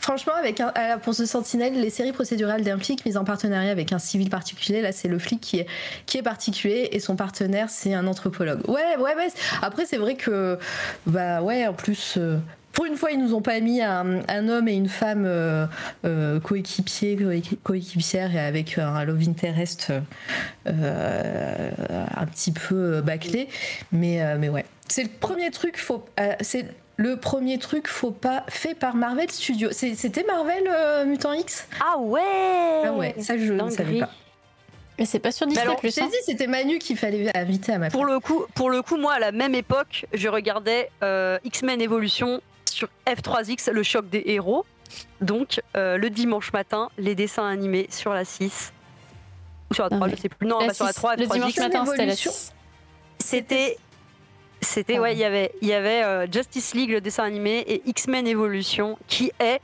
Franchement, avec un, pour ce sentinelle, les séries procédurales d'un flic mises en partenariat avec un civil particulier, là c'est le flic qui est, qui est particulier et son partenaire c'est un anthropologue. Ouais, ouais, ouais. Après c'est vrai que, bah ouais, en plus, euh, pour une fois, ils nous ont pas mis un, homme et une femme euh, euh, coéquipiers, coéquipières et avec un love interest euh, un petit peu bâclé. Mais, mais ouais, c'est le premier truc. Faut, c'est le premier truc faut pas fait par Marvel Studios. C'était Marvel Mutant X? Ah ouais Ah ouais, ça je ne savais pas. Mais c'est pas sur Disney alors, Plus. Hein. dit, c'était Manu qu'il fallait inviter à ma pour le coup, Pour le coup, moi, à la même époque, je regardais X-Men Evolution sur F3X, le choc des héros. Donc, euh, le dimanche matin, les dessins animés sur la 6. Ou sur la 3, je sais plus. Non, pas sur la 3, Le dimanche matin, c'était la 6. c'était c'était ouais, il y avait il y avait Justice League le dessin animé et X-Men Evolution qui est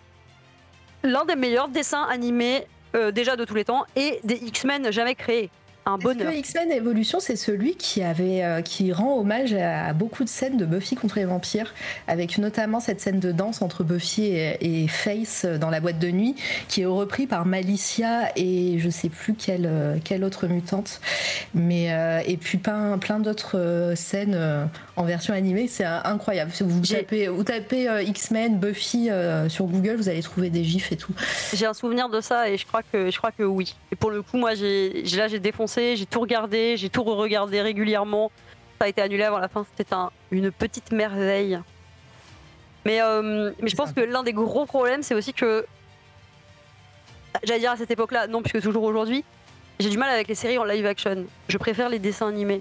l'un des meilleurs dessins animés déjà de tous les temps et des X-Men jamais créés un bonheur. X-Men Evolution, c'est celui qui avait, euh, qui rend hommage à, beaucoup de scènes de Buffy contre les vampires, avec notamment cette scène de danse entre Buffy et, Face dans la boîte de nuit, qui est repris par Malicia et je sais plus quelle, euh, quelle autre mutante, mais euh, et puis plein, plein d'autres scènes en version animée, c'est incroyable. Vous tapez, vous tapez X-Men Buffy sur Google, vous allez trouver des gifs et tout. J'ai un souvenir de ça et je crois que je crois que oui. Et pour le coup, moi, j'ai là j'ai défoncé j'ai tout regardé, j'ai tout re-regardé régulièrement. Ça a été annulé avant la fin, c'était un, une petite merveille. Mais, euh, mais je pense que l'un des gros problèmes, c'est aussi que. J'allais dire à cette époque-là, non, puisque toujours aujourd'hui, j'ai du mal avec les séries en live action. Je préfère les dessins animés.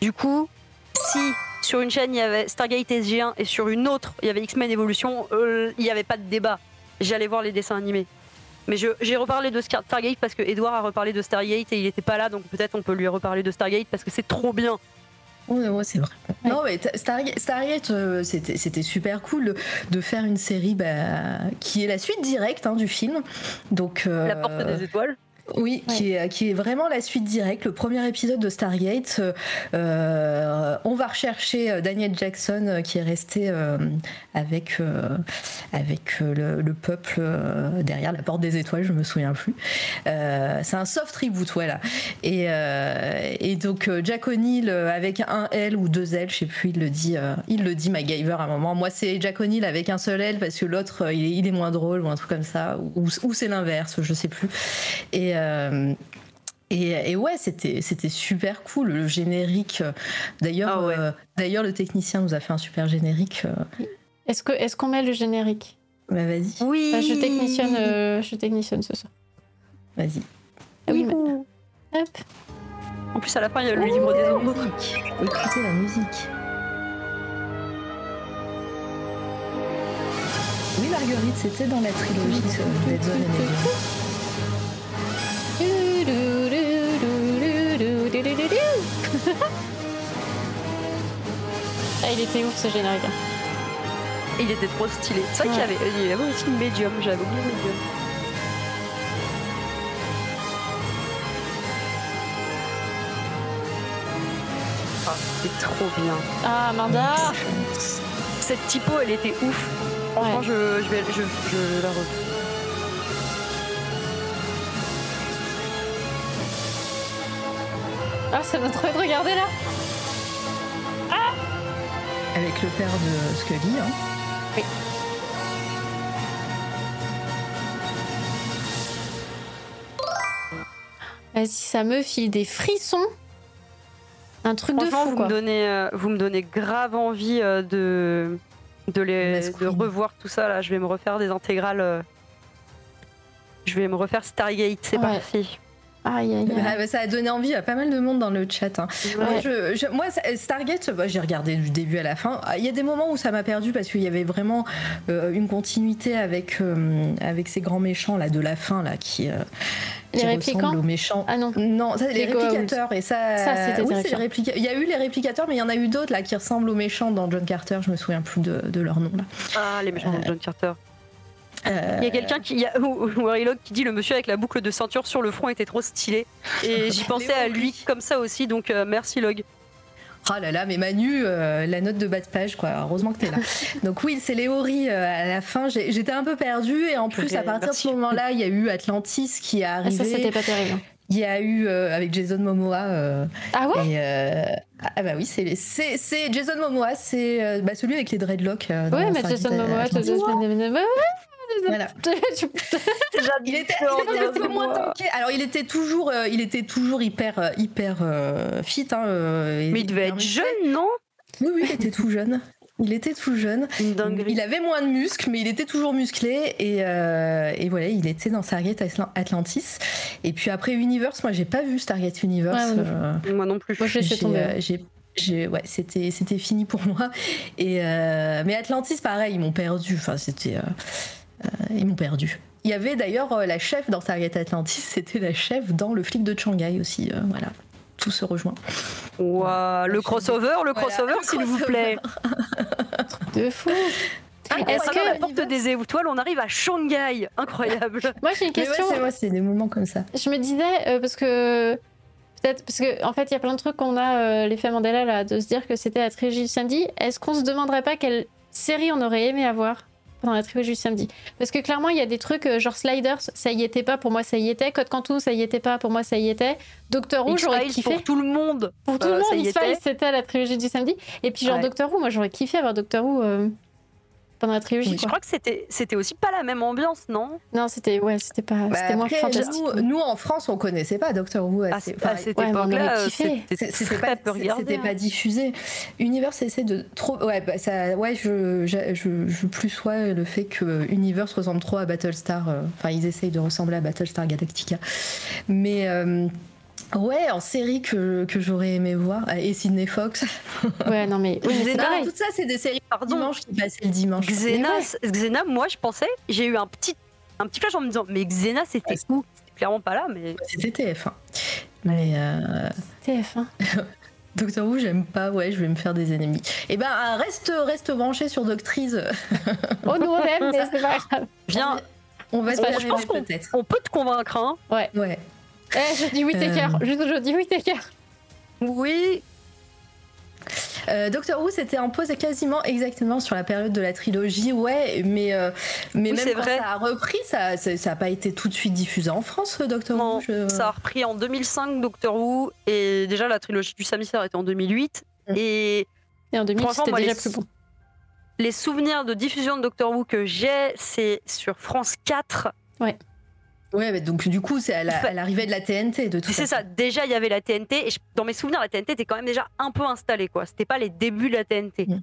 Du coup, si sur une chaîne il y avait Stargate SG1 et sur une autre il y avait X-Men Evolution, euh, il n'y avait pas de débat. J'allais voir les dessins animés. Mais j'ai reparlé de Stargate parce que Edouard a reparlé de Stargate et il n'était pas là, donc peut-être on peut lui reparler de Stargate parce que c'est trop bien. Ouais, c'est vrai. Non, mais Stargate, euh, c'était super cool de faire une série bah, qui est la suite directe hein, du film. Donc, euh, La porte des étoiles. Oui, qui, est, qui est vraiment la suite directe, le premier épisode de Stargate. Euh, on va rechercher euh, Daniel Jackson euh, qui est resté avec, avec le, peuple derrière la porte des étoiles, je me souviens plus. c'est un soft reboot, voilà. Et, et donc Jack O'Neill avec un L ou deux L, je sais plus, il le dit, il le dit MacGyver à un moment. Moi, c'est Jack O'Neill avec un seul L parce que l'autre, il, est moins drôle ou un truc comme ça, ou, ou c'est l'inverse, je sais plus. Et euh, et, ouais, c'était c'était super cool le générique. D'ailleurs, ah euh, d'ailleurs le technicien nous a fait un super générique. Euh. Est-ce que est-ce qu'on met le générique? Bah vas-y. Oui. je technitionne je technitionne ce soir. Vas-y. Ah oui. Hop. En plus à la fin il y a le livre des ombres. Écoutez la musique. Oui Marguerite, c'était dans la trilogie Dead Zone et ah, il était ouf ce générique. Il était trop stylé. C'est vrai qu'il y avait, il y avait aussi une médium, j'avais oublié médium. Ah, c'était trop bien. Ah, Amanda Cette typo, elle était ouf. Franchement, je, je, vais, je, je la revois. Ah, ça donne trop de regarder là Ah Avec le père de Scully, hein Oui. Vas-y, ça me file des frissons. Un truc de fou, vous Me donnez, euh, vous me donnez grave envie euh, de, de, les, de revoir tout ça. Là, je vais me refaire des intégrales. Euh, je vais me refaire Stargate, c'est parti. Aïe, aïe, ah, bah, ça a donné envie à pas mal de monde dans le chat. Hein. Moi, Stargate, bah, j'ai regardé du début à la fin. Ah, il y a des moments où ça m'a perdu parce qu'il y avait vraiment euh, une continuité avec, euh, avec ces grands méchants là, de la fin là, qui, euh, les ressemblent aux méchants. Ah non, non ça, les réplicateurs. Et ça, ça c'était Il y a eu les réplicateurs, mais il y en a eu d'autres là qui ressemblent aux méchants dans John Carter. Je me souviens plus de, de leur nom là. Ah, les méchants dans John Carter. Il y a quelqu'un qui, a, ou, qui dit le monsieur avec la boucle de ceinture sur le front était trop stylé. Et j'y pensais à lui comme ça aussi, donc euh, merci Log. Ah là là, mais Manu, euh, la note de bas de page, quoi. Heureusement que t'es là. Donc oui, c'est Léori euh, à la fin. J'étais un peu perdue et en plus, à partir de ce moment-là, il y a eu Atlantis qui est arrivé. Ah, ça, c'était pas terrible. Il y a eu avec Jason Momoa. ah ouais Ah bah oui, c'est Jason Momoa, c'est bah, celui avec les dreadlocks. ouais, mais Jason Momoa, voilà. il était, un peu moins tanké. Alors il était toujours, euh, il était toujours hyper, euh, hyper euh, fit. Hein, Mais il devait être jeune, non? Oui, oui, il était tout jeune. Il était tout jeune. Il avait moins de muscles, mais il était toujours musclé. Et, et voilà, il était dans Stargate Atlantis. Et puis après Universe, moi j'ai pas vu Stargate Universe. moi non plus. Moi j'ai ouais, c'était c'était fini pour moi. Et mais Atlantis, pareil, ils m'ont perdu. Enfin, c'était euh, ils m'ont perdu. Il y avait d'ailleurs euh, la chef dans Stargate Atlantis, c'était la chef dans Le flic de Shanghai aussi. Euh, voilà. tout se rejoint. Wow, le crossover, le crossover, s'il vous plaît. de fou. Est-ce que la porte des étoiles, on arrive à Shanghai Incroyable. moi j'ai une question. Ouais, c'est des moments comme ça. Je me disais euh, parce que peut-être parce que en fait il y a plein de trucs qu'on a euh, l'effet Mandela là de se dire que c'était la trilogie du samedi. Est-ce qu'on se demanderait pas quelle série on aurait aimé avoir? Dans la trilogie du samedi Parce que clairement il y a des trucs euh, genre Sliders, ça y était pas pour moi ça y était. Code Quantum ça y était pas pour moi ça y était. Doctor Who j'aurais kiffé pour tout le monde. Pour tout le monde X-Files c'était la trilogie du samedi. Et puis genre Doctor Who moi j'aurais kiffé avoir Doctor Who pendant la trilogie. Je crois que c'était c'était aussi pas la même ambiance, non? Non, c'était ouais, c'était pas bah c'était moins fantastique. Nous, en France, on connaissait pas Doctor Who. À, cette époque-là, c'était pas, c'était pas diffusé. Universe essaie de trop ouais, bah, ça ouais, je, je, je, plus soit le fait que Universe ressemble trop à Battlestar euh, enfin ils essayent de ressembler à Battlestar Galactica. Mais euh, Ouais, en série que, que j'aurais aimé voir. Et Sidney Fox. Ouais, non mais. Oui, Xena, tout ça, c'est des séries Pardon. dimanche qui passaient le dimanche. Xena, Xena moi, je pensais, j'ai eu un petit, un petit flash en me disant, mais Xena, c'était où C'était clairement pas là, mais. C'était TF1. Mais. Euh... TF1. Doctor Who, j'aime pas, ouais, je vais me faire des ennemis. Eh ben, reste, reste branché sur Doctrice. oh, nous on aime, mais c'est pas grave. Viens. On va se pense qu'on on peut te convaincre, hein. Ouais. Ouais. Eh, je dis oui, t'es cœur. Juste, je dis oui. Euh, Doctor Who, c'était en pause quasiment exactement sur la période de la trilogie, ouais, mais, euh, mais même quand ça a repris, ça n'a pas été tout de suite diffusé en France, Doctor Who. Ça a repris en 2005, Doctor Who, et déjà la trilogie du Sammy était en 2008. Mm. Et, et en 2008, c'était déjà plus bon. Les souvenirs de diffusion de Doctor Who que j'ai, c'est sur France 4. Ouais. Ouais, mais donc du coup, c'est à l'arrivée de la TNT, de tout C'est ça. Déjà, il y avait la TNT, et dans mes souvenirs, la TNT était quand même déjà un peu installée, quoi. C'était pas les débuts de la TNT. Mm.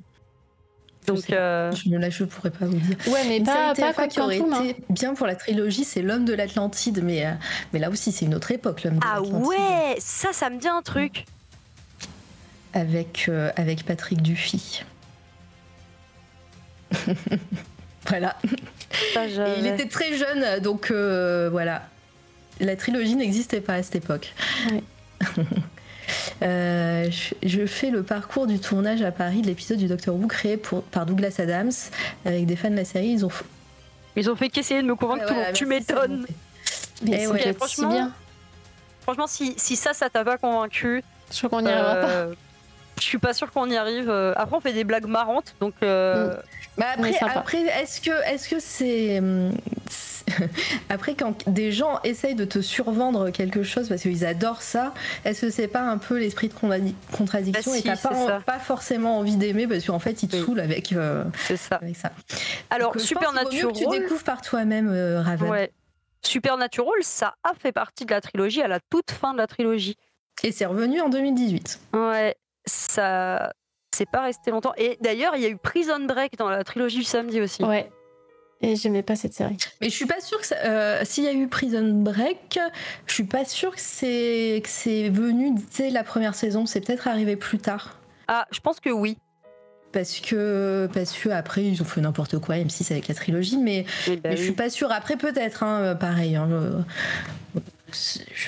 Donc, euh... je, je pourrais pas vous dire. Ouais, mais une pas, pas quoi qui aurait été bien pour la trilogie, c'est l'homme de l'Atlantide, mais euh, mais là aussi, c'est une autre époque, l'homme de ah l'Atlantide. Ah ouais, ça, ça me dit un truc. Avec euh, avec Patrick Dufy. voilà il était très jeune, donc euh, voilà. La trilogie n'existait pas à cette époque. Euh, je, fais le parcours du tournage à Paris de l'épisode du Docteur Who créé par Douglas Adams avec des fans de la série. Ils ont, ils ont fait qu'essayer de me convaincre. tu m'étonnes. Mais franchement, bien. franchement, si, si ça, ça t'a pas convaincu, je crois qu'on n'y arrivera pas. Euh, je suis pas sûre qu'on y arrive. Après, on fait des blagues marrantes, donc. Mm. Bah après, après est-ce que est-ce que c'est après quand des gens essayent de te survendre quelque chose parce qu'ils adorent ça, est-ce que c'est pas un peu l'esprit de contradiction bah et t'as pas, pas, forcément envie d'aimer parce qu'en fait ils te saoulent avec, euh, ça. avec ça. Alors Donc, Supernatural, que tu découvres par toi-même euh, Raven. Ouais. Supernatural, ça a fait partie de la trilogie à la toute fin de la trilogie. Et c'est revenu en 2018. Ouais, ça c'est pas resté longtemps. Et d'ailleurs, il y a eu Prison Break dans la trilogie du samedi aussi. Ouais. Et j'aimais pas cette série. Mais je suis pas sûre que euh, s'il y a eu Prison Break, je suis pas sûre que c'est que c'est venu dès la première saison. C'est peut-être arrivé plus tard. Ah, je pense que oui. Parce que parce que après ils ont fait n'importe quoi M6 avec la trilogie, mais, eh ben je suis pas sûre. Après peut-être, hein, pareil. Hein,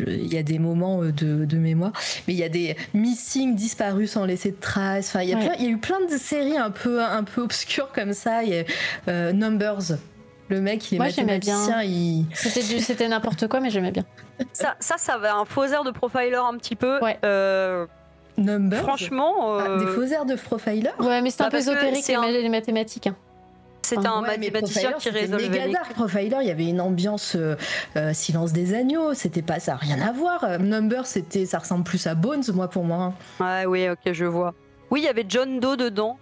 il y a des moments euh, de, mémoire, mais il y a des missing disparus sans laisser de traces. Enfin, il y, a il y a eu plein de séries un peu, un peu obscures comme ça. Il y a euh, Numbers. Le mec, il est Moi, mathématicien. Il... C'était n'importe quoi, mais j'aimais bien. Ça, ça, ça avait un faux air de profiler un petit peu. Ouais. Euh, Numbers Franchement. Ah, des faux airs de profiler Ouais, mais c'est un bah, peu ésotérique, les mathématiques. Hein. C'était un mathématicien qui résolvait méga Profiler, il y avait une ambiance euh, euh, Silence des agneaux, c'était pas ça, rien à voir. Number, c'était, ça ressemble plus à Bones, moi pour moi. Ouais, oui, ok, je vois. Oui, il y avait John Doe dedans.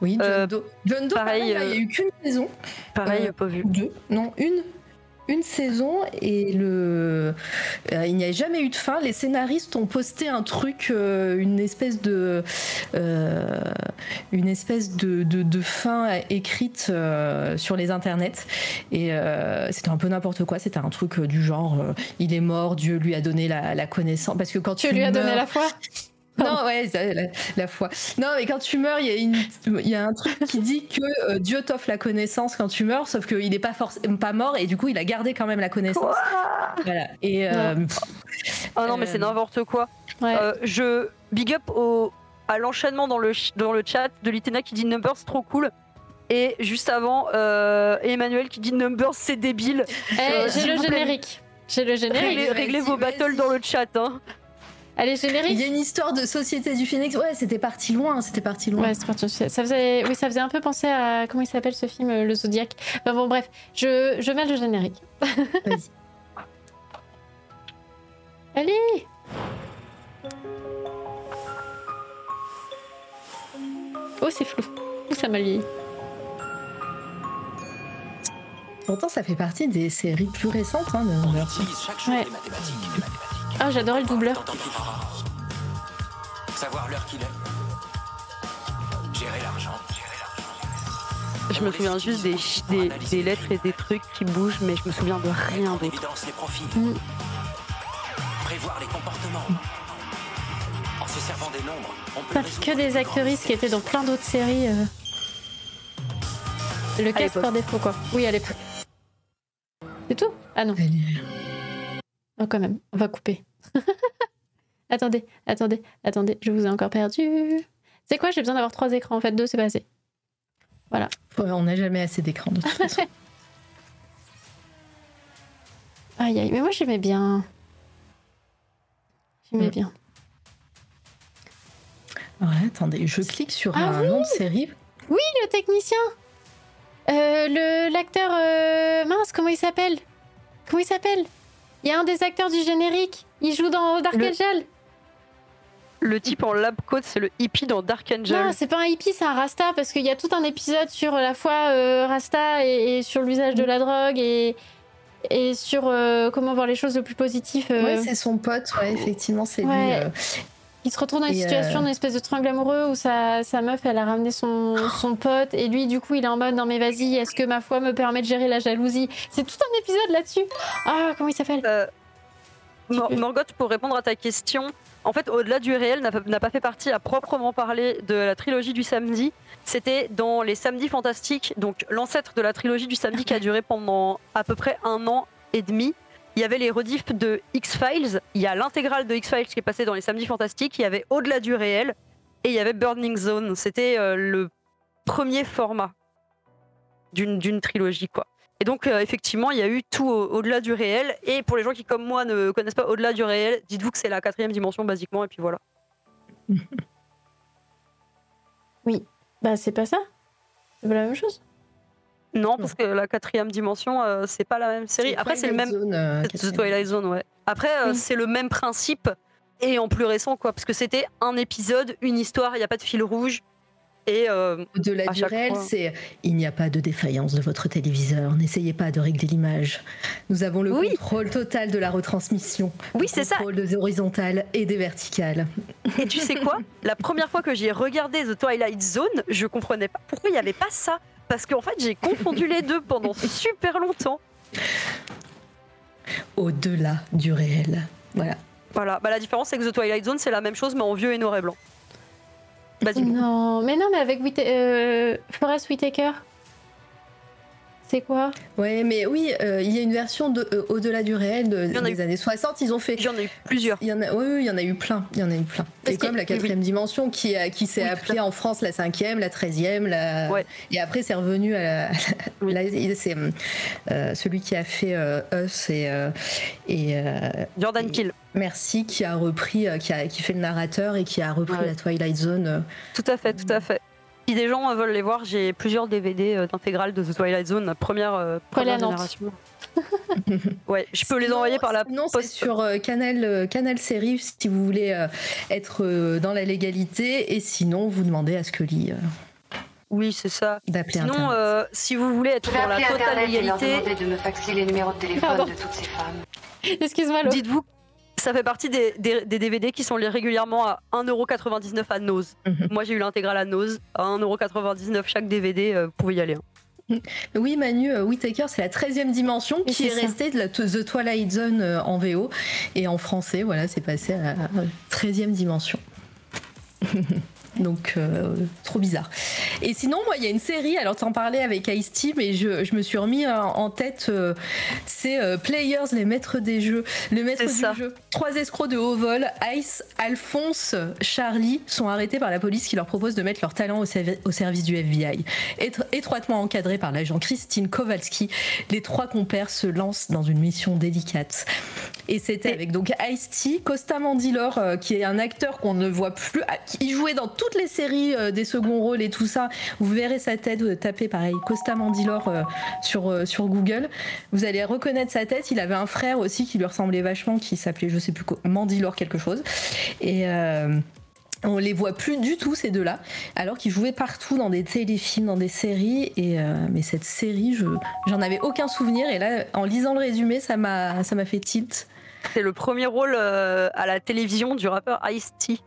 Oui, John euh, Doe. John Doe, pareil, il n'y a eu qu'une saison. Pareil, pas vu. Deux, non, une une saison et le euh, il n'y a jamais eu de fin. Les scénaristes ont posté un truc, euh, une espèce de euh, une espèce de, de, fin écrite sur les internets et c'était un peu n'importe quoi. C'était un truc du genre il est mort, Dieu lui a donné la, la connaissance parce que quand tu lui as donné la foi. Non, ouais, la, foi. Non, mais quand tu meurs, il y, a un truc qui dit que euh, Dieu t'offre la connaissance quand tu meurs, sauf qu'il n'est pas, pas mort et du coup, il a gardé quand même la connaissance. voilà. Et. Euh, oh non, mais c'est euh, n'importe quoi. je big up au, à l'enchaînement dans le, dans le chat de Litena qui dit Numbers trop cool. Et juste avant, Emmanuel qui dit Numbers c'est débile. Eh, j'ai le générique. J'ai le générique. Réglez, vos battles dans le chat. Hein. Allez, générique. Il y a une histoire de Société du Phoenix. Ouais, c'était parti loin, c'était parti loin. Ouais, c'est parti. Ça faisait, oui, ça faisait un peu penser à comment il s'appelle ce film, Le Zodiac. bon, bref, je, je mets le générique. Vas-y. Allez. Oh, c'est flou. ça m'a lié. Pourtant, ça fait partie des séries plus récentes hein, de Ouais. Ah, j'adorais le doubleur. Savoir l'heure qu'il est. Gérer l'argent. Je me souviens juste des, des, des, lettres et des trucs qui bougent, mais je me souviens de rien d'autre. Mm. Prévoir les comportements. En se servant des nombres, on peut que des actrices qui étaient dans plein d'autres séries. Euh... Le casque par défaut, quoi. Oui, à l'époque. C'est tout? Ah non. Oh, quand même, on va couper. attendez, attendez, attendez, je vous ai encore perdu. C'est quoi J'ai besoin d'avoir trois écrans en fait, deux c'est pas assez. Voilà. on n'a jamais assez d'écrans de toute façon. aïe aïe, mais moi j'aimais bien. J'aimais mm. bien. Ouais, attendez, je clique sur ah un nom de série. Oui, le technicien. Euh, le l'acteur euh, mince, comment il s'appelle? Comment il s'appelle? Il y a un des acteurs du générique. Il joue dans Dark Angel. Le type en lab coat, c'est le hippie dans Dark Angel. Non, c'est pas un hippie, c'est un Rasta, parce qu'il y a tout un épisode sur la foi euh, Rasta et, sur l'usage de la drogue et, et sur euh, comment voir les choses le plus positif. Euh. Oui, c'est son pote, ouais, effectivement, c'est lui. Il se retrouve dans une situation d'une espèce de triangle amoureux où sa, sa, meuf, elle a ramené son, son pote et lui, du coup, il est en mode non mais vas-y, est-ce que ma foi me permet de gérer la jalousie? C'est tout un épisode là-dessus. Ah, comment il s'appelle? Euh, Morgoth, pour répondre à ta question, en fait, au-delà du réel, n'a pas fait partie à proprement parler de la trilogie du samedi. C'était dans les Samedis Fantastiques, donc l'ancêtre de la trilogie du samedi qui a duré pendant à peu près un an et demi. Il y avait les rediffs de X-Files, il y a l'intégrale de X-Files qui est passée dans les Samedis Fantastiques, il y avait Au-delà du réel, et il y avait Burning Zone. C'était euh, le premier format d'une trilogie, quoi. Et donc, euh, effectivement, il y a eu tout au-delà du réel. Et pour les gens qui, comme moi, ne connaissent pas au-delà du réel, dites-vous que c'est la quatrième dimension, basiquement, et puis voilà. oui, bah c'est pas ça. C'est pas la même chose. Non, parce que la quatrième dimension, euh, c'est pas la même série. Après, c'est le même. Euh, The Twilight Zone, ouais. Après, euh, c'est le même principe et en plus récent, quoi. Parce que c'était un épisode, une histoire, il n'y a pas de fil rouge. Et de la du réel, c'est il n'y a pas de défaillance de votre téléviseur. N'essayez pas de régler l'image. Nous avons le contrôle total de la retransmission. Oui, c'est ça. Contrôle des horizontales et des verticales. Et tu sais quoi? La première fois que j'ai regardé The Twilight Zone, je comprenais pas pourquoi il n'y avait pas ça parce qu'en fait j'ai confondu les deux pendant super longtemps. Au-delà du réel. Voilà. Voilà, bah, la différence c'est que The Twilight Zone c'est la même chose mais en vieux et noir et blanc. Non, mais non, mais avec euh, Forest Whitaker. C'est quoi? Ouais, mais oui, euh, il y a une version de, euh, au-delà du réel des années 60. Ils ont fait. Il y en a eu plusieurs. Il y en a, oui, oui, il y en a eu plein. Il y en a eu plein. C'est comme la quatrième dimension qui, a, qui s'est appelée en France la cinquième, la treizième, la... et après c'est revenu à la. c'est euh, celui qui a fait Us et. et Jordan Kill. Merci, qui a repris, qui, a, qui fait le narrateur et qui a repris la Twilight Zone. Tout à fait, tout à fait. Si des gens veulent les voir, j'ai plusieurs DVD euh, d'intégrale de The Twilight Zone, première, euh, première génération. ouais, je peux les envoyer par la non, c'est sur euh, Canal Canal Série si vous voulez être dans la légalité et sinon vous demandez à Scully. Oui, c'est ça. Sinon, si vous voulez être dans la totale légalité, de me faxer les numéros de téléphone de toutes ces femmes. Excuse-moi. Dites-vous ça fait partie des, DVD qui sont régulièrement à 1,99€ à Nose. Mhm. Moi, j'ai eu l'intégrale à Nose. À 1,99€ chaque DVD, euh, vous pouvez y aller. Hein. Oui, Manu, euh, Whitaker, c'est la 13e dimension qui est, restée de la The Twilight Zone euh, en VO. Et en français, voilà, c'est passé à la 13e dimension. Donc, trop bizarre. Et sinon, moi, il y a une série, alors t'en parlais avec Ice-T, mais je, je, me suis remis en tête, c'est Players, les maîtres des jeux. Le maître du jeu. Trois escrocs de haut vol, Ice, Alphonse, Charlie, sont arrêtés par la police qui leur propose de mettre leur talent au, au service du FBI. étroitement encadrés par l'agent Christine Kowalski, les trois compères se lancent dans une mission délicate. Et c'était avec donc Ice-T, Costa Mandylor, euh, qui est un acteur qu'on ne voit plus. Ah, il jouait dans toutes les séries euh, des seconds rôles et tout ça. Vous verrez sa tête, vous tapez pareil Costa Mandylor euh, sur, sur Google. Vous allez reconnaître sa tête. Il avait un frère aussi qui lui ressemblait vachement, qui s'appelait, je sais plus quoi, Mandylor quelque chose. Et. on les voit plus du tout ces deux-là, alors qu'ils jouaient partout dans des téléfilms, dans des séries. Et mais cette série, je j'en avais aucun souvenir. Et là, en lisant le résumé, ça m'a ça m'a fait tilt. C'est le premier rôle euh, à la télévision du rappeur Ice-T.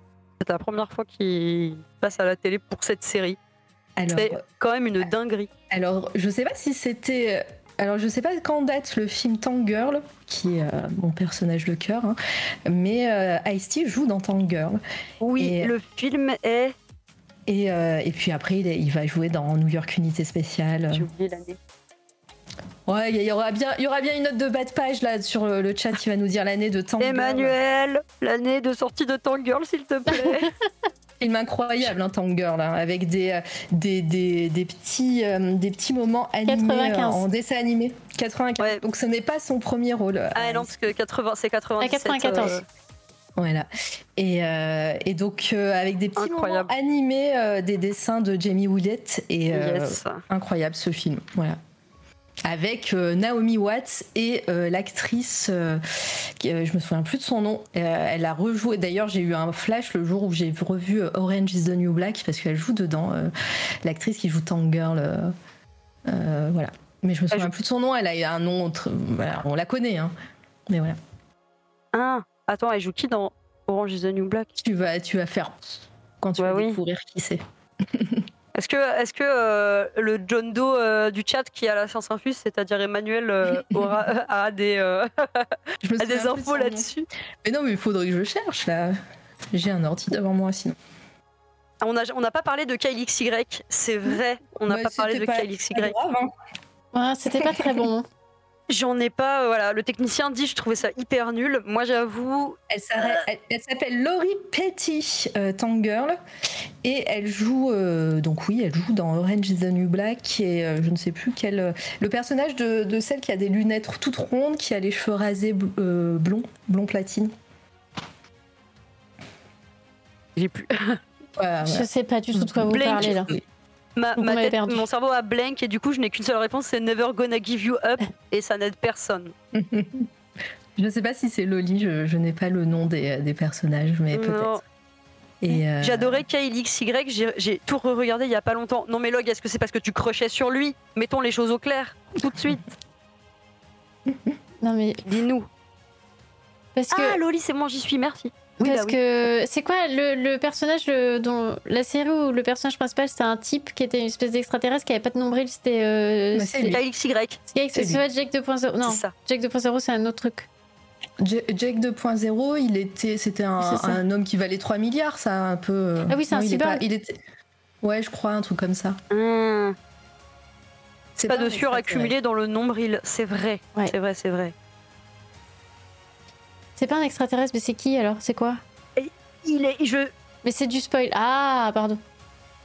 C'est la première fois qu'il passe à la télé pour cette série. C'est quand même une dinguerie. Alors, je sais pas si c'était. Alors, je sais pas quand date le film Tank Girl, qui est euh, mon personnage de cœur, hein, mais euh, Ice-T joue dans Tank Girl. Oui, le film est. Et, et puis après, il, il, va jouer dans New York Unité Spéciale. J'ai oublié l'année. Ouais, il y aura bien, il y aura bien une note de bas de page là sur le chat qui va nous dire l'année de Tank Emmanuel, l'année de sortie de Tank Girl, s'il te plaît. film incroyable, hein, Tank Girl, hein, avec des, euh, des, des, des petits, euh, des petits moments animés euh, en dessin animé. 95. Donc ce n'est pas son premier rôle. Ah non, parce que 80, c'est 97. 94. Voilà. Et, et donc avec des petits moments animés, des dessins de Jamie Willett et incroyable ce film. Voilà avec euh, Naomi Watts et euh, l'actrice, euh, je me souviens plus de son nom, elle a rejoué, d'ailleurs j'ai eu un flash le jour où j'ai revu Orange is the New Black parce qu'elle joue dedans, l'actrice qui joue Tank Girl. voilà. Mais je me souviens plus de son nom, elle a un nom, on la connaît, hein. mais voilà. Ah, attends, elle joue qui dans Orange is the New Black? Tu vas, tu vas faire quand tu vas découvrir qui c'est. Est-ce que, est que euh, le John Doe euh, du chat qui a la science infuse, c'est-à-dire Emmanuel, euh, aura, a des, des infos là-dessus? Mais non, mais il faudrait que je cherche là. J'ai un ordi devant moi sinon. Ah, on n'a on pas parlé de KLXY, c'est vrai, on n'a pas parlé de KLXY. Hein. C'était pas très bon. J'en ai pas. Euh, voilà, le technicien dit je trouvais ça hyper nul. Moi, j'avoue. Elle s'appelle Laurie Petty, euh, Tank Girl, et elle joue. Euh, donc oui, elle joue dans Orange is the New Black, et je ne sais plus quel. le personnage de, celle qui a des lunettes toutes rondes, qui a les cheveux rasés blonds, blond platine. J'ai plus. Je sais pas du tout de quoi vous parlez là. Ma, mon cerveau a blank et du coup je n'ai qu'une seule réponse, c'est Never Gonna Give You Up et ça n'aide personne. je ne sais pas si c'est Loli, je, n'ai pas le nom des, des personnages, mais peut-être. Euh... J'adorais KLXY, j'ai tout re-regardé il y a pas longtemps. Non mais Log, est-ce que c'est parce que tu crochais sur lui? Mettons les choses au clair, tout de suite. non mais... Dis-nous. Parce que... Ah Loli, c'est moi, j'y suis, merci. Parce bah que c'est quoi le, personnage dont la série où le personnage principal c'était un type qui était une espèce d'extraterrestre qui avait pas de nombril, c'était. Euh, bah, c'est XY. C'est pas Jake 2.0. Non, Jake 2.0 c'est un autre truc. Jake 2.0, il était, c'était un, homme qui valait 3 milliards, ça un peu. Euh, ah oui, c'est un cyborg. Il, était, ouais, je crois un truc comme ça. Mmh. C'est pas, de suraccumulé dans le nombril, c'est vrai, c'est vrai, c'est vrai. C'est pas un extraterrestre, mais c'est qui alors? C'est quoi? Il est. Je... Mais c'est du spoil. Ah, pardon.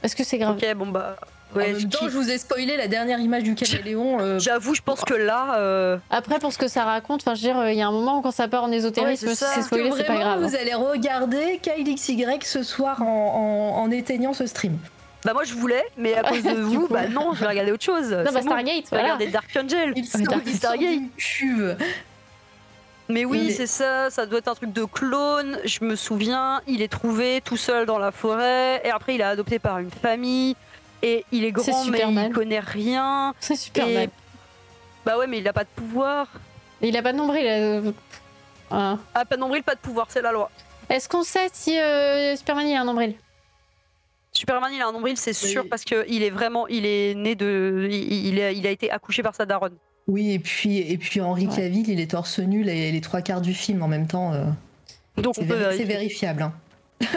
Est-ce que c'est grave Ok, bon bah. Ouais, en même temps, je vous ai spoilé la dernière image du caméléon. Euh, J'avoue, je pense que là. Euh, Après, pour ce que ça raconte, enfin, je veux dire, il y a un moment où quand ça part en ésotérisme, c'est spoilé, c'est pas grave. Vous allez regarder KLXY ce soir en, éteignant ce stream. Bah moi je voulais, mais à cause de vous, bah non, je vais regarder autre chose. Non, bah Stargate, voilà. Regarder Dark Angel. Il Stargate. Mais oui, c'est ça, ça doit être un truc de clone. Je me souviens, il est trouvé tout seul dans la forêt, et après il est adopté par une famille, et il est grand, mais il connaît rien. C'est super mal. Bah ouais, mais il a pas de pouvoir. il a pas de nombril. Euh, ah. ah, pas de nombril, pas de pouvoir, c'est la loi. Est-ce qu'on sait si euh, Superman il a un nombril? Superman il a un nombril, c'est sûr, parce qu'il est vraiment, il est né de, il, a, il a été accouché par sa daronne. Oui, et puis, et puis Henri Cavill, il est torse nu les, les trois quarts du film en même temps. Euh, Donc c'est vérifiable. Hein.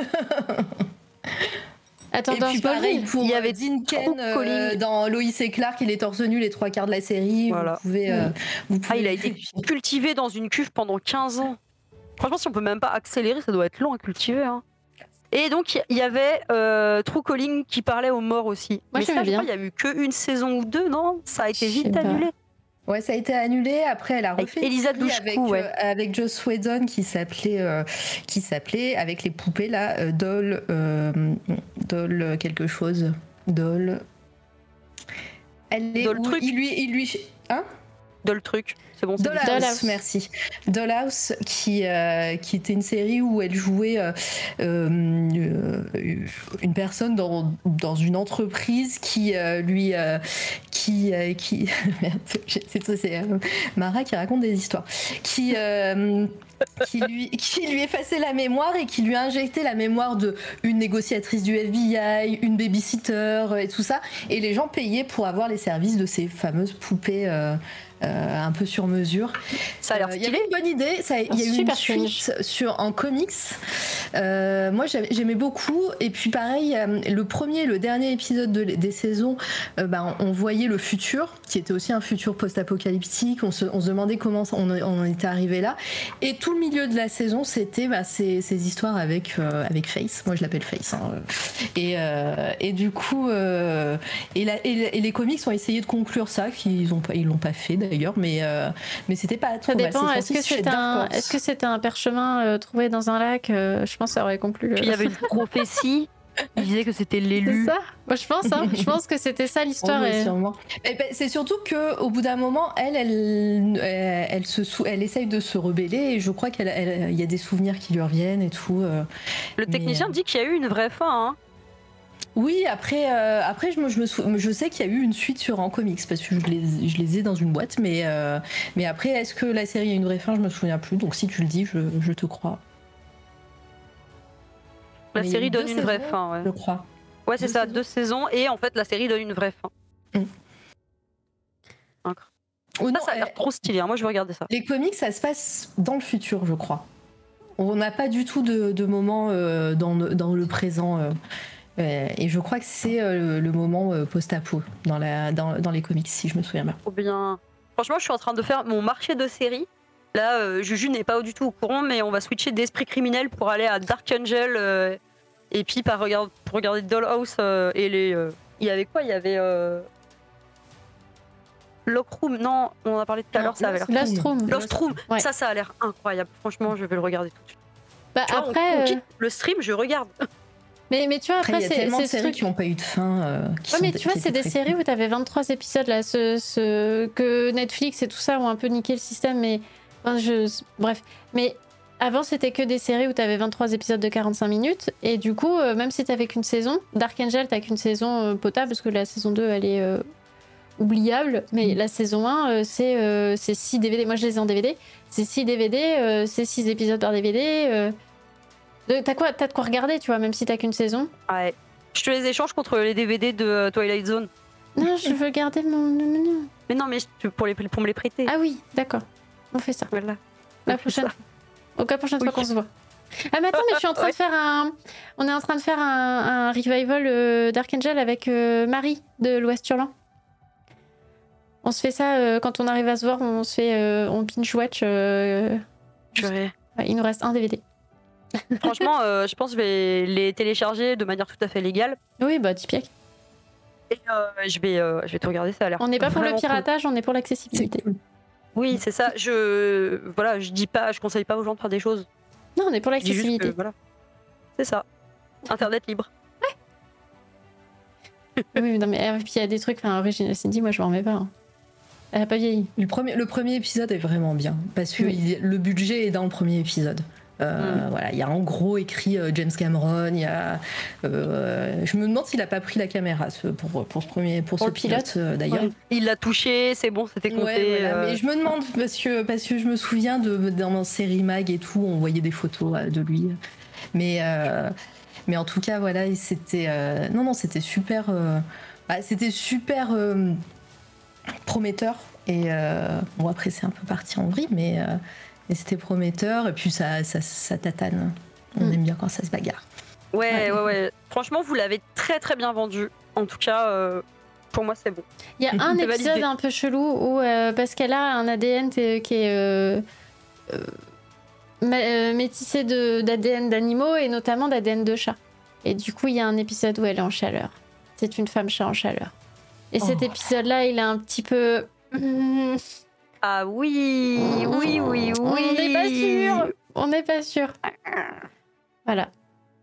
Attends, dans puis pareil pour il y avait Dean Ken euh, dans Lois et Clark, il est torse nu les trois quarts de la série. Voilà. Vous pouvez, euh, vous ah, il a été cultivé dans une cuve pendant 15 ans. Franchement, si on peut même pas accélérer, ça doit être long à cultiver. Hein. Et donc, il y avait euh, True Calling qui parlait aux morts aussi. Moi, Mais ça, bien. il y a eu qu'une saison ou deux, non? Ça a été vite annulé. Ouais, ça a été annulé. Après, elle a refait Elisa avec, ouais. euh, avec Joss Whedon qui s'appelait, euh, qui s'appelait avec les poupées là, euh, Doll, Doll quelque chose, Doll. Elle est Doll truc. Il lui, il lui, hein? Doll truc. Dollhouse, merci. Dollhouse, qui, euh, qui était une série où elle jouait euh, euh, une personne dans, dans, une entreprise qui lui. qui. qui c'est Mara qui raconte des histoires. Qui. qui lui, qui lui effaçait la mémoire et qui lui injectait la mémoire de une négociatrice du FBI, une babysitter et tout ça. Et les gens payaient pour avoir les services de ces fameuses poupées euh, un peu sur mesure. Ça a l'air Il y avait une bonne idée. Il y a eu une suite sur, en comics. Euh, moi, j'aimais beaucoup. Et puis, pareil, euh, le premier, le dernier épisode de, des saisons, ben, on voyait le futur, qui était aussi un futur post-apocalyptique. On se, on se, demandait comment on, on, était arrivé là. Et tout le milieu de la saison, c'était bah, ces, ces, histoires avec, avec Face. Moi, je l'appelle Face. Hein. Et, et, du coup, et, la, et, les comics ont essayé de conclure ça, qu'ils pas, ils l'ont pas fait d'ailleurs, mais, euh, mais c'était pas trop. Ça dépend. Est-ce que c'était un, est-ce que c'était un perchemin euh, trouvé dans un lac euh, Je pense que ça aurait conclu. il y avait une prophétie. Il disait que c'était l'élu. C'est ça Moi, je pense. Hein. je pense que c'était ça l'histoire. et... Ben, c'est surtout que au bout d'un moment, elle, elle, elle, se elle essaye de se rebeller et je crois qu'il y a des souvenirs qui lui reviennent et tout. Le technicien dit qu'il y a eu une vraie fin. Hein. Oui, après, euh, après je, me, je, je sais qu'il y a eu une suite sur en comics parce que je les, je les ai dans une boîte, mais, euh, mais après, est-ce que la série a une vraie fin Je me souviens plus, donc si tu le dis, je, je te crois. La série donne une vraie fin, ouais. Je crois. Ouais, c'est ça, deux saisons, et en fait, la série donne une vraie fin. Mm. Oh ça, ça a l'air trop stylé, hein. moi je veux regarder ça. Les comics, ça se passe dans le futur, je crois. On n'a pas du tout de, de moment euh, dans, dans, le présent. Euh, et je crois que c'est euh, le, moment euh, post-apo dans, dans, les comics, si je me souviens bien. Trop bien. Franchement, je suis en train de faire mon marché de séries. Là, Juju n'est pas du tout au courant, mais on va switcher d'esprit criminel pour aller à Dark Angel. et puis par regard, pour regarder Dollhouse et les. il y avait quoi? Il y avait. Lockroom, non, on en a parlé tout à l'heure, ça avait l'air. Lost Room. Lost Room, ça, ça a l'air incroyable. Franchement, je vais le regarder tout de suite. Bah, après, le stream, je regarde. Mais, mais tu vois, après, il y a tellement de séries qui n'ont pas eu de fin. Euh, ouais, mais tu vois, c'est des séries où tu avais 23 épisodes là, ce, ce, que Netflix et tout ça ont un peu niqué le système. Mais je, bref, mais avant c'était que des séries où tu avais 23 épisodes de 45 minutes. Et du coup, euh, même si tu n'avais qu'une saison, Dark Angel, tu qu'une saison euh, potable parce que la saison 2 elle est oubliable. Mais mm. la saison 1, c'est 6 DVD. Moi je les ai en DVD. C'est 6 DVD, c'est 6 épisodes par DVD. T'as quoi T'as de quoi regarder, tu vois, même si t'as qu'une saison. Ouais. Je te les échange contre les DVD de euh, Twilight Zone. Non, je veux garder mon. Mais non, mais pour, les, pour me les prêter. Ah oui, d'accord. On fait ça. Voilà. La prochaine. Au cas prochaine fois qu'on se voit. Ah mais attends, mais je suis en train de faire un. On est en train de faire un, revival euh, Dark Angel avec euh, Marie de l'Ouest Hurlant. On se fait ça quand on arrive à se voir, on se fait, on binge watch. il nous reste un DVD. Franchement, euh, je pense que je vais les télécharger de manière tout à fait légale. Oui, bah typique. Et euh, je, vais, euh, je vais tout regarder, ça a l'air. On n'est pas pour le piratage, on est pour l'accessibilité. Oui, c'est ça. Je voilà, je dis pas, je conseille pas aux gens de faire des choses. Non, on est pour l'accessibilité. Voilà. C'est ça. Internet libre. Ouais. oui, non, mais puis il y a des trucs, enfin, Original Cindy, moi je m'en remets pas. Hein. Elle a pas vieilli. Le premier, le premier épisode est vraiment bien parce que le budget est dans le premier épisode. Euh, mm. Voilà, il y a en gros écrit euh, James Cameron. Il y a, euh, je me demande s'il a pas pris la caméra pour, pour ce premier pour, ce pilote, d'ailleurs. Il l'a touché, c'est bon, c'était compté. Mais je me demande parce que parce que je me souviens de dans série mag et tout, on voyait des photos de lui. Mais mais en tout cas, voilà, c'était non non, c'était super. Bah, c'était super prometteur. Et bon après c'est un peu parti en vrille, mais et c'était prometteur, et puis ça, ça, tatane. On mm. aime bien quand ça se bagarre. Ouais, ouais, ouais. Franchement, vous l'avez très très bien vendu. En tout cas, euh, pour moi, c'est bon. Il y a un épisode un peu chelou où, euh, parce qu'elle a un ADN qui est euh, métissé d'ADN d'animaux et notamment d'ADN de chat. Et du coup, il y a un épisode où elle est en chaleur. C'est une femme chat en chaleur. Et cet oh. épisode-là, il est un petit peu. Ah oui, oui, oui, oui. On n'est pas sûr. On n'est pas sûr. Voilà.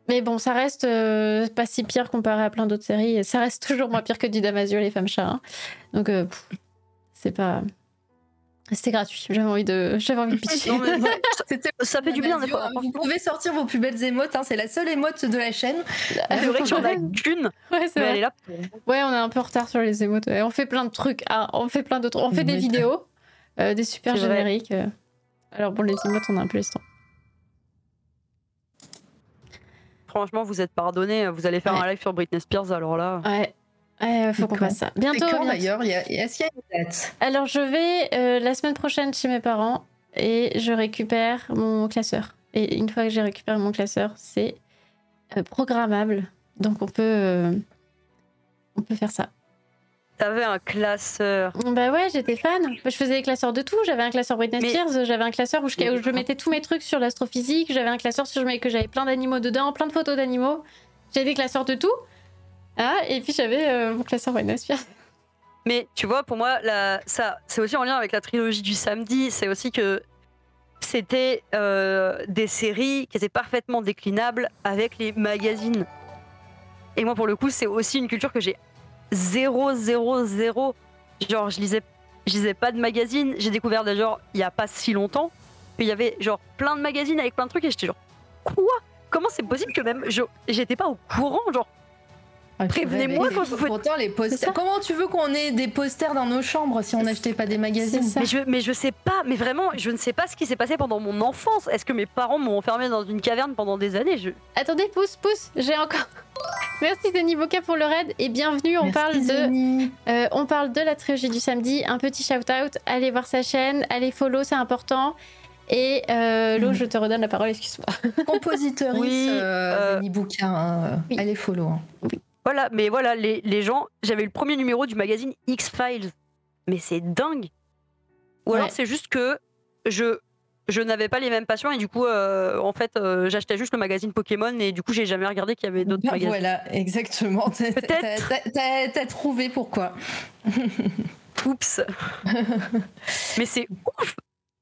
Mais bon, ça reste euh, pas si pire comparé à plein d'autres séries. Ça reste toujours moins pire que du Damasio, les femmes chats. Hein. Donc, euh, c'est pas. C'était gratuit. J'avais envie de, j'avais envie de pitcher. ça fait du bien des fois. Vous pouvez sortir vos plus belles émotes. Hein. C'est la seule émote de la chaîne. C'est vrai que j'en ai qu'une. Ouais, c'est vrai. Ouais, on est un peu en retard sur les émotes. On fait plein de trucs. Ah, on fait plein d'autres. On fait des vidéos, euh, des super génériques. Alors bon, les émotes, on a un peu les temps. franchement, vous êtes pardonné. Vous allez faire un live sur Britney Spears, alors là. Ouais. Ouais, faut qu'on fasse ça. Bientôt. d'ailleurs Est-ce qu'il y a une date? Alors, je vais euh, la semaine prochaine chez mes parents et je récupère mon classeur. Et une fois que j'ai récupéré mon classeur, c'est euh, programmable. Donc, on peut, euh, on peut faire ça. T'avais un classeur. Bah ouais, j'étais fan. Je faisais des classeurs de tout. J'avais un classeur Britney Spears, j'avais un classeur où je, mettais tous mes trucs sur l'astrophysique, j'avais un classeur sur que j'avais plein d'animaux dedans, plein de photos d'animaux. J'avais des classeurs de tout. Ah, et puis j'avais euh, mon classeur Britney Spears. Mais tu vois, pour moi, ça, c'est aussi en lien avec la trilogie du samedi. C'est aussi que c'était euh, des séries qui étaient parfaitement déclinables avec les magazines. Et moi, pour le coup, c'est aussi une culture que j'ai 0, 0, 0. Genre, je lisais, je lisais pas de magazines. J'ai découvert d'ailleurs il y a pas si longtemps qu'il y avait genre plein de magazines avec plein de trucs et j'étais genre quoi? Comment c'est possible que même j'étais pas au courant genre ah, Prévenez-moi quand vous Pourtant, les posters. Comment tu veux qu'on ait des posters dans nos chambres si on n'achetait pas des magazines mais je, mais je sais pas, mais vraiment, je ne sais pas ce qui s'est passé pendant mon enfance. Est-ce que mes parents m'ont enfermé dans une caverne pendant des années? Je... Attendez, pousse, pousse, j'ai encore. Merci Denis Boca pour le raid et bienvenue. On parle de, euh, on parle de la trilogie du samedi. Un petit shout out. Allez voir sa chaîne, allez follow, c'est important. Et euh, Lo, je te redonne la parole, excuse-moi. Compositeur oui, euh, euh, Denis Bouquin, hein, allez follow. Hein. Oui. Voilà, mais voilà, les, les gens, j'avais le premier numéro du magazine X-Files. Mais c'est dingue. Ou alors c'est juste que je, je n'avais pas les mêmes passions et du coup, euh, en fait, euh, j'achetais juste le magazine Pokémon et du coup, j'ai jamais regardé qu'il y avait d'autres bah, magazines. Voilà, exactement. T'as trouvé pourquoi. Oups. mais c'est ouf.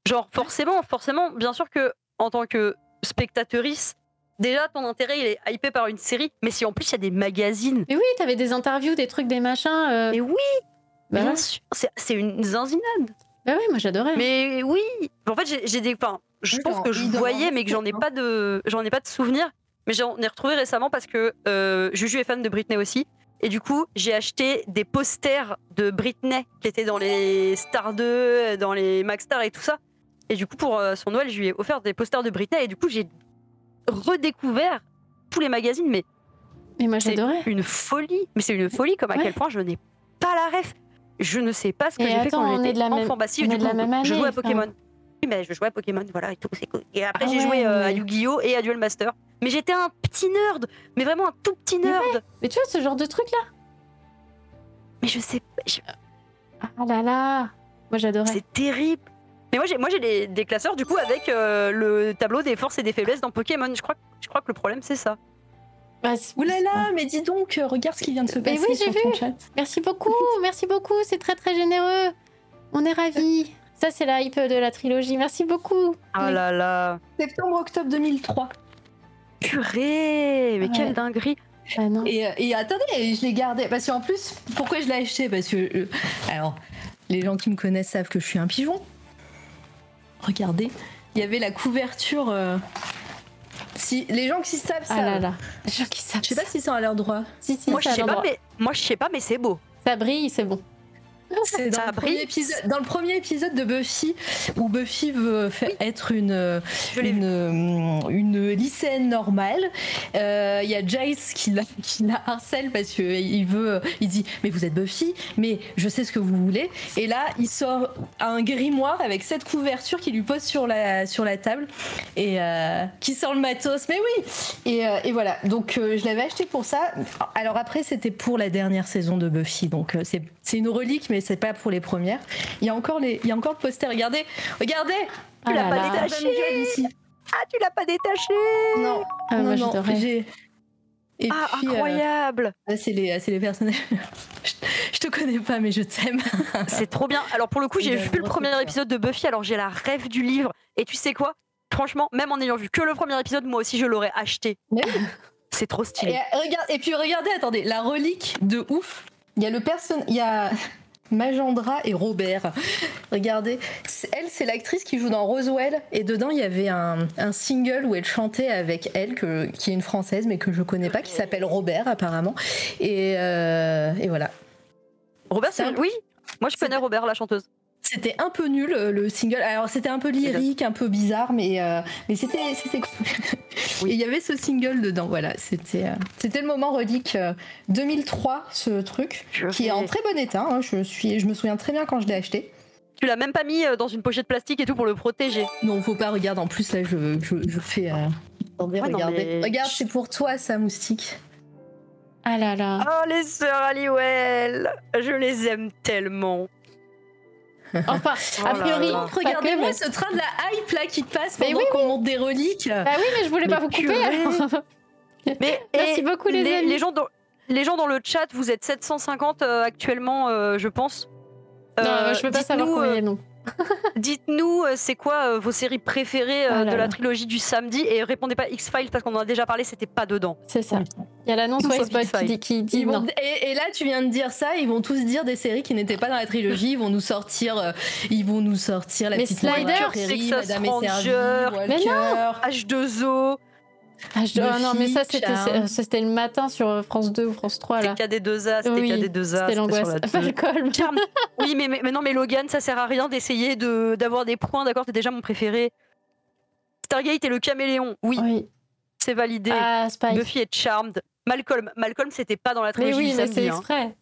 Genre, forcément, forcément, bien sûr que en tant que spectatrice, déjà ton intérêt il est hypé par une série, mais si en plus il y a des magazines. Mais oui, t'avais des interviews, des trucs, des machins. Euh. Mais oui, bah bien sûr, c'est une zinzinade. Bah oui, moi j'adorais. Mais oui, en fait j'ai des, enfin, je pense que je voyais, mais que j'en ai pas de, j'en ai pas de souvenirs. Mais j'en ai retrouvé récemment parce que euh, Juju est fan de Britney aussi. Et du coup, j'ai acheté des posters de Britney qui étaient dans les Star 2, dans les Max Star et tout ça. Et du coup, pour euh, son Noël, je lui ai offert des posters de Britney. Et du coup, j'ai redécouvert tous les magazines, mais, mais moi c'est une folie. Mais c'est une folie comme à quel point je n'ai pas la ref. Je ne sais pas ce que j'ai fait quand j'étais enfant. Bah si, du coup, je jouais à Pokémon. Oui, mais je jouais à Pokémon, voilà, et tout. Et après, ah j'ai joué euh, à Yu-Gi-Oh! et à Duel Master. Mais j'étais un petit nerd, mais vraiment un tout petit nerd. Mais, tu vois, ce genre de truc là Mais je sais. Ah là là Moi j'adorais. C'est terrible. Mais moi j'ai moi j'ai des, classeurs du coup avec euh, le tableau des forces et des faiblesses dans Pokémon. Je crois je crois que le problème c'est ça. Bah, Oulala, mais dis donc, euh, regarde ce qui vient de se passer oui, sur ton chat. Merci beaucoup, merci beaucoup, c'est très très généreux. On est ravis. Ça c'est la hype de la trilogie. Merci beaucoup. Ah là là. Septembre-octobre 2003. Purée, mais quelle dinguerie. Ah et, euh, et, attendez, je l'ai gardé parce qu'en plus, pourquoi je l'ai acheté? Parce que alors, les gens qui me connaissent savent que je suis un pigeon. Regardez, il y avait la couverture. Euh, si les gens qui savent ça. Ah là là. Les gens qui savent. Je sais pas s'ils sont à leur droit. moi je sais pas, mais moi je sais pas, mais c'est beau. Ça brille, c'est bon. C'est dans, le premier épisode, dans le premier épisode de Buffy où Buffy veut faire être une, une, une, lycéenne normale. Euh, il y a Jace qui la, qui la harcèle parce qu'il veut, il dit mais vous êtes Buffy, mais je sais ce que vous voulez. Et là, il sort un grimoire avec cette couverture qu'il lui pose sur la, sur la table et euh, qui sort le matos. Mais oui. Et, euh, et voilà. Donc je l'avais acheté pour ça. Alors après, c'était pour la dernière saison de Buffy, donc c'est c'est une relique, mais c'est pas pour les premières. Il y a encore les, il y a encore le poster. Regardez, regardez. Tu l'as pas détaché. Ah, tu l'as pas détaché. Non, ah, non, non. Et ah, puis, euh, incroyable C'est les, les personnages. je, te connais pas, mais je t'aime. c'est trop bien. Alors pour le coup, j'ai vu le premier épisode de Buffy, alors j'ai la rêve du livre. Et tu sais quoi? Franchement, même en ayant vu que le premier épisode, moi aussi je l'aurais acheté. C'est trop stylé. Et, regarde, et puis regardez, attendez, la relique de ouf il y a le person... il y a Majandra et Robert. Regardez, elle, c'est l'actrice qui joue dans Roswell. Et dedans, il y avait un, single où elle chantait avec elle, que, qui est une française, mais que je connais pas, qui s'appelle Robert, apparemment. Et, euh, et voilà. Robert, c'est. Oui, moi je connais Robert, la chanteuse. C'était un peu nul le single. Alors c'était un peu lyrique, un peu bizarre, mais euh, mais c'était c'était il y avait ce single dedans. Voilà, c'était euh, c'était le moment relique 2003 euh, ce truc qui est en très bon état. Hein. Je suis je me souviens très bien quand je l'ai acheté. Tu l'as même pas mis dans une pochette plastique et tout pour le protéger. Non, faut pas. Regarde, en plus là, je, je, fais. Attendez, regardez. Regarde, c'est pour toi, ça moustique. Ah là là. Oh les sœurs Aliwell, je les aime tellement. Enfin, a oh priori, regardez-moi ce train de la hype là qui passe pendant qu'on monte des reliques. Bah oui, mais je voulais pas vous couper. mais merci beaucoup les, les, les gens dans les gens dans le chat, vous êtes 750 euh, actuellement, euh, je pense. non, euh, je peux pas savoir combien, non. Dites-nous, euh, c'est quoi euh, vos séries préférées euh, oh de la trilogie du samedi et répondez pas X-Files parce qu'on en a déjà parlé, c'était pas dedans. C'est ça. Il y a l'annonce qui, dit, non. Et, là, tu viens de dire ça, ils vont tous dire des séries qui n'étaient pas dans la trilogie, ils vont nous sortir, ils vont nous sortir la petite Sliders, Madame Mais non, H2O. Ah, ah non, mais ça, c'était le matin sur France 2 ou France 3. C'était KD2A, c'était oui, KD2A. C'était l'angoisse. oui, mais, mais, non, mais Logan, ça sert à rien d'essayer d'avoir des points, d'accord T'es déjà mon préféré. Stargate et le caméléon, oui. C'est validé. Ah, Buffy est charmed. Malcolm, Malcolm, c'était pas dans la trilogie. Mais oui, mais c'est hein.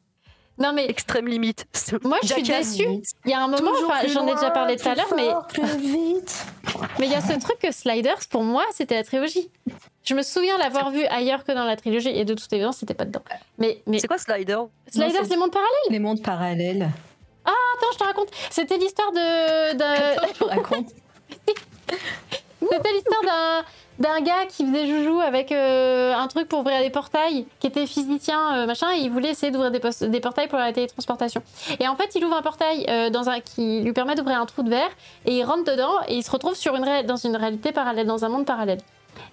Non mais extrême limite. Moi je suis déçue. Il y a un moment, j'en ai déjà parlé tout à l'heure, mais plus vite. Mais il y a ce truc que Sliders, pour moi, c'était la trilogie. Je me souviens l'avoir vu ailleurs que dans la trilogie et de toute évidence, c'était pas dedans. Mais, mais... c'est quoi Slider? Sliders, les mondes parallèles? Les mondes parallèles. Ah attends, je te raconte. C'était l'histoire de. de... je te raconte. c'était l'histoire d'un d'un gars qui faisait joujou avec euh, un truc pour ouvrir des portails, qui était physicien, euh, machin, et il voulait essayer d'ouvrir des, portails pour la télétransportation. Et en fait, il ouvre un portail euh, dans un, qui lui permet d'ouvrir un trou de verre, et il rentre dedans, et il se retrouve sur une dans une réalité parallèle, dans un monde parallèle.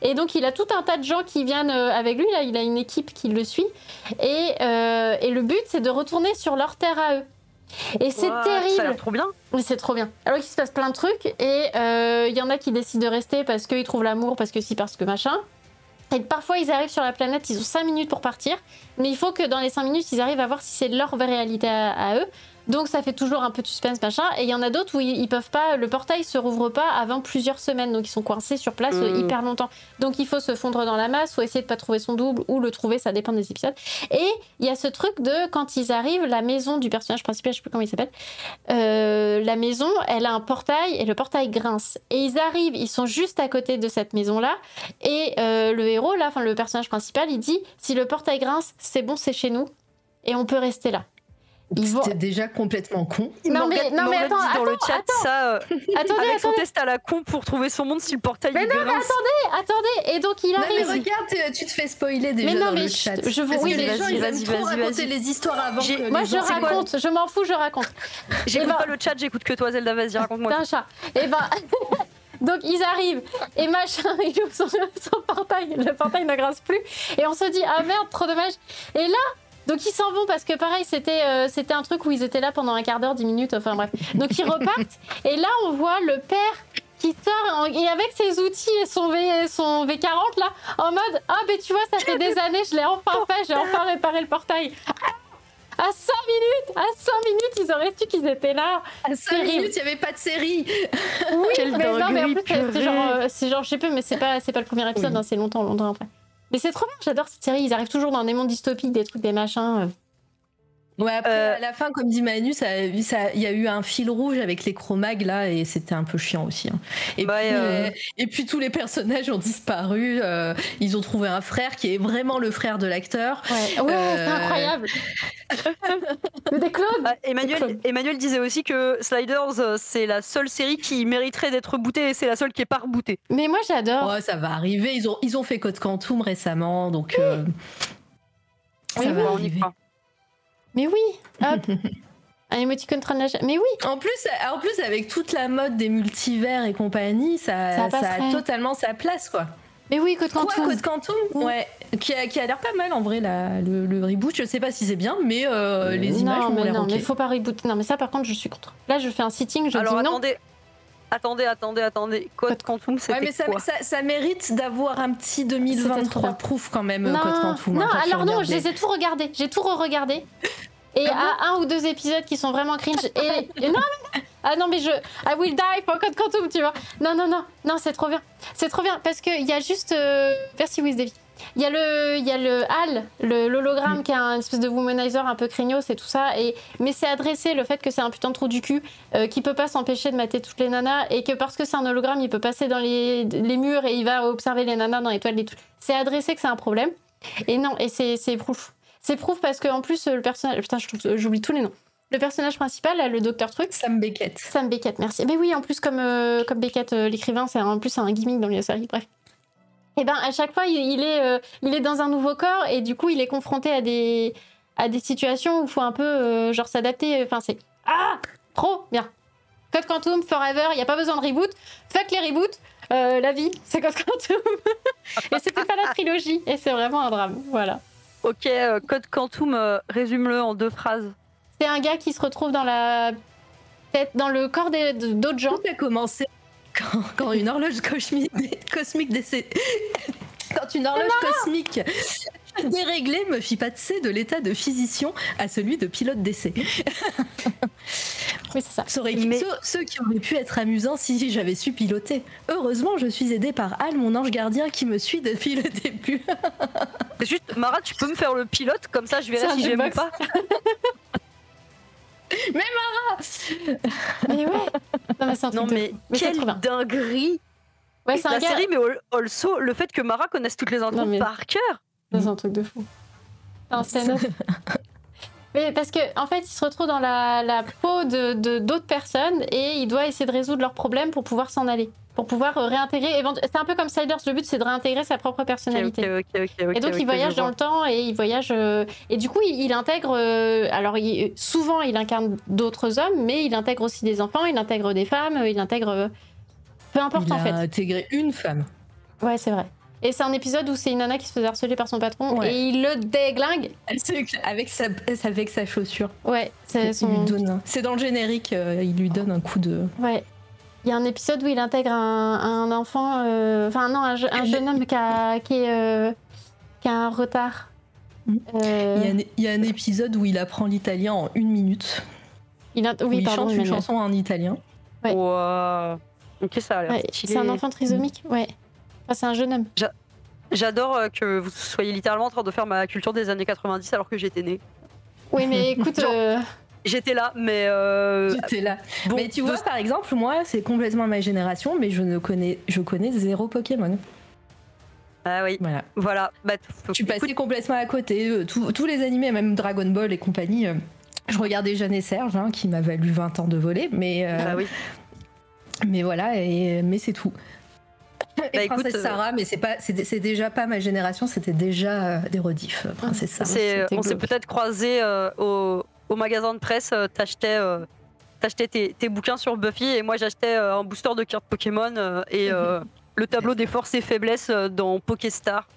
Et donc, il a tout un tas de gens qui viennent avec lui, là, il a une équipe qui le suit, et, et le but, c'est de retourner sur leur terre à eux. Et c'est terrible. Ça a trop bien. Oui, c'est trop bien. Alors il se passe plein de trucs et euh, il y en a qui décident de rester parce qu'ils trouvent l'amour, parce que si, parce que machin. Et parfois ils arrivent sur la planète, ils ont 5 minutes pour partir, mais il faut que dans les 5 minutes ils arrivent à voir si c'est leur vraie réalité à eux. Donc ça fait toujours un peu de suspense, machin. Et il y en a d'autres où ils, peuvent pas, le portail se rouvre pas avant plusieurs semaines, donc ils sont coincés sur place euh, mmh. hyper longtemps. Donc il faut se fondre dans la masse ou essayer de pas trouver son double ou le trouver, ça dépend des épisodes. Et il y a ce truc de quand ils arrivent, la maison du personnage principal, je sais plus comment il s'appelle, euh, la maison, elle a un portail et le portail grince. Et ils arrivent, ils sont juste à côté de cette maison là, et euh, le héros là, enfin le personnage principal, il dit si le portail grince, c'est bon, c'est chez nous et on peut rester là. C'était déjà complètement con. Non mais, non mais attends, dans le chat ça. Euh, attendez, avec son test à la con pour trouver son monde si le portail Mais non, mais attendez, attendez. Et donc il arrive. Non, mais regarde, tu te fais spoiler déjà mais non, dans mais le chat. Je vous oui, les gens ils aiment trop raconter les histoires avant. Que Moi je raconte, je m'en fous, je raconte. J'écoute ben- pas le chat, j'écoute que toi Zelda, vas-y raconte-moi. T'es un chat. Et eh ben. Donc ils arrivent et machin, ils ouvrent son, son portail, le portail ne grince plus et on se dit ah merde trop dommage. Et là donc ils s'en vont parce que pareil, c'était euh, c'était un truc où ils étaient là pendant un quart d'heure, dix minutes, enfin bref. Donc ils repartent et là on voit le père qui sort et avec ses outils et son, v, son V40 là, en mode ah ben tu vois ça fait des années, je l'ai enfin fait, j'ai enfin réparé le portail. À 5 minutes À 5 minutes, ils auraient su qu'ils étaient là À 5 minutes, il n'y avait pas de série Oui, mais non, mais en plus, c'est genre, euh, genre, je sais pas, mais c'est pas, pas le premier épisode, hein, c'est longtemps, longtemps après. Mais c'est trop bien, j'adore cette série, ils arrivent toujours dans des mondes dystopiques, des trucs, des machins. Ouais, après, euh, à la fin, comme dit Manu, il ça, y a eu un fil rouge avec les chromags là, et c'était un peu chiant aussi. Hein. Et, puis, euh, et puis tous les personnages ont disparu. Euh, ils ont trouvé un frère qui est vraiment le frère de l'acteur. Ouais, c'est incroyable. des clones. Ah, Emmanuel, Emmanuel disait aussi que Sliders, c'est la seule série qui mériterait d'être bootée et c'est la seule qui est pas rebootée. Mais moi, j'adore. Ouais, ça va arriver. Ils ont, ils ont fait Code Quantum récemment, donc. ça va arriver. Mais oui, hop. Un émoticône train de Mais oui En plus, en plus, avec toute la mode des multivers et compagnie, ça, ça, a totalement sa place, quoi. Mais oui, Code Quantum. Code Quantum Ouais. Qui a, qui a l'air pas mal en vrai, la, le, reboot. Je sais pas si c'est bien, mais euh, les images ont l'air Non, mais faut pas reboot. Non, mais ça, par contre, je suis contre. Là, je fais un sitting, je Alors, dis attendez. non. Attendez, attendez, attendez. Code Quantum, c'est ouais, mais ça, ça, mérite d'avoir un petit 2023 proof quand même, non, Code Quantum. Non, hein, alors non, je les ai tout regardés. J'ai tout re-regardé. Et ah à un ou deux épisodes qui sont vraiment cringe. Et, non, non, ah non, mais je. I will die for Code Quantum, tu vois. Non, non, non, non, c'est trop bien. C'est trop bien parce qu'il y a juste. Euh... Merci, Wiz Il y a le, il y a le HAL, l'hologramme mm. qui est un espèce de womanizer un peu craignos et tout ça. Et, mais c'est adressé le fait que c'est un putain de trou du cul euh, qui peut pas s'empêcher de mater toutes les nanas et que parce que c'est un hologramme, il peut passer dans les, les, murs et il va observer les nanas dans les toiles et tout. C'est adressé que c'est un problème. Et non, et c'est proof. C'est prouve parce qu'en plus, le personnage. Putain, j'oublie tous les noms. Le personnage principal, le docteur Truc. Sam Beckett. Sam Beckett, merci. Mais oui, en plus, comme, euh, comme Beckett, euh, l'écrivain, c'est en plus un gimmick dans les séries, bref. Et eh ben à chaque fois, il, est, euh, il est dans un nouveau corps et du coup, il est confronté à des, à des situations où il faut un peu genre s'adapter. Enfin, c'est. Ah Trop bien Code Quantum, Forever, il n'y a pas besoin de reboot. Fuck les reboots. la vie, c'est Code Quantum. et c'était pas la trilogie. Et c'est vraiment un drame. Voilà. Ok, euh, Code Quantum, euh, résume-le en deux phrases. C'est un gars qui se retrouve dans la tête, dans le corps d'autres gens. Tout a commencé quand, une horloge cosmique, cosmique. Quand une horloge cosmique déréglée me fit passer de l'état de physicien à celui de pilote d'essai. Oui, c'est ça. ceux, qui auraient pu être amusants si j'avais su piloter. Heureusement, je suis aidée par Al, mon ange gardien, qui me suit depuis le début. juste, Mara, tu peux me faire le pilote, comme ça je verrai si j'aime ou pas. mais Mara Mais ouais. Non, mais, non, mais, quelle dinguerie. Ouais, c'est La série, mais also, le fait que Mara connaisse toutes les intros par cœur. C'est un truc de fou. C'est un Mais parce que en fait, il se retrouve dans la, peau de d'autres personnes et il doit essayer de résoudre leurs problèmes pour pouvoir s'en aller, pour pouvoir euh, réintégrer. C'est un peu comme Siders. Le but, c'est de réintégrer sa propre personnalité. et donc, il voyage dans le temps et il voyage. Euh, et du coup, il, intègre. Euh, alors, souvent, il incarne d'autres hommes, mais il intègre aussi des enfants, il intègre des femmes, il intègre. Peu importe en fait. Il a intégré une femme. Ouais, c'est vrai. Et c'est un épisode où c'est une nana qui se fait harceler par son patron et il le déglingue. Avec sa, avec sa chaussure. Ouais, c'est son... C'est dans le générique, euh, il lui donne un coup de. Ouais. Il y a un épisode où il intègre un, enfant, euh, enfin non, un, jeune homme qui a, qui, est, euh, qui a un retard. Mm. Il, y a un, épisode où il apprend l'italien en une minute. Il, a... oui, il chante une chanson en italien. Ouais. Ok, ça a l'air C'est un enfant trisomique, ouais c'est un jeune homme. J'adore euh, que vous soyez littéralement en train de faire ma culture des années 90 alors que j'étais née. Oui, mais écoute. Euh, j'étais là, mais. Euh, j'étais là. mais tu vois, par exemple, moi, c'est complètement ma génération, mais je ne connais, je connais zéro Pokémon. Ah oui. Voilà. Voilà. Bah, tu passais complètement à côté. tous les animés, même Dragon Ball et compagnie. je regardais Jeanne et Serge, hein, qui m'a valu 20 ans de voler, mais. Ah oui. Mais voilà, et, mais c'est tout. Et bah, Princesse euh, Sarah, mais c'est pas, c'est déjà pas ma génération, c'était déjà euh, des rediffs. Euh, Princesse Sarah. on s'est peut-être croisé au, au, magasin de presse. t'achetais, t'achetais tes, tes, bouquins sur Buffy et moi j'achetais un booster de cartes Pokémon et le tableau des forces et faiblesses dans Pokéstar,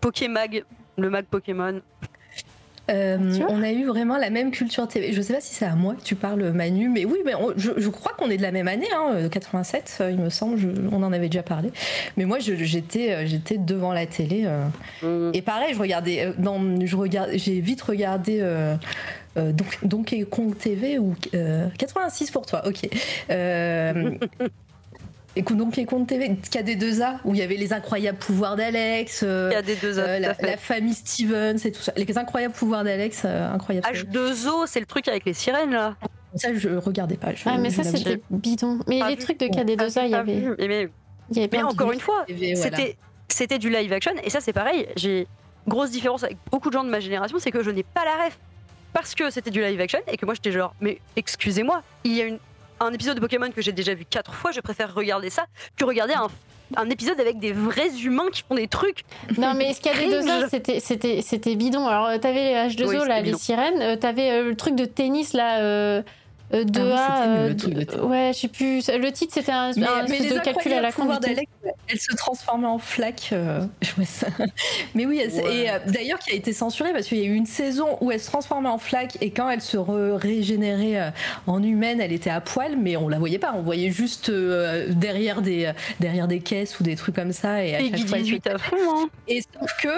Pokémag, le mag Pokémon. On a eu vraiment la même culture TV. Je sais pas si c'est à moi que tu parles, Manu, mais oui, mais je, crois qu'on est de la même année, hein, 87, il me semble. on en avait déjà parlé. Mais moi, j'étais, j'étais devant la télé. Mm. Et pareil, je regardais. dans, je regarde, j'ai vite regardé. Euh, donc, Donkey Kong TV ou 86 euh, pour toi, ok. Euh, Écoute, Donkey Kong TV, KD2A, où il y avait les incroyables pouvoirs d'Alex, KD2A, la, famille Stevens et tout ça. Les incroyables pouvoirs d'Alex, incroyable. H2O, c'est le truc avec les sirènes là. Ça, je regardais pas. ah, mais ça, c'était bidon. Mais les trucs de KD2A, il y avait. Mais, y avait mais encore une fois, c'était c'était du live action, et ça, c'est pareil. J'ai grosse différence avec beaucoup de gens de ma génération, c'est que je n'ai pas la ref parce que c'était du live action et que moi j'étais genre, mais excusez-moi, il y a une, un épisode de Pokémon que j'ai déjà vu quatre fois, je préfère regarder ça que regarder un un épisode avec des vrais humains qui font des trucs. Non, mais ce qu'il y avait deux ans, c'était, bidon. Alors, euh, t'avais les H2O, là, les sirènes. Euh, t'avais euh, le truc de tennis, là. Euh, de ah, euh, ouais, je sais plus. Le titre, c'était un, mais, un de calcul à la con. Elle se transformait en flaque. Euh, mais oui, et d'ailleurs, qui a été censurée parce qu'il y a eu une saison où elle se transformait en flaque et quand elle se régénérait en humaine, elle était à poil, mais on la voyait pas. On voyait juste derrière, des, derrière des caisses ou des trucs comme ça. Et, à chaque fois, à fond, hein. Et sauf que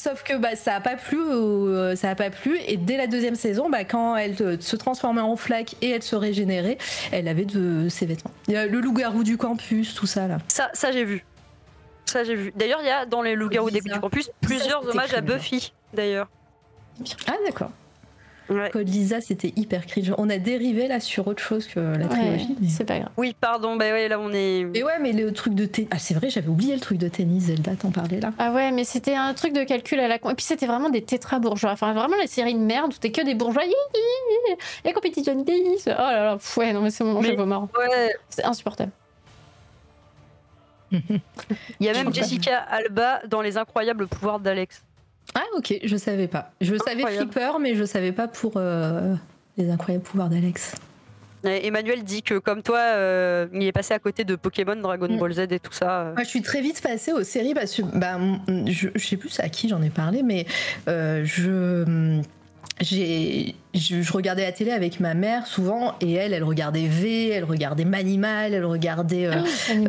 Sauf que bah, ça a pas plu, euh, ça a pas plu. Et dès la deuxième saison, bah, quand elle se transformait en flaque et elle se régénérait, elle avait de ses vêtements. Il y a le loup-garou du campus, tout ça là. Ça, ça j'ai vu. Ça j'ai vu. D'ailleurs, il y a dans les loups-garous du campus plusieurs hommages à Buffy. D'ailleurs. Ah d'accord. Ouais. Lisa, c'était hyper cringe. On a dérivé là sur autre chose que la trilogie. C'est pas grave. Oui, pardon, bah ouais, là on est. Et ouais, mais le truc de tennis. Ah, c'est vrai, j'avais oublié le truc de tennis, Zelda, t'en parlais là. Ah ouais, mais c'était un truc de calcul à la con. Et puis c'était vraiment des tétra-bourgeois. Enfin, vraiment la série de merde où t'es que des bourgeois. Et compétition de tennis. Oh là là, ouais, non, mais c'est mon jeu mort. Ouais. C'est insupportable. Il y a même Jessica Alba dans Les Incroyables Pouvoirs d'Alex. Ah ok, je savais pas. Je savais Flipper, mais je savais pas pour euh, les incroyables pouvoirs d'Alex. Emmanuel dit que comme toi, euh, il est passé à côté de Pokémon, Dragon mm. Ball Z et tout ça. Moi, je suis très vite passée aux séries parce que bah, je, je sais plus à qui j'en ai parlé, mais euh, je j'ai je, regardais la télé avec ma mère souvent et elle elle regardait V elle regardait Manimal elle regardait ah oui,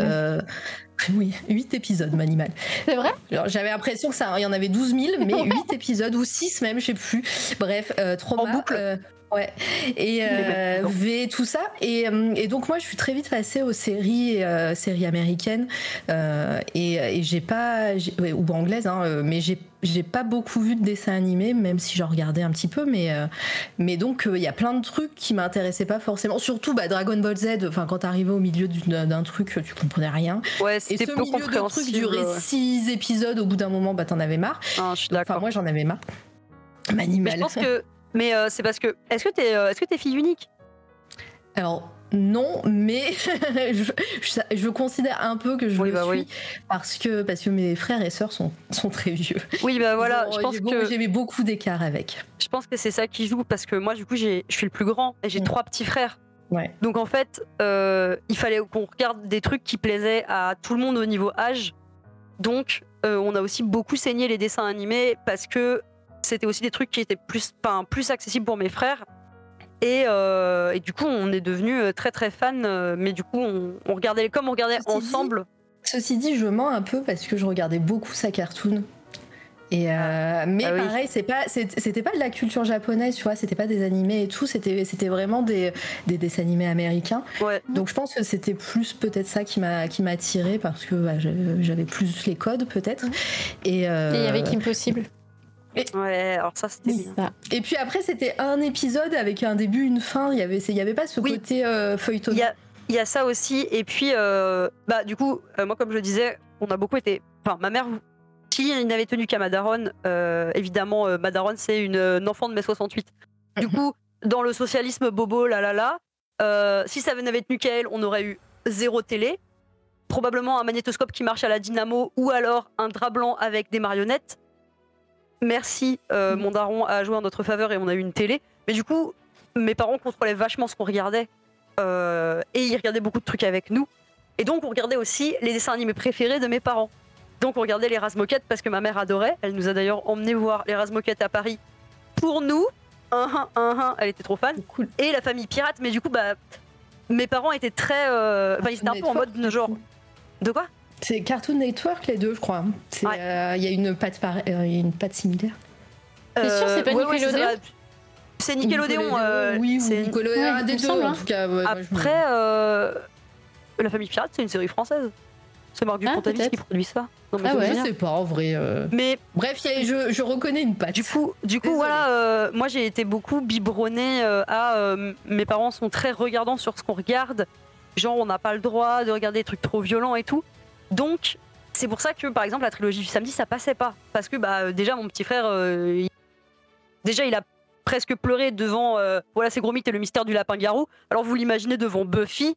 8 épisodes, Manimal. C'est vrai? J'avais l'impression que ça, il y en avait 12 000, mais 8 épisodes ou 6 même, je sais plus. Bref, euh, trop En boucle. Euh, ouais. Et euh, V, tout ça. Et, et, donc, moi, je suis très vite passée aux séries, séries américaines. et, et j'ai pas. ou anglaises, hein, mais j'ai j'ai pas beaucoup vu de dessins animés, même si j'en regardais un petit peu, mais, euh, mais donc il euh, y a plein de trucs qui m'intéressaient pas forcément. Surtout bah, Dragon Ball Z, enfin quand t'arrivais au milieu d'un truc, tu comprenais rien. Ouais, c'était peu milieu de truc durait 6 épisodes, au bout d'un moment, bah t'en avais marre. Ah, je suis d'accord. Enfin, moi j'en avais marre. Manimal. Je pense que. Mais euh, c'est parce que. Est-ce que t'es est -ce que es fille unique? Alors, non, mais je, considère un peu que je le bah suis parce que parce que mes frères et sœurs sont, sont très vieux. Oui, bah voilà, je pense que beaucoup d'écart avec. Je pense que c'est ça qui joue parce que moi du coup je suis le plus grand et j'ai mm. trois petits frères. Ouais. Donc en fait, euh, il fallait qu'on regarde des trucs qui plaisaient à tout le monde au niveau âge. Donc euh, on a aussi beaucoup saigné les dessins animés parce que c'était aussi des trucs qui étaient plus, plus accessibles pour mes frères euh, et, du coup, on est devenu euh, très très fan. Euh, mais du coup, on, regardait comme on regardait ensemble. ceci dit, je mens un peu parce que je regardais beaucoup sa cartoon. Et ah. mais ah pareil, c'est pas, c'était pas de la culture japonaise, tu vois, c'était pas des animés et tout, c'était, c'était vraiment des, des, dessins animés américains. Donc je pense que c'était plus peut-être ça qui m'a, qui m'a attiré parce que bah, j'avais plus les codes peut-être. Et il y avait Kim Possible. Ouais, alors ça c'était bien. Et puis après c'était un épisode avec un début, une fin. Il y avait, il y avait pas ce côté euh, feuilleton. Il y a, ça aussi. Et puis euh, bah du coup, euh, moi comme je disais, on a beaucoup été. Enfin, ma mère qui n'avait tenu qu'à Madaron. évidemment, Madaron c'est une, enfant de mai 68. Du mhm. coup, dans le socialisme bobo, là là là, si ça n'avait tenu qu'à elle, on aurait eu zéro télé probablement un magnétoscope qui marche à la dynamo ou alors un drap blanc avec des marionnettes merci, euh, mm. mon daron a joué en notre faveur et on a eu une télé. Mais du coup, mes parents contrôlaient vachement ce qu'on regardait. Euh, et ils regardaient beaucoup de trucs avec nous. Et donc, on regardait aussi les dessins animés préférés de mes parents. Donc, on regardait les Razmoquettes parce que ma mère adorait. Elle nous a d'ailleurs emmené voir les Razmoquettes à Paris pour nous, un, un, elle était trop fan. Et la famille pirate, mais du coup, bah, mes parents étaient très. Euh, enfin, ils étaient un peu en mode genre. De quoi? C'est Cartoon Network, les deux, je crois. Euh, il y a une patte, une patte similaire. C'est sûr, c'est pas Nickelodeon C'est Nickelodeon. oui, c'est Nickelodeon, un des deux, en tout cas. Après, La famille pirate, c'est une série française. C'est Marc ah, qui produit ça. Non, mais ah ouais, je sais pas en vrai. Euh. Mais bref, je, je, reconnais une patte. Du coup, du coup voilà, euh, moi j'ai été beaucoup biberonnée euh, à. mes parents sont très regardants sur ce qu'on regarde. Genre, on n'a pas le droit de regarder des trucs trop violents et tout. Donc, c'est pour ça que par exemple la trilogie du samedi ça passait pas. Parce que bah, déjà, mon petit frère, déjà il a presque pleuré devant Voilà, c'est gros mythe et le mystère du lapin-garou. Alors vous l'imaginez devant Buffy.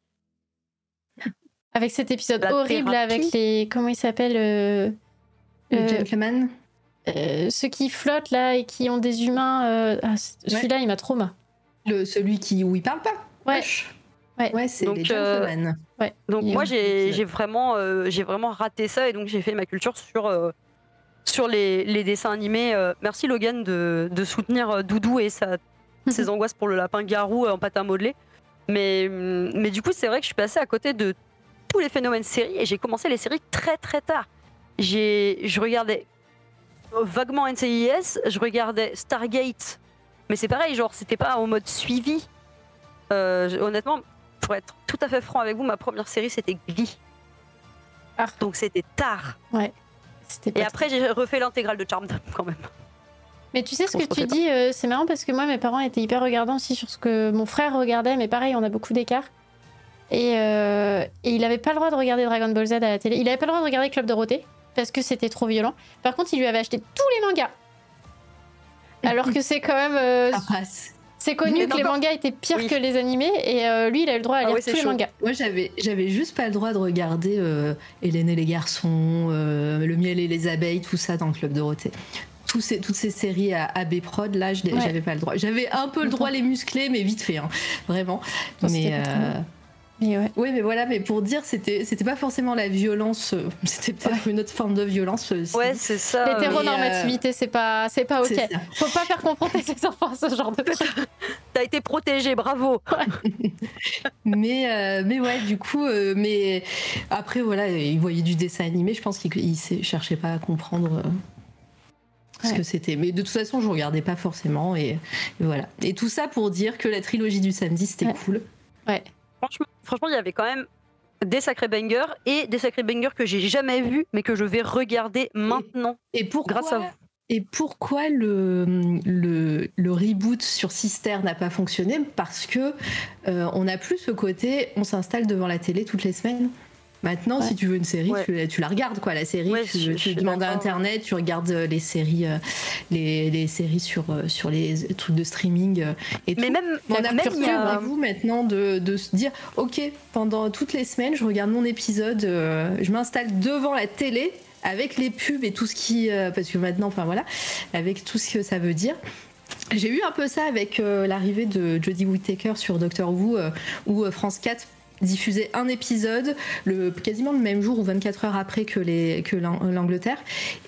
Avec cet épisode horrible avec les. Comment il s'appelle euh, euh, gentleman euh, Ceux qui flottent là et qui ont des humains. Ah, celui-là, il m'a trop mal. Le, celui qui, où il parle pas Ouais. Ouais, ouais c'est des gentlemen. Ouais. Donc moi, j'ai vraiment, j'ai vraiment raté ça et donc j'ai fait ma culture sur, sur les, les, dessins animés. merci Logan de, de soutenir Doudou et sa, ses angoisses pour le lapin garou en pâte à modeler. Mais, mais du coup, c'est vrai que je suis passée à côté de tous les phénomènes séries et j'ai commencé les séries très très tard. J'ai, je regardais vaguement NCIS, je regardais Stargate, mais c'est pareil, genre c'était pas en mode suivi. Euh, honnêtement, pour être tout à fait franc avec vous, ma première série c'était Glee. Ah. Donc c'était tard. Ouais. Et après j'ai refait l'intégrale de Charmed quand même. Mais tu sais ce que tu dis, euh, c'est marrant parce que moi mes parents étaient hyper regardants aussi sur ce que mon frère regardait, mais pareil on a beaucoup d'écart. Euh, et, il n'avait pas le droit de regarder Dragon Ball Z à la télé. Il n'avait pas le droit de regarder Club Dorothée parce que c'était trop violent. Par contre, il lui avait acheté tous les mangas. Alors que c'est quand même. Euh, c'est connu que les mangas étaient pires que les animés et euh, lui il a eu le droit à ah lire tous les mangas. Moi j'avais j'avais juste pas le droit de regarder Hélène et les garçons, Le miel et les abeilles, tout ça dans le club Dorothée. Tous ces, toutes ces séries à AB Prod là j'avais pas le droit. J'avais un peu le droit les muscler mais vite fait hein, vraiment. mais oui, mais voilà, mais pour dire, c'était, c'était pas forcément la violence, euh, c'était peut-être une autre forme de violence. Euh, ouais, c'est ça. L'hétéronormativité, euh, c'est pas, c'est pas ok. Faut pas faire confronter ses enfants à ce genre de trucs. T'as été protégé, bravo. mais, mais ouais, du coup, mais après, voilà, il voyait du dessin animé, je pense qu'il cherchait pas à comprendre. ce que c'était. Mais de toute façon, je regardais pas forcément. Et, voilà. Et tout ça pour dire que la trilogie du samedi, c'était cool. Ouais franchement, il y avait quand même des sacrés bangers et des sacrés bangers que j'ai jamais vus, mais que je vais regarder maintenant. Et, pourquoi, grâce à vous. Et pourquoi le, le, reboot sur Sister n'a pas fonctionné? Parce que euh, on n'a plus ce côté, on s'installe devant la télé toutes les semaines. Maintenant, si tu veux une série, tu, la regardes quoi. La série, tu, demandes à internet, tu regardes euh, les séries, euh, les, séries sur euh, sur les trucs de streaming et Mais même, on a même vous maintenant de, de, se dire, ok, pendant toutes les semaines, je regarde mon épisode, je m'installe devant la télé avec les pubs et tout ce qui, parce que maintenant, enfin voilà, avec tout ce que ça veut dire. J'ai eu un peu ça avec l'arrivée de Jodie Whittaker sur Doctor Who, où France 4 diffusé un épisode le, quasiment le même jour ou 24 heures après que, l'Angleterre.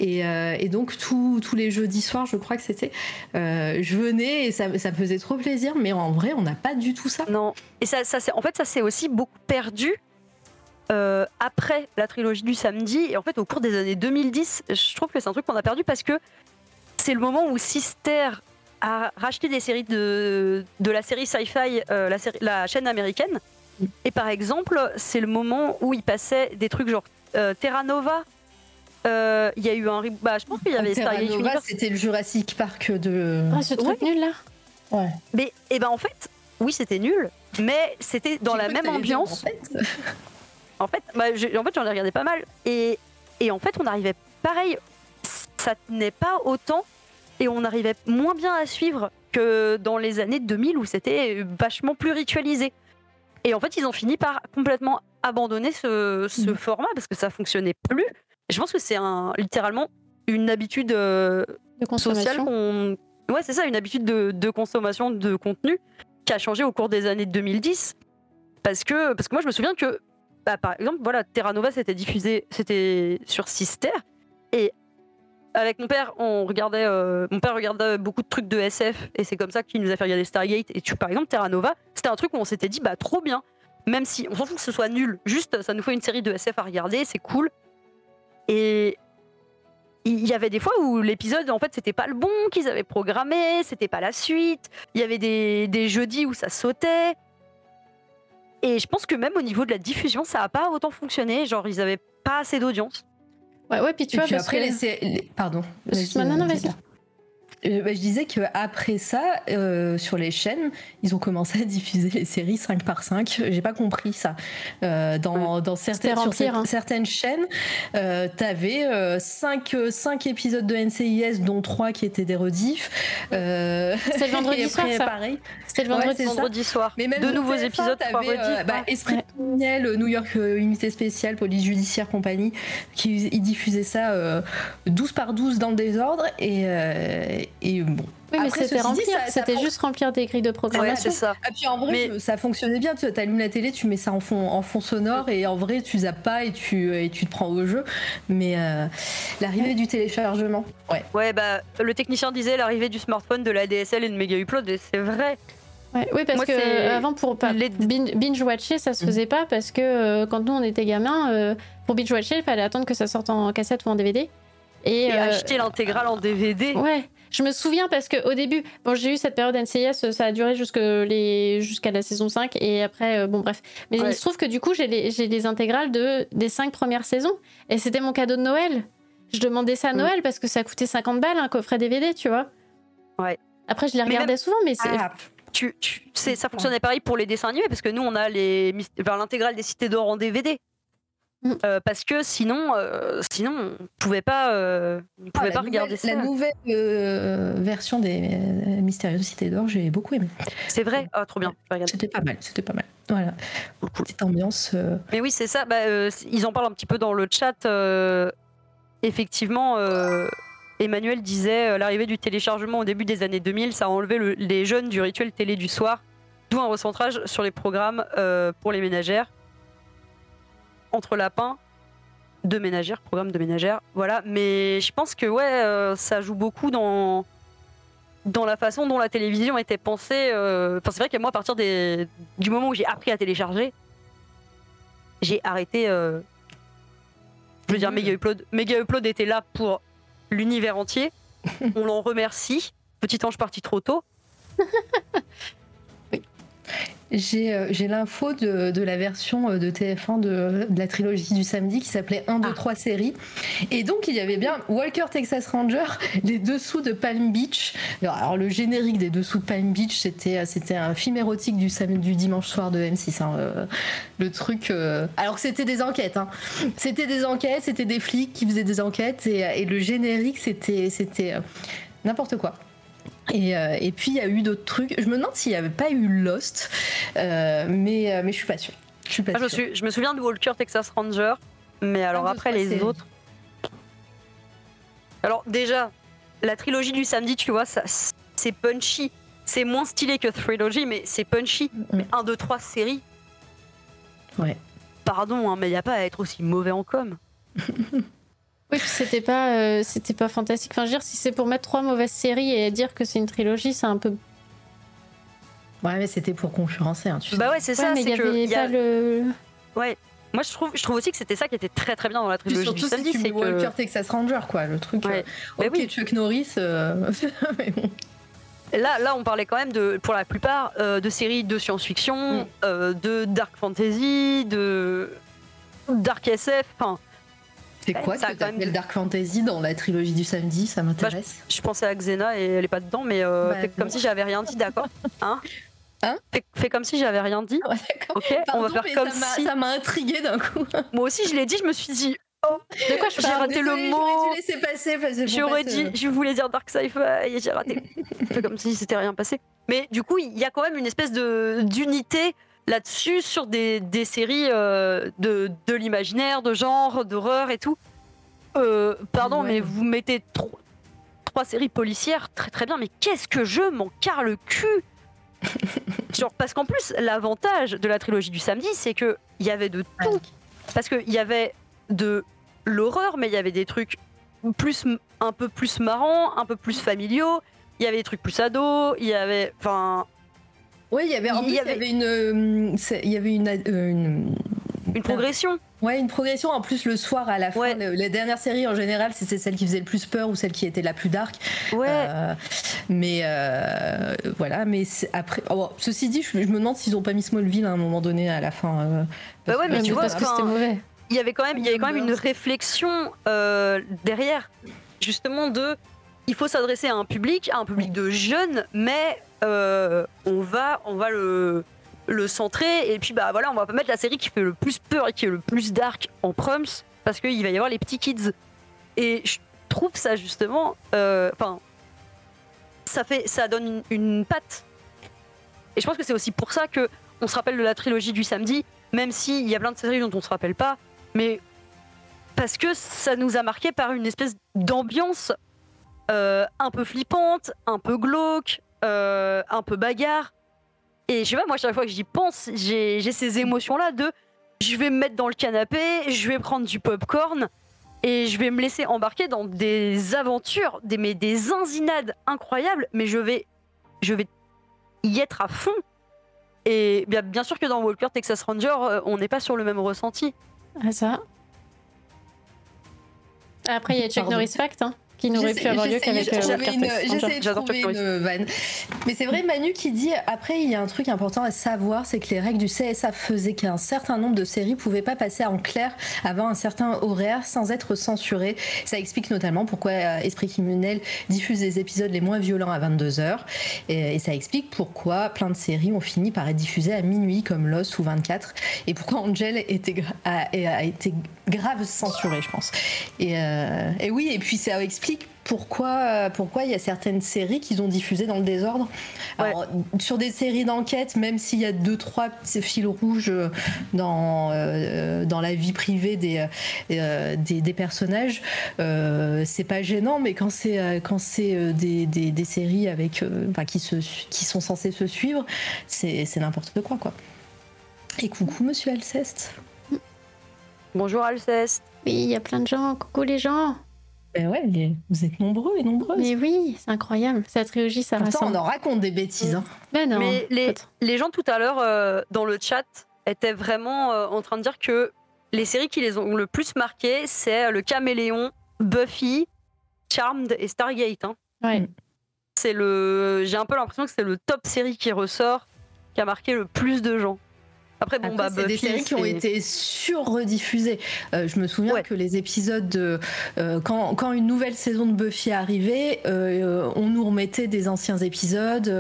Et, euh, donc tous les jeudis soirs, je crois que c'était, euh, je venais et ça, ça, me faisait trop plaisir, mais en vrai, on n'a pas du tout ça. Non. Et ça, ça en fait, ça s'est aussi beaucoup perdu. Euh, après la trilogie du samedi et en fait au cours des années 2010 je trouve que c'est un truc qu'on a perdu parce que c'est le moment où Sister a racheté des séries de, de la série Sci-Fi, la chaîne américaine, et par exemple, c'est le moment où il passait des trucs genre euh, Terra Nova. Euh, il y a eu un. Bah, je pense qu'il y avait Terra Nova, c'était le Jurassic Park de. Ah, ce truc nul là Ouais. Mais, et eh ben en fait, oui, c'était nul, mais c'était dans la même ambiance. en fait, bah, en fait j'en ai regardé pas mal. Et, et en fait, on arrivait pareil, ça tenait pas autant et on arrivait moins bien à suivre que dans les années 2000 où c'était vachement plus ritualisé. Et en fait, ils ont fini par complètement abandonner ce, mm. format parce que ça fonctionnait plus. je pense que c'est un, littéralement une habitude euh, sociale qu'on. Ouais, c'est ça, une habitude de, consommation de contenu qui a changé au cours des années 2010. Parce que, parce que moi, je me souviens que, bah, par exemple, voilà, Terra Nova, c'était diffusé, c'était sur Sister. Et avec mon père, on regardait, euh, mon père regardait beaucoup de trucs de SF et c'est comme ça qu'il nous a fait regarder Stargate. Et tu, par exemple, Terra Nova, c'était un truc où on s'était dit, bah trop bien. Même si on s'en fout que ce soit nul, juste ça nous fait une série de SF à regarder, c'est cool. Et il y avait des fois où l'épisode, en fait, c'était pas le bon qu'ils avaient programmé, c'était pas la suite. Il y avait des, des jeudis où ça sautait. Et je pense que même au niveau de la diffusion, ça a pas autant fonctionné. Genre, ils avaient pas assez d'audience. Ouais, ouais, puis tu vois, après, les... pardon. Non, non, vas-y. Euh, bah, je disais qu'après ça, euh, sur les chaînes, ils ont commencé à diffuser les séries 5 par 5. J'ai pas compris ça. Euh, dans, dans certaines, sur hein. certaines chaînes, tu avais 5, 5 épisodes de NCIS, dont 3 qui étaient des rediffs. C'était le vendredi soir, ça. pareil. C'était le vendredi, soir. Mais même de nouveaux épisodes, avais, bah, Esprit criminel, New York Unité Spéciale, Police Judiciaire, compagnie, qui ils diffusaient ça 12 par 12 dans le désordre. Et, et bon. Oui, mais c'était remplir, c'était juste remplir des grilles de programmation. c'est ça. Et puis en vrai, ça fonctionnait bien. Tu allumes la télé, tu mets ça en fond, en fond sonore, et en vrai, tu zappes pas et tu, et tu te prends au jeu. Mais euh, l'arrivée du téléchargement, ouais. Ouais, bah, le technicien disait l'arrivée du smartphone, de la DSL et de Mega Upload, et c'est vrai. oui, parce que avant pour binge watcher, ça se mm. faisait pas parce que euh, quand nous on était gamins, euh, pour binge watcher, il fallait attendre que ça sorte en cassette ou en DVD. Et, acheter l'intégrale en DVD. Ouais. Je me souviens parce qu'au début, bon, j'ai eu cette période NCIS, ça a duré jusqu'à la saison 5 et après, euh, bon, bref. Mais il se trouve que du coup, j'ai les, les, intégrales de, des 5 premières saisons et c'était mon cadeau de Noël. Je demandais ça à mm. Noël parce que ça coûtait 50 balles un coffret DVD, tu vois. Ouais. Après, je les regardais souvent, mais c'est. Ah, tu, tu ça fonctionnait pareil pour les dessins animés parce que nous, on a l'intégrale des Cités d'Or en DVD. Mm. Euh, parce que sinon, euh, sinon, on pouvait pas, euh, pouvait ah, pas regarder ça. La nouvelle version des Mystérieuses Cités d'Or, j'ai beaucoup aimé. C'est vrai, oh, trop bien. C'était pas mal, c'était pas mal. Voilà, petite ambiance. Mais oui, c'est ça. Bah, ils en parlent un petit peu dans le chat. effectivement, Emmanuel disait l'arrivée du téléchargement au début des années 2000, ça a enlevé les jeunes du rituel télé du soir, d'où un recentrage sur les programmes pour les ménagères entre lapins de ménagères, programme de ménagères, voilà. Mais je pense que ouais, euh, ça joue beaucoup dans dans la façon dont la télévision était pensée. Euh, enfin, c'est vrai que moi, à partir des... du moment où j'ai appris à télécharger, j'ai arrêté. Euh, je veux dire, Mega Upload. Mega Upload était là pour l'univers entier. On l'en remercie. Petit ange parti trop tôt. Euh, j'ai l'info de, la version euh, de TF1 de, la trilogie du samedi qui s'appelait 1, 2, 3 séries. Et donc, il y avait bien Walker Texas Ranger, les dessous de Palm Beach. Alors, le générique des dessous de Palm Beach, c'était un film érotique du, samedi, du dimanche soir de M6. Hein, euh, le truc. alors que c'était des enquêtes. Hein. C'était des enquêtes, c'était des flics qui faisaient des enquêtes. Et, et le générique, c'était n'importe quoi. Euh, et, puis il y a eu d'autres trucs. Je me demande s'il n'y avait pas eu Lost, euh, mais, euh, mais je suis pas sûre. Je, suis pas ah, je, me souviens de Walker Texas Ranger, mais alors après les autres. Alors déjà, la trilogie du samedi, tu vois, ça, c'est punchy. C'est moins stylé que Trilogy, mais c'est punchy. Mm. Mais 1, 2, 3 séries. Ouais. Pardon, hein, mais il n'y a pas à être aussi mauvais en com. Oui, c'était pas, euh, c'était pas fantastique. Enfin, je veux dire, si c'est pour mettre trois mauvaises séries et dire que c'est une trilogie, c'est un peu. Ouais, mais c'était pour concurrencer, hein, tu Bah ouais, c'est ça. Mais il y avait pas le. Ouais. Moi, je trouve, je trouve aussi que c'était ça qui était très très bien dans la trilogie surtout du samedi. c'est que Walker Texas Ranger, quoi, le truc. Ouais. Euh, ok, oui. Chuck Norris. Euh, là, là, on parlait quand même de, pour la plupart, de séries de science-fiction, mm. de dark fantasy, de dark SF. Enfin, c'est quoi ça que le Dark Fantasy dans la trilogie du samedi? Ça m'intéresse. Bah, je, pensais à Xena et elle est pas dedans, mais euh, bah, comme si j'avais rien dit, d'accord? Hein? Hein? Fais, comme si j'avais rien dit. ok, on va faire comme ça si. Ça m'a intrigué d'un coup. Moi aussi, je l'ai dit, je me suis dit. Oh, de quoi J'ai raté le mot. Je passer. J'aurais dit, je voulais dire Dark Sci-Fi et j'ai raté. fais comme si c'était rien passé. Mais du coup, il y a quand même une espèce de d'unité là-dessus sur des, des séries euh, de, de l'imaginaire, de genre, d'horreur et tout. Euh, pardon, mais vous mettez trois séries policières, très très bien, mais qu'est-ce que je m'en carre le cul Genre, parce qu'en plus, l'avantage de la trilogie du samedi, c'est que il y avait de tout. Parce qu'il y avait de l'horreur, mais il y avait des trucs plus, un peu plus marrants, un peu plus familiaux. Il y avait des trucs plus ados. Il y avait, enfin. Oui, il y avait. En il y avait une, il y avait une, une, une progression. Ouais, une progression. En plus, le soir, à la fin, les dernières séries en général, c'était celle qui faisait le plus peur ou celle qui était la plus dark. Ouais. Euh, mais euh, voilà, mais après. Oh, ceci dit, je, me demande s'ils ont pas mis Smallville à un moment donné à la fin. Euh, bah ouais, mais tu vois, parce que c'était mauvais. Il y avait quand même, il y avait quand même une réflexion derrière, justement de. Il faut s'adresser à un public, à un public de jeunes, mais on va, on va le le centrer. Et puis bah voilà on va pas mettre la série qui fait le plus peur et qui est le plus dark en proms parce qu'il va y avoir les petits kids. Et je trouve ça justement euh, enfin ça fait ça donne une, patte. Et je pense que c'est aussi pour ça que on se rappelle de la trilogie du samedi même s'il y a plein de séries dont on se rappelle pas mais parce que ça nous a marqué par une espèce d'ambiance euh, un peu flippante un peu glauque euh, un peu bagarre et je sais pas, moi, chaque fois que j'y pense, j'ai ces émotions-là de je vais me mettre dans le canapé, je vais prendre du popcorn et je vais me laisser embarquer dans des aventures, des, mais des inzinades incroyables, mais je vais, je vais y être à fond. Et bien, bien sûr que dans Walker Texas Ranger, euh, on n'est pas sur le même ressenti. Ah ça. Après, il y a Chuck Norris Fact. Hein qui n'aurait pu avoir lieu qu'avec euh, J'essaie de trouver une vanne. Mais c'est vrai, Manu qui dit après, il y a un truc important à savoir, c'est que les règles du CSA faisaient qu'un certain nombre de séries pouvaient pas passer en clair avant un certain horaire sans être censurées. Ça explique notamment pourquoi euh, Esprit criminel diffuse les épisodes les moins violents à 22h. Et, ça explique pourquoi plein de séries ont fini par être diffusées à minuit, comme Lost ou 24. Et pourquoi Angel était, a, a, été grave censurée, je pense. Et, euh, et oui, et puis ça explique pourquoi pourquoi il y a certaines séries qu'ils ont diffusées dans le désordre. sur des séries d'enquête, même s'il y a deux trois fils rouges dans euh, dans la vie privée des euh, des, personnages, euh, c'est pas gênant, mais quand c'est quand c'est des, des, séries avec qui se qui sont censées se suivre, c'est n'importe quoi quoi. Et coucou Monsieur Alceste. Bonjour Alceste. Oui, il y a plein de gens. Coucou les gens. Ben ouais, vous êtes nombreux et nombreuses. Mais oui, c'est incroyable. Cette trilogie, ça Pourtant, on en raconte des bêtises. Hein. Ben non. Mais les, les, gens tout à l'heure euh, dans le chat étaient vraiment euh, en train de dire que les séries qui les ont le plus marquées, c'est Le Caméléon, Buffy, Charmed et Stargate. Hein. Ouais. Mm. C'est le. J'ai un peu l'impression que c'est le top série qui ressort, qui a marqué le plus de gens. Après, bon, bah, c'est des séries qui ont été sur-rediffusées. Euh, je me souviens que les épisodes de. Euh, quand, quand, une nouvelle saison de Buffy arrivait, euh, on nous remettait des anciens épisodes.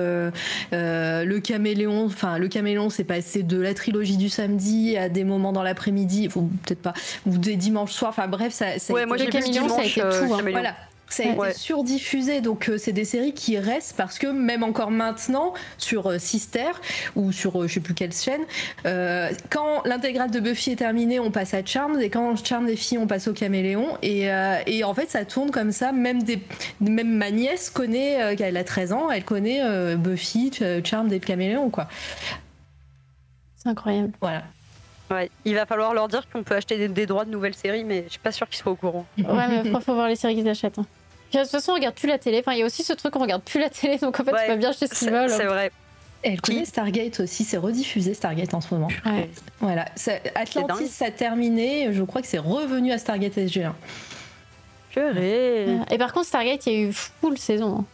le caméléon, enfin, le caméléon, c'est passé de la trilogie du samedi à des moments dans l'après-midi, ou peut-être pas, ou des dimanches soirs. Enfin, bref, ça, ça ouais, moi, le caméléon, ça a été tout. Hein. Voilà. Ça a été surdiffusé, donc euh, c'est des séries qui restent parce que même encore maintenant sur euh, Sister ou sur euh, je sais plus quelle chaîne, quand l'intégrale de Buffy est terminée, on passe à Charmed et quand Charmed des filles, on passe au Caméléon et, et, en fait ça tourne comme ça. Même des, même ma nièce connaît, elle a 13 ans, elle connaît Buffy, Charmed et Caméléon quoi. C'est incroyable. Voilà. Ouais, il va falloir leur dire qu'on peut acheter des, droits de nouvelles séries, mais je suis pas sûre qu'ils soient au courant. Ouais, mais il faut voir les séries qu'ils achètent. Hein. De toute façon, on regarde plus la télé. Enfin, il y a aussi ce truc, on regarde plus la télé, donc en fait, ouais, tu peux bien acheter ce qu'ils veulent. C'est vrai. Elle connaît Stargate aussi, c'est rediffusé Stargate en ce moment. Ouais. Voilà, Atlantis, ça a terminé, je crois que c'est revenu à Stargate SG1. Purée. Et par contre, Stargate, il y a eu full saison. Hein.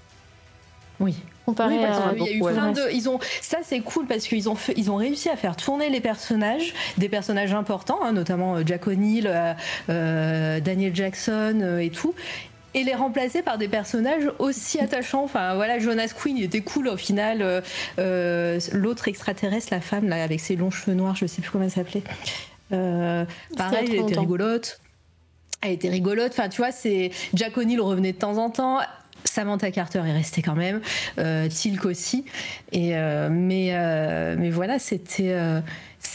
Oui. Comparé oui, à... il y a eu plein de, ils ont, ça c'est cool parce qu'ils ont, fait, ils ont réussi à faire tourner les personnages, des personnages importants, hein, notamment euh, Jack O'Neill, euh, euh, Daniel Jackson et tout, et les remplacer par des personnages aussi attachants. Enfin voilà, Jonas Quinn il était cool au final. Euh, l'autre extraterrestre, la femme là avec ses longs cheveux noirs, je sais plus comment elle s'appelait. Euh, pareil, elle était rigolote. Elle était rigolote. Enfin tu vois, c'est Jack O'Neill revenait de temps en temps. Samantha Carter est restée quand même, Tilk aussi. Et mais mais voilà, c'était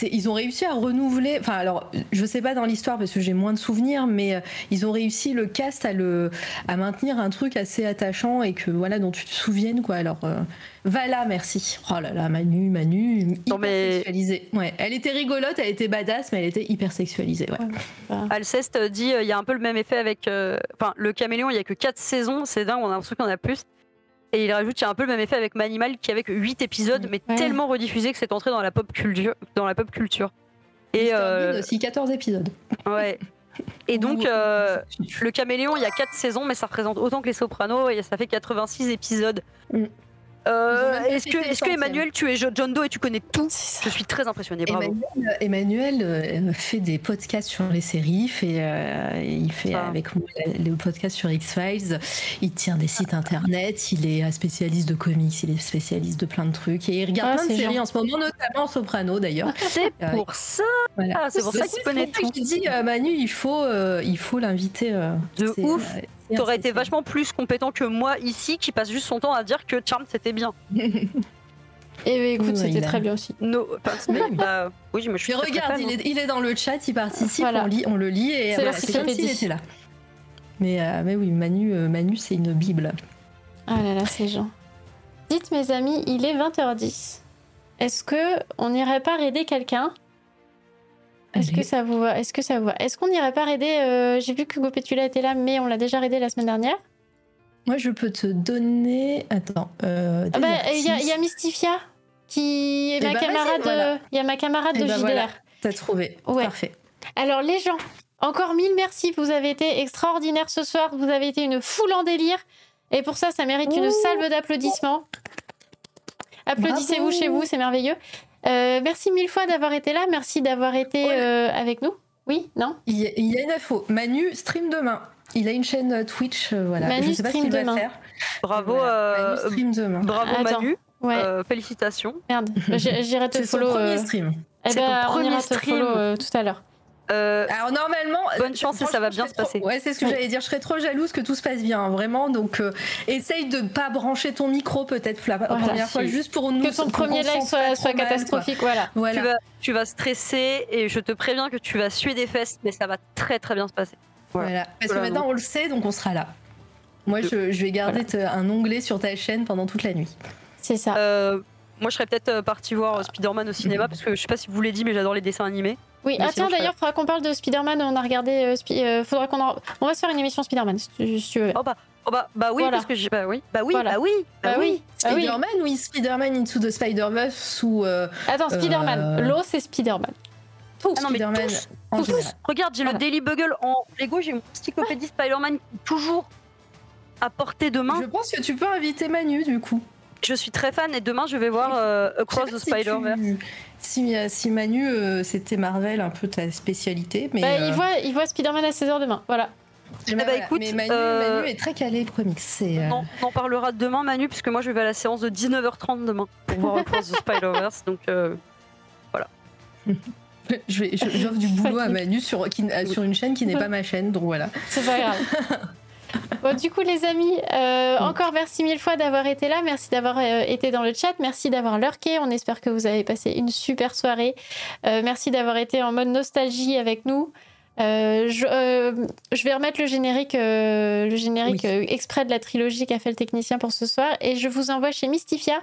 ils ont réussi à renouveler. Enfin, alors, je sais pas dans l'histoire parce que j'ai moins de souvenirs, mais euh, ils ont réussi le cast à le à maintenir un truc assez attachant et que voilà dont tu te souviennes quoi. Alors, euh, Vala, merci. Oh là là, Manu, Manu, hyper sexualisée. Ouais, elle était rigolote, elle était badass, mais elle était hyper sexualisée. Ouais. Alceste dit il y a un peu le même effet avec. Enfin, le caméléon, il y a que 4 saisons, c'est dingue, on a l'impression qu'il y en a plus. Et il rajoute qu'il y a un peu le même effet avec Manimal qui avait que 8 épisodes, mais tellement rediffusé que c'est entré dans la pop culture. Dans la pop culture. Et euh... aussi 14 épisodes. Ouais. Et donc, euh, le caméléon, il y a 4 saisons, mais ça représente autant que les sopranos, et ça fait 86 épisodes. Euh, est-ce que, est que, Emmanuel, tu es John Doe et tu connais tout Je suis très impressionnée. Bravo. Emmanuel, euh, fait des podcasts sur les séries, fait, euh, il fait avec moi les podcasts sur X-Files. Il tient des sites internet, il est spécialiste de comics, il est spécialiste de plein de trucs et il regarde ah, plein de séries en ce moment, notamment Soprano d'ailleurs. C'est pour ça. Ah, c'est pour ça qu'il connaît tout. Je dis Manu, il faut, il faut l'inviter. de ouf. T'aurais été vachement plus compétent que moi ici, qui passe juste son temps à dire que Charm c'était bien. Et eh ben, écoute, c'était très bien aussi. No, bah, oui, je me suis. Mais regarde, il, est, dans le chat, il participe, on, lit, on le lit et c'est comme s'il était là. Mais, euh, mais oui, Manu, euh, Manu c'est une bible. Ah là là, c'est gens. Dites mes amis, il est 20h10. Est-ce que on n'irait pas aider quelqu'un? Est-ce que ça vous va Est-ce que ça vous va? Est-ce qu'on n'irait pas aider euh, J'ai vu que Gopetula était là, mais on l'a déjà aidé la semaine dernière. Moi, je peux te donner. Attends. Euh, ah bah, il y, a Mystifia qui est eh ma bah, camarade. Il y a ma camarade de bah, JDR. T'as trouvé. Parfait. Alors les gens, encore mille merci. Vous avez été extraordinaires ce soir. Vous avez été une foule en délire. Et pour ça, ça mérite une salve d'applaudissements. Applaudissez-vous chez vous, c'est merveilleux. Euh, merci mille fois d'avoir été là. Merci d'avoir été euh, avec nous. Oui, non? Il y, a, une info. Manu stream demain. Il a une chaîne euh, Twitch. voilà. Manu sais stream pas demain. Bravo, Manu stream demain. Bravo Manu. félicitations. Merde, j'irai te follow. C'est son premier stream. Eh ben, premier stream. tout à l'heure. Euh, Alors normalement, bonne chance et ça va bien se passer. Ouais, c'est ce que j'allais dire. Je serais trop jalouse que tout se passe bien, hein, vraiment. Donc, euh, essaye de pas brancher ton micro peut-être la première fois, juste pour nous. Que ton premier live soit, soit catastrophique, voilà. Tu, vas, tu vas stresser et je te préviens que tu vas suer des fesses, mais ça va très très bien se passer. Voilà. Parce que maintenant on le sait, donc on sera là. Moi, je, vais garder un onglet sur ta chaîne pendant toute la nuit. C'est ça. Euh, moi, je serais peut-être parti voir Spider-Man au cinéma parce que je sais pas si vous l'avez dit, mais j'adore les dessins animés. Oui, ah tiens, d'ailleurs, il faudra qu'on parle de Spider-Man. On a regardé. Euh, euh, faudra qu'on On va se faire une émission Spider-Man, si tu veux. Oh bah, oh bah, bah oui, parce que j'ai. Bah oui, bah oui, bah oui, bah, bah oui. Spider-Man oui, Spider-Man Into the Spider-Verse ou. Euh, Attends, Spider-Man. L'eau, c'est Spider-Man. Tout. Ah non, mais tous, tous. Regarde, j'ai le Daily Bugle en Lego, j'ai mon encyclopédie Spider-Man toujours à portée de main. Je pense que tu peux inviter Manu, du coup. Je suis très fan et demain je vais voir Across the Spider-Verse si, euh, si Manu, euh, c'était Marvel, un peu ta spécialité. Mais, bah, il, euh, voit, il voit Spider-Man à 16h demain. Voilà. Eh ben, bah, écoute, mais Manu, est très calé comics. On, en parlera demain, Manu, puisque moi je vais à la séance de 19h30 demain pour voir Across the Spider-Verse. Donc voilà. je vais, j'offre du boulot à Manu sur, sur une chaîne qui n'est pas ma chaîne, donc voilà. C'est pas grave. Bon, du coup, les amis, euh, encore merci mille fois d'avoir été là. Merci d'avoir euh, été dans le chat. Merci d'avoir lurké. On espère que vous avez passé une super soirée. Euh, merci d'avoir été en mode nostalgie avec nous. Je, vais remettre le générique, le générique exprès de la trilogie qu'a fait le technicien pour ce soir. Et je vous envoie chez Mystifia,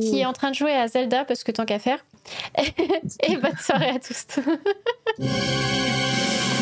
qui est en train de jouer à Zelda, parce que tant qu'à faire. et bonne soirée à tous.